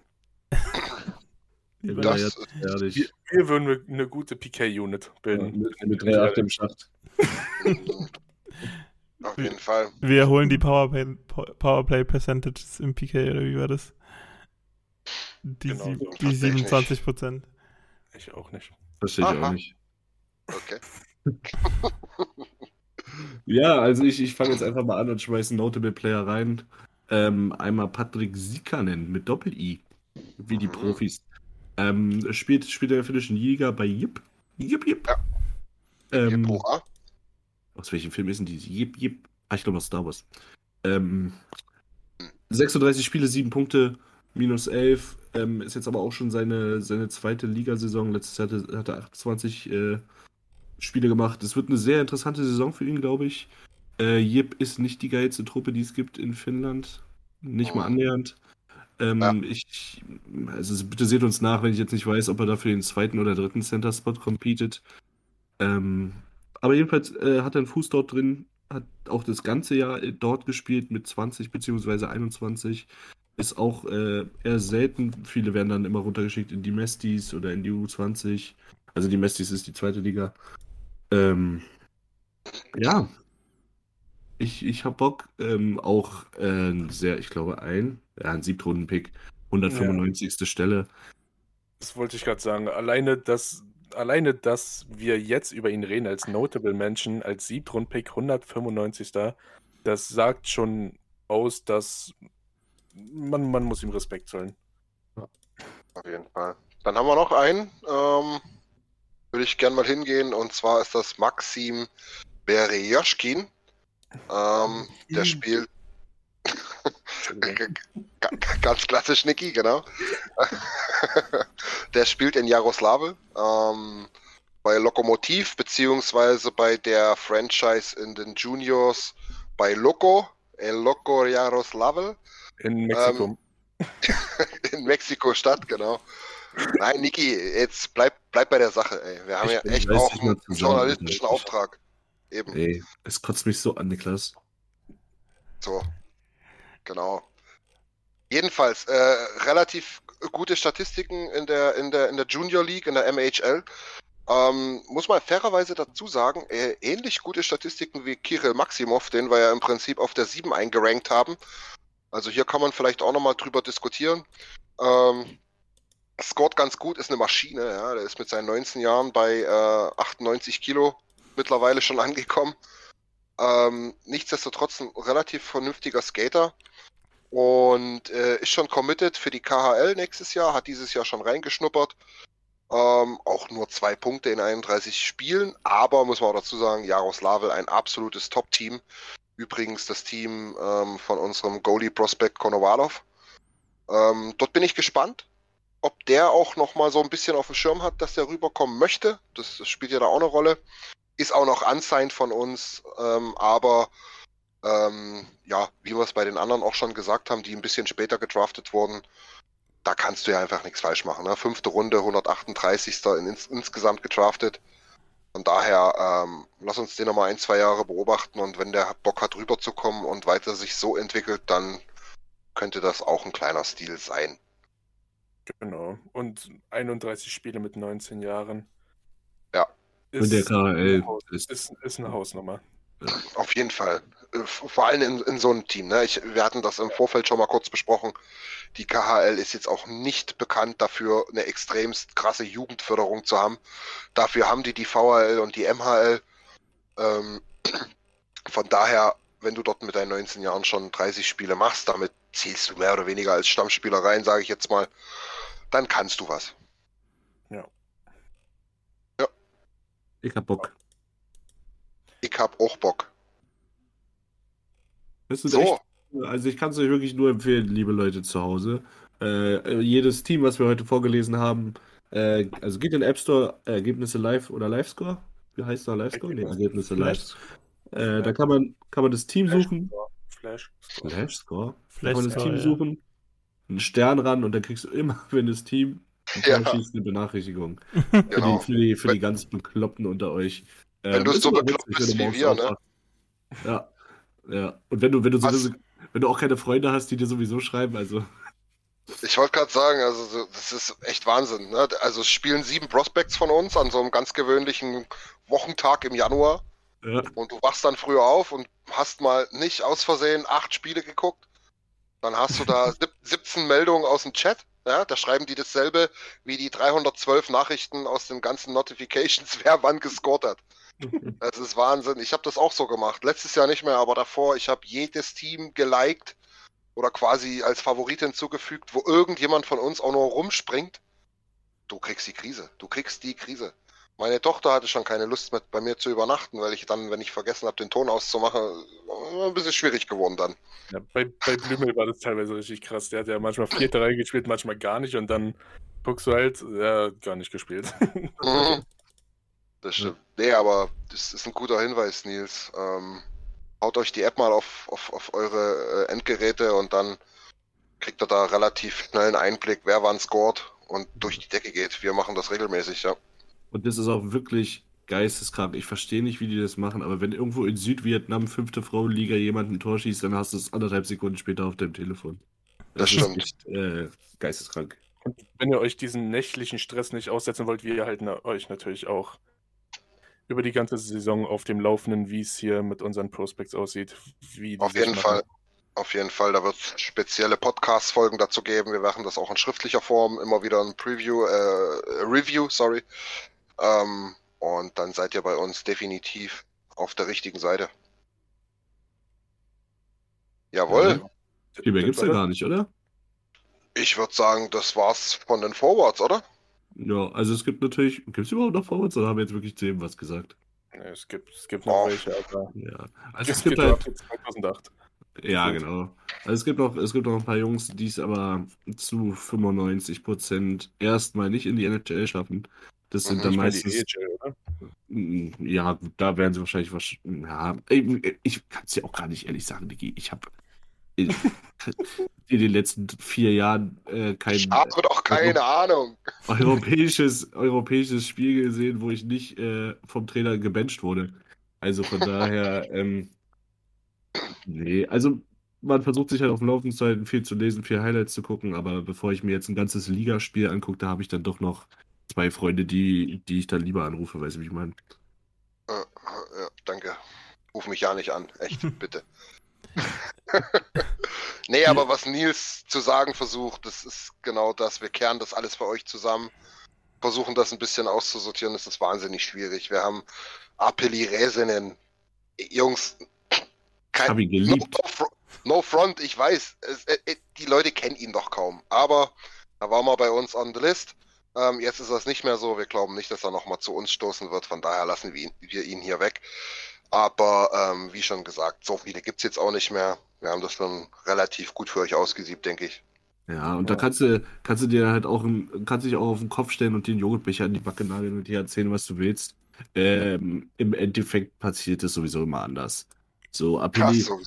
Bin Das ja. Wir, wir würden eine- eine gute PK-Unit Ja, bilden. mit mit 3-8 im Schacht. Auf jeden Fall. Wir holen die Powerplay, Powerplay Percentages im PK, oder wie war das? Die, Genau so. die Tatsächlich. 27 Prozent. Ich auch nicht. Verstehe ich Aha. auch nicht. Okay. Ja, also ich, ich fange jetzt einfach mal an und schmeiße einen Notable Player rein. Ähm, einmal Patrick Sikanen mit Doppel-I, wie die Mhm. Profis. Ähm, spielt, spielt in der finnischen Liga bei Jip. Jip, Jip. Ja. Ähm, Hurra. aus welchem Film ist denn die? Jip, Jip. Ah, ich glaube aus Star Wars. Ähm, 36 Spiele, 7 Punkte, minus 11. Ähm, ist jetzt aber auch schon seine, seine zweite Ligasaison. Letztes Jahr hatte, hat er 28 äh, Spiele gemacht. Es wird eine sehr interessante Saison für ihn, glaube ich. Äh, Jip ist nicht die geilste Truppe, die es gibt in Finnland. Nicht mal Mhm. annähernd. Ähm, Ja. ich, also bitte seht uns nach, wenn ich jetzt nicht weiß, ob er dafür den zweiten oder dritten Center-Spot competet. Ähm, aber jedenfalls äh, hat er einen Fuß dort drin, hat auch das ganze Jahr äh, dort gespielt mit 20 bzw. 21. Ist auch äh, eher selten. Viele werden dann immer runtergeschickt in die Mestis oder in die U20. Also die Mestis ist die zweite Liga. Ähm, ja. Ich, ich habe Bock. Ähm, auch äh, sehr, ich glaube, ein, ja, ein Siebtrunden-Pick. 195. Stelle. Das wollte ich gerade sagen. Alleine, dass, alleine, dass wir jetzt über ihn reden als Notable Mention, als Siebtrunden-Pick 195. Das sagt schon aus, dass man, man muss ihm Respekt zollen. Auf jeden Fall. Dann haben wir noch einen. Ähm, würde ich gerne mal hingehen. Und zwar ist das Maxim Berioschkin. Ähm, der spielt ganz klassisch Niki, genau. der spielt in Jaroslawl ähm, bei Lokomotiv beziehungsweise bei der Franchise in den Juniors bei Loco, El Loco Jaroslawl. In Mexiko. Ähm, in Mexiko-Stadt, genau. Nein, Niki, jetzt bleib, bleib bei der Sache, ey. Wir haben Ich ja echt 30 auch einen journalistischen. Auftrag. Eben. Ey, es kotzt mich so an, Niklas. So. Genau. Jedenfalls, äh, relativ gute Statistiken in der, in der, in der Junior League, in der MHL. Ähm, muss man fairerweise dazu sagen, äh, ähnlich gute Statistiken wie Kirill Maximov, den wir ja im Prinzip auf der 7 eingerankt haben. Also hier kann man vielleicht auch nochmal drüber diskutieren. Ähm, scored ganz gut, ist eine Maschine, ja. Der ist mit seinen 19 Jahren bei äh, 98 Kilo mittlerweile schon angekommen. Ähm, nichtsdestotrotz ein relativ vernünftiger Skater und äh, ist schon committed für die KHL nächstes Jahr, hat dieses Jahr schon reingeschnuppert. Ähm, auch nur zwei Punkte in 31 Spielen, aber muss man auch dazu sagen, Jaroslawl ein absolutes Top-Team. Übrigens das Team ähm, von unserem Goalie-Prospect Konovalov. Ähm, dort bin ich gespannt, ob der auch noch mal so ein bisschen auf dem Schirm hat, dass der rüberkommen möchte. Das, das spielt ja da auch eine Rolle. Ist auch noch unsigned von uns, ähm, aber ähm, ja, wie wir es bei den anderen auch schon gesagt haben, die ein bisschen später gedraftet wurden, da kannst du ja einfach nichts falsch machen. Ne? Fünfte Runde, 138. In, ins, insgesamt gedraftet. Von daher, ähm, lass uns den nochmal ein, zwei Jahre beobachten und wenn der Bock hat, rüberzukommen und weiter sich so entwickelt, dann könnte das auch ein kleiner Stil sein. Genau. Und 31 Spiele mit 19 Jahren. Und der KHL ist, ist, ist eine Hausnummer. Auf jeden Fall. Äh, Vor allem in, in so einem Team. Ne? Ich, wir hatten das im Vorfeld schon mal kurz besprochen. Die KHL ist jetzt auch nicht bekannt dafür, eine extremst krasse Jugendförderung zu haben. Dafür haben die die VHL und die MHL. Ähm, von daher, wenn du dort mit deinen 19 Jahren schon 30 Spiele machst, damit zielst du mehr oder weniger als Stammspieler rein, sage ich jetzt mal, dann kannst du was. Ich hab Bock. Ich hab auch Bock. Das ist So, echt, also ich kann es euch wirklich nur empfehlen, liebe Leute zu Hause. Äh, jedes Team, was wir heute vorgelesen haben, äh, also geht in den App Store, äh, Ergebnisse live oder Livescore. Wie heißt da Livescore? Nee, Ergebnisse live. Äh, da kann man, kann man das Team suchen. Flash. Flashscore? Da Flash kann man das Score, Team ja. suchen, einen Stern ran und dann kriegst du immer, wenn das Team ein Ja. Tor schießt, eine Benachrichtigung. genau. Für, die, für, die, für die ganz Bekloppten unter euch. Wenn du so bekloppt bist wie wir, ne? Ja, ja. Und wenn du, wenn du sowieso, wenn du auch keine Freunde hast, die dir sowieso schreiben, also Ich wollte gerade sagen, also so- das ist echt Wahnsinn. Ne? Also es spielen sieben Prospects von uns an so einem ganz gewöhnlichen Wochentag im Januar ja, und du wachst dann früher auf und hast mal nicht aus Versehen acht Spiele geguckt. Dann hast du da sieb- 17 Meldungen aus dem Chat. Ja, da schreiben die dasselbe wie die 312 Nachrichten aus den ganzen Notifications, wer wann gescored hat. Das ist Wahnsinn. Ich habe das auch so gemacht. Letztes Jahr nicht mehr, aber davor, ich habe jedes Team geliked oder quasi als Favorit hinzugefügt, wo irgendjemand von uns auch nur rumspringt. Du kriegst die Krise. Du kriegst die Krise. Meine Tochter hatte schon keine Lust mit bei mir zu übernachten, weil ich dann, wenn ich vergessen habe, den Ton auszumachen, war ein bisschen schwierig geworden dann. Ja, bei, bei Blümel war das teilweise richtig krass. Der hat ja manchmal vierte Reihe gespielt, manchmal gar nicht und dann guckst du halt, ja, gar nicht gespielt. Mhm. Das stimmt. Nee, aber das ist ein guter Hinweis, Nils. Ähm, haut euch die App mal auf, auf, auf eure äh, Endgeräte und dann kriegt ihr da relativ schnell einen Einblick, wer wann scored und durch die Decke geht. Wir machen das regelmäßig, ja. Und das ist auch wirklich geisteskrank. Ich verstehe nicht, wie die das machen, aber wenn irgendwo in Südvietnam, fünfte Frauenliga, jemand ein Tor schießt, dann hast du es anderthalb Sekunden später auf deinem Telefon. Das ist stimmt. echt, äh, geisteskrank. Und wenn ihr euch diesen nächtlichen Stress nicht aussetzen wollt, wir halten euch natürlich auch über die ganze Saison auf dem Laufenden, wie es hier mit unseren Prospects aussieht. Auf jeden machen. Fall. Auf jeden Fall, da wird es spezielle Podcast-Folgen dazu geben. Wir machen das auch in schriftlicher Form, immer wieder ein Preview, äh, Review, sorry. Ähm, und dann seid ihr bei uns definitiv auf der richtigen Seite. Jawohl. Viel mehr gibt's ja gar nicht, oder? Ich würde sagen, das war's von den Forwards, oder? Ja, also es gibt natürlich, gibt's überhaupt noch Forwards oder haben wir jetzt wirklich zu jedem was gesagt? Nee, es gibt, es gibt noch Oh. welche, aber Ja, also es es gibt gibt halt, halt 2008. ja genau. Also es gibt noch, es gibt noch ein paar Jungs, die es aber zu 95% erstmal nicht in die NHL schaffen. Das sind Mhm, dann meistens? Mm, ja, gut, da werden sie wahrscheinlich was, ja, ich kann es dir auch gar nicht ehrlich sagen, Digi, ich habe in, in den letzten vier Jahren äh, kein Ich habe doch keine Ahnung. europäisches, europäisches Spiel gesehen, wo ich nicht äh, vom Trainer gebencht wurde. Also von daher, ähm, nee, also man versucht sich halt auf dem Laufenden zu halten, viel zu lesen, viel Highlights zu gucken, aber bevor ich mir jetzt ein ganzes Ligaspiel angucke, da habe ich dann doch noch zwei Freunde, die, die ich dann lieber anrufe, weißt du, wie ich meine? Äh, ja, danke. Ruf mich ja nicht an. Echt, bitte. nee, aber was Nils zu sagen versucht, das ist genau das. Wir kehren das alles für euch zusammen, versuchen das ein bisschen auszusortieren. Das ist wahnsinnig schwierig. Wir haben Apeli Resenen. Jungs, kein, Hab no, geliebt. no, no front, ich weiß. Es, äh, äh, die Leute kennen ihn doch kaum. Aber er war mal bei uns on the list. Ähm, jetzt ist das nicht mehr so. Wir glauben nicht, dass er nochmal zu uns stoßen wird. Von daher lassen wir ihn, wir ihn hier weg. Aber ähm, wie schon gesagt, so viele gibt es jetzt auch nicht mehr. Wir haben das schon relativ gut für euch ausgesiebt, denke ich. Ja, und da kannst du, kannst du dir halt auch, kannst dich auch auf den Kopf stellen und den Joghurtbecher an die Backe nageln und dir erzählen, was du willst. Ähm, Im Endeffekt passiert es sowieso immer anders. So, sowieso.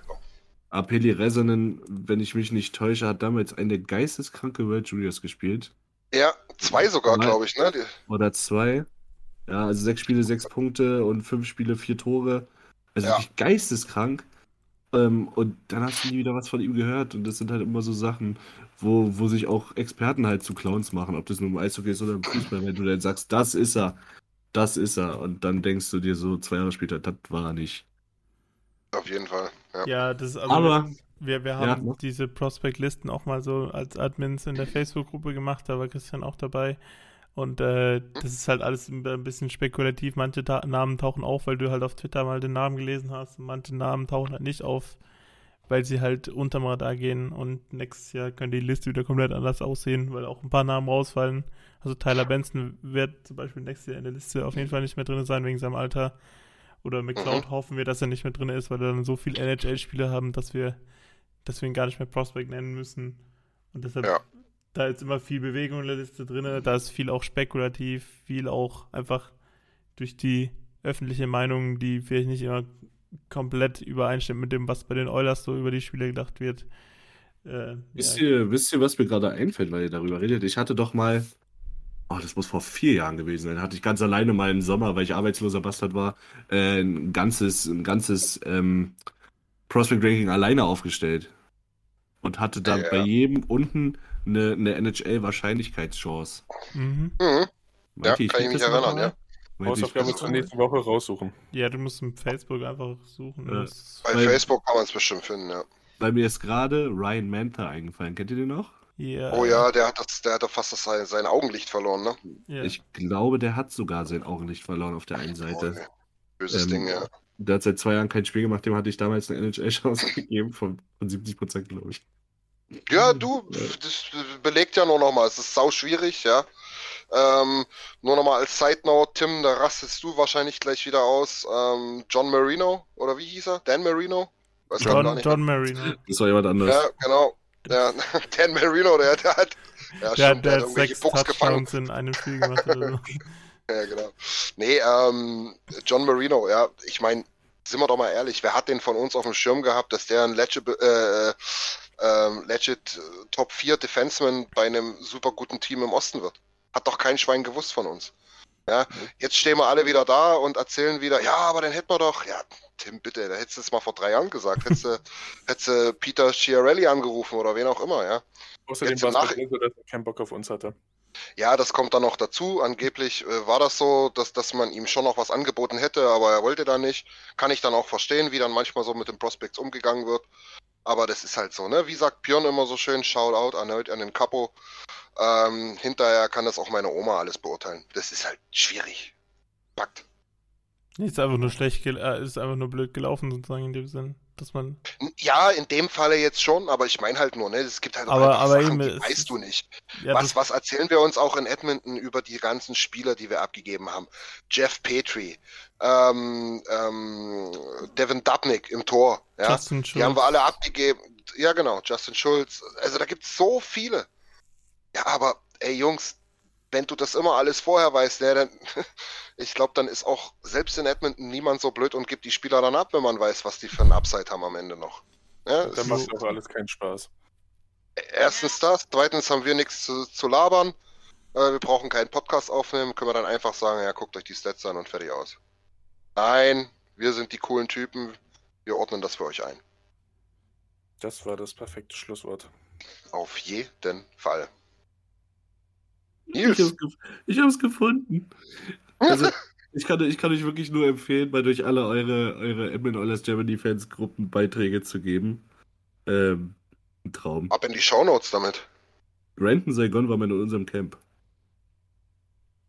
Apeli Resonen, wenn ich mich nicht täusche, hat damals eine geisteskranke World Juniors gespielt. Ja, zwei sogar, glaube ich, ne? Die, Oder zwei. Ja, also sechs Spiele, sechs Punkte und fünf Spiele, vier Tore. Also Ja. wirklich geisteskrank. Ähm, und dann hast du nie wieder was von ihm gehört. Und das sind halt immer so Sachen, wo, wo sich auch Experten halt zu Clowns machen, ob das nur im Eishockey ist oder im Fußball, wenn du dann sagst, das ist er, das ist er. Und dann denkst du dir so zwei Jahre später, das war er nicht. auf jeden Fall. Ja. Ja, das ist also. Aber, wir, wir Ja, haben mach. diese Prospect-Listen auch mal so als Admins in der Facebook-Gruppe gemacht, da war Christian auch dabei. Und äh, das ist halt alles ein bisschen spekulativ. Manche Ta Namen tauchen auf, weil du halt auf Twitter mal den Namen gelesen hast. Und manche Namen tauchen halt nicht auf, weil sie halt unterm Radar gehen. Und nächstes Jahr könnte die Liste wieder komplett anders aussehen, weil auch ein paar Namen rausfallen. Also Tyler Benson wird zum Beispiel nächstes Jahr in der Liste auf jeden Fall nicht mehr drin sein wegen seinem Alter. Oder McLeod hoffen wir, dass er nicht mehr drin ist, weil wir dann so viele NHL-Spieler haben, dass wir, dass wir ihn gar nicht mehr Prospect nennen müssen. Und deshalb, Ja. da ist immer viel Bewegung in der Liste drin, da ist viel auch spekulativ, viel auch einfach durch die öffentliche Meinung, die vielleicht nicht immer komplett übereinstimmt mit dem, was bei den Oilers so über die Spieler gedacht wird. Äh, wisst, ja. ihr, wisst ihr, was mir gerade einfällt, weil ihr darüber redet? Ich hatte doch mal, oh, das muss vor vier Jahren gewesen sein, hatte ich ganz alleine mal im Sommer, weil ich arbeitsloser Bastard war, äh, ein ganzes, ein ganzes ähm, Prospect Ranking alleine aufgestellt. Und hatte da Ja. bei jedem unten eine, eine NHL-Wahrscheinlichkeitschance. Mhm. Mhm. Ja, Meinte, kann ich mich erinnern, ja. Hausaufgabe zur das nächsten Woche raussuchen. ja, du musst im Facebook einfach suchen. Ja. Bei Weil- Facebook kann man es bestimmt finden, ja. Weil mir ist gerade Ryan Mantha eingefallen. Kennt ihr den noch? ja, Oh ja, der hat das, der hat doch fast das, sein, Augenlicht verloren, ne? ja. Ich glaube, der hat sogar sein Augenlicht verloren auf der einen Seite. Oh, böses Ähm, Ding, ja. Der hat seit zwei Jahren kein Spiel gemacht, dem hatte ich damals eine NHL-Chance gegeben von, von 70 Prozent, glaube ich. Ja, du, das belegt ja nur nochmal, es ist sau schwierig, ja. Ähm, nur nochmal als Side Note, Tim, da rastest du wahrscheinlich gleich wieder aus. Ähm, John Marino, oder wie hieß er? Dan Marino? Weiß John, nicht. John Marino. Das war jemand anderes. Ja, genau. Ja, Dan Marino, der, der hat, ja, Der, stimmt, der hat irgendwelche sechs gefangen. Touchdowns in einem Spiel gemacht oder so. Ja, genau. Nee, ähm, John Marino, ja, ich meine, sind wir doch mal ehrlich, wer hat den von uns auf dem Schirm gehabt, dass der ein legit, äh, ähm, legit äh, Top 4 Defenseman bei einem super guten Team im Osten wird? Hat doch kein Schwein gewusst von uns. Ja, jetzt stehen wir alle wieder da und erzählen wieder, ja, aber dann hätten wir doch, ja, Tim, bitte, da hättest du es mal vor drei Jahren gesagt, hättest du, hättest du Peter Schiarelli angerufen oder wen auch immer, ja. Außerdem war es nach- so, dass er keinen Bock auf uns hatte. Ja, das kommt dann noch dazu. Angeblich äh, war das so, dass, dass man ihm schon noch was angeboten hätte, aber er wollte da nicht. Kann ich dann auch verstehen, wie dann manchmal so mit den Prospects umgegangen wird. Aber das ist halt so, ne? Wie sagt Björn immer so schön, Shoutout erneut an den Capo. Ähm, hinterher kann das auch meine Oma alles beurteilen. Das ist halt schwierig. Packt. Ist einfach nur schlecht, äh, ist einfach nur blöd gelaufen, sozusagen, in dem Sinn, dass man. Ja, in dem Falle jetzt schon, aber ich meine halt nur, ne? Es gibt halt auch Aber- aber Sachen, eben, die weißt du nicht. Ja, was, was erzählen wir uns auch in Edmonton über die ganzen Spieler, die wir abgegeben haben? Jeff Petrie, ähm, ähm, Devin Dubnik im Tor, ja, Justin die haben wir alle abgegeben. Ja, genau, Justin Schulz. Also da gibt es so viele. Ja, aber ey Jungs, wenn du das immer alles vorher weißt, ne, dann, ich glaube, dann ist auch selbst in Edmonton niemand so blöd und gibt die Spieler dann ab, wenn man weiß, was die für ein Upside haben am Ende noch. Ja, Dann macht auch alles keinen Spaß. Erstens das, zweitens haben wir nichts zu, zu labern. Äh, wir brauchen keinen Podcast aufnehmen, können wir dann einfach sagen, ja, guckt euch die Stats an und fertig aus. Nein, wir sind die coolen Typen, wir ordnen das für euch ein. Das war das perfekte Schlusswort. Auf jeden Fall. Ich hab's, ich hab's gefunden. Also, ich kann, ich kann euch wirklich nur empfehlen, bei durch alle eure, eure Edmund Oilers Germany Fans Gruppen Beiträge zu geben. Ähm, ein Traum. ab in die Shownotes damit. Brandon Saigon war mal in unserem Camp.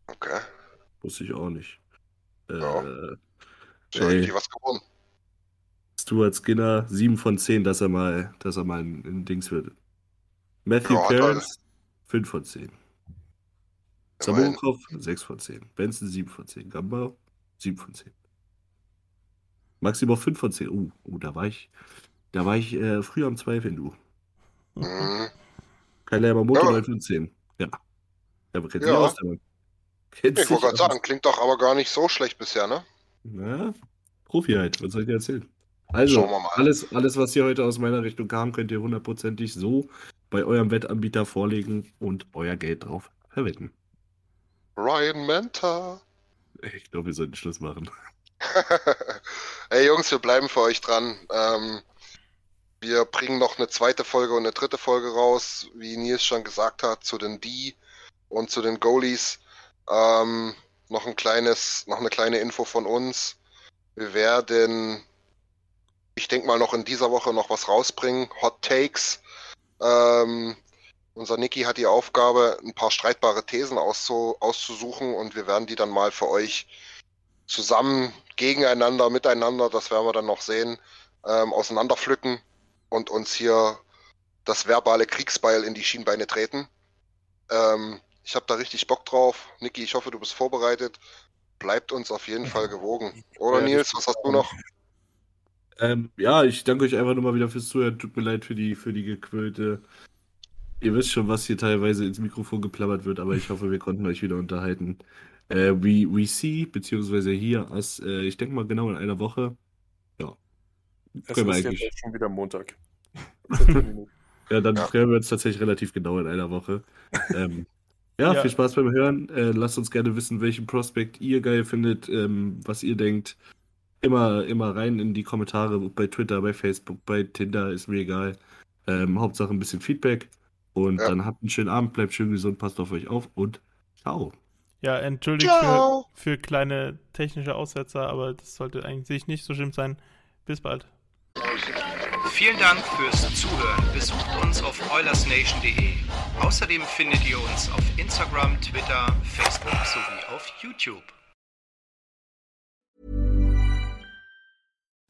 Okay, Wusste ich auch nicht. Äh, Ja. ey, was gewonnen. Stuart Skinner, 7 von 10, dass er mal, dass er mal ein, ein Dings wird. Matthew Ja, Cairns, 5 von 10. Samonkov, 6 von 10. Benson, 7 von 10. Gamba, 7 von 10. Maximov 5 von 10. Uh, uh, da war ich, da war ich äh, früher am Zweifeln, du. Mhm. Kyle Yamamoto, Ja. 9 von 10. Ja. Der kennt Ja. aus, Mann. Kennt Ich wollte gerade sagen, klingt doch aber gar nicht so schlecht bisher, ne? Na, Profi halt, was soll ich dir erzählen? Also, Schauen wir mal. alles, alles, was hier heute aus meiner Richtung kam, könnt ihr hundertprozentig so bei eurem Wettanbieter vorlegen und euer Geld drauf verwenden. Ryan Manta. Ich glaube, wir sollten Schluss machen. Ey Jungs, wir bleiben für euch dran. Ähm, wir bringen noch eine zweite Folge und eine dritte Folge raus, wie Nils schon gesagt hat, zu den D und zu den Goalies. Ähm, noch ein kleines, noch eine kleine Info von uns. Wir werden, ich denke mal, noch in dieser Woche noch was rausbringen. Hot Takes. Ähm, unser Niki hat die Aufgabe, ein paar streitbare Thesen auszu auszusuchen und wir werden die dann mal für euch zusammen, gegeneinander, miteinander, das werden wir dann noch sehen, ähm, auseinanderpflücken und uns hier das verbale Kriegsbeil in die Schienbeine treten. Ähm, ich habe da richtig Bock drauf. Niki, ich hoffe, du bist vorbereitet. Bleibt uns auf jeden Fall gewogen. Oder Ja, Nils, was hast du noch? Ähm, ja, ich danke euch einfach nochmal wieder fürs Zuhören. Tut mir leid für die, für die gequälte. Ihr wisst schon, was hier teilweise ins Mikrofon geplappert wird, aber ich hoffe, wir konnten euch wieder unterhalten. Äh, we, we see, beziehungsweise hier, als, äh, ich denke mal genau in einer Woche. Ja. Es ist eigentlich. jetzt schon wieder Montag. Ja, dann Ja. wir uns tatsächlich relativ genau in einer Woche. ähm, ja, Ja. viel Spaß beim Hören. Äh, lasst uns gerne wissen, welchen Prospekt ihr geil findet, ähm, was ihr denkt. Immer, immer rein in die Kommentare bei Twitter, bei Facebook, bei Tinder, ist mir egal. Ähm, Hauptsache ein bisschen Feedback. Und Ja. dann habt einen schönen Abend, bleibt schön gesund, passt auf euch auf und ciao. Ja, entschuldigt Ciao. für, für kleine technische Aussetzer, aber das sollte eigentlich nicht so schlimm sein. Bis bald. Vielen Dank fürs Zuhören. Besucht uns auf oilersnation.de. Außerdem findet ihr uns auf Instagram, Twitter, Facebook sowie auf YouTube.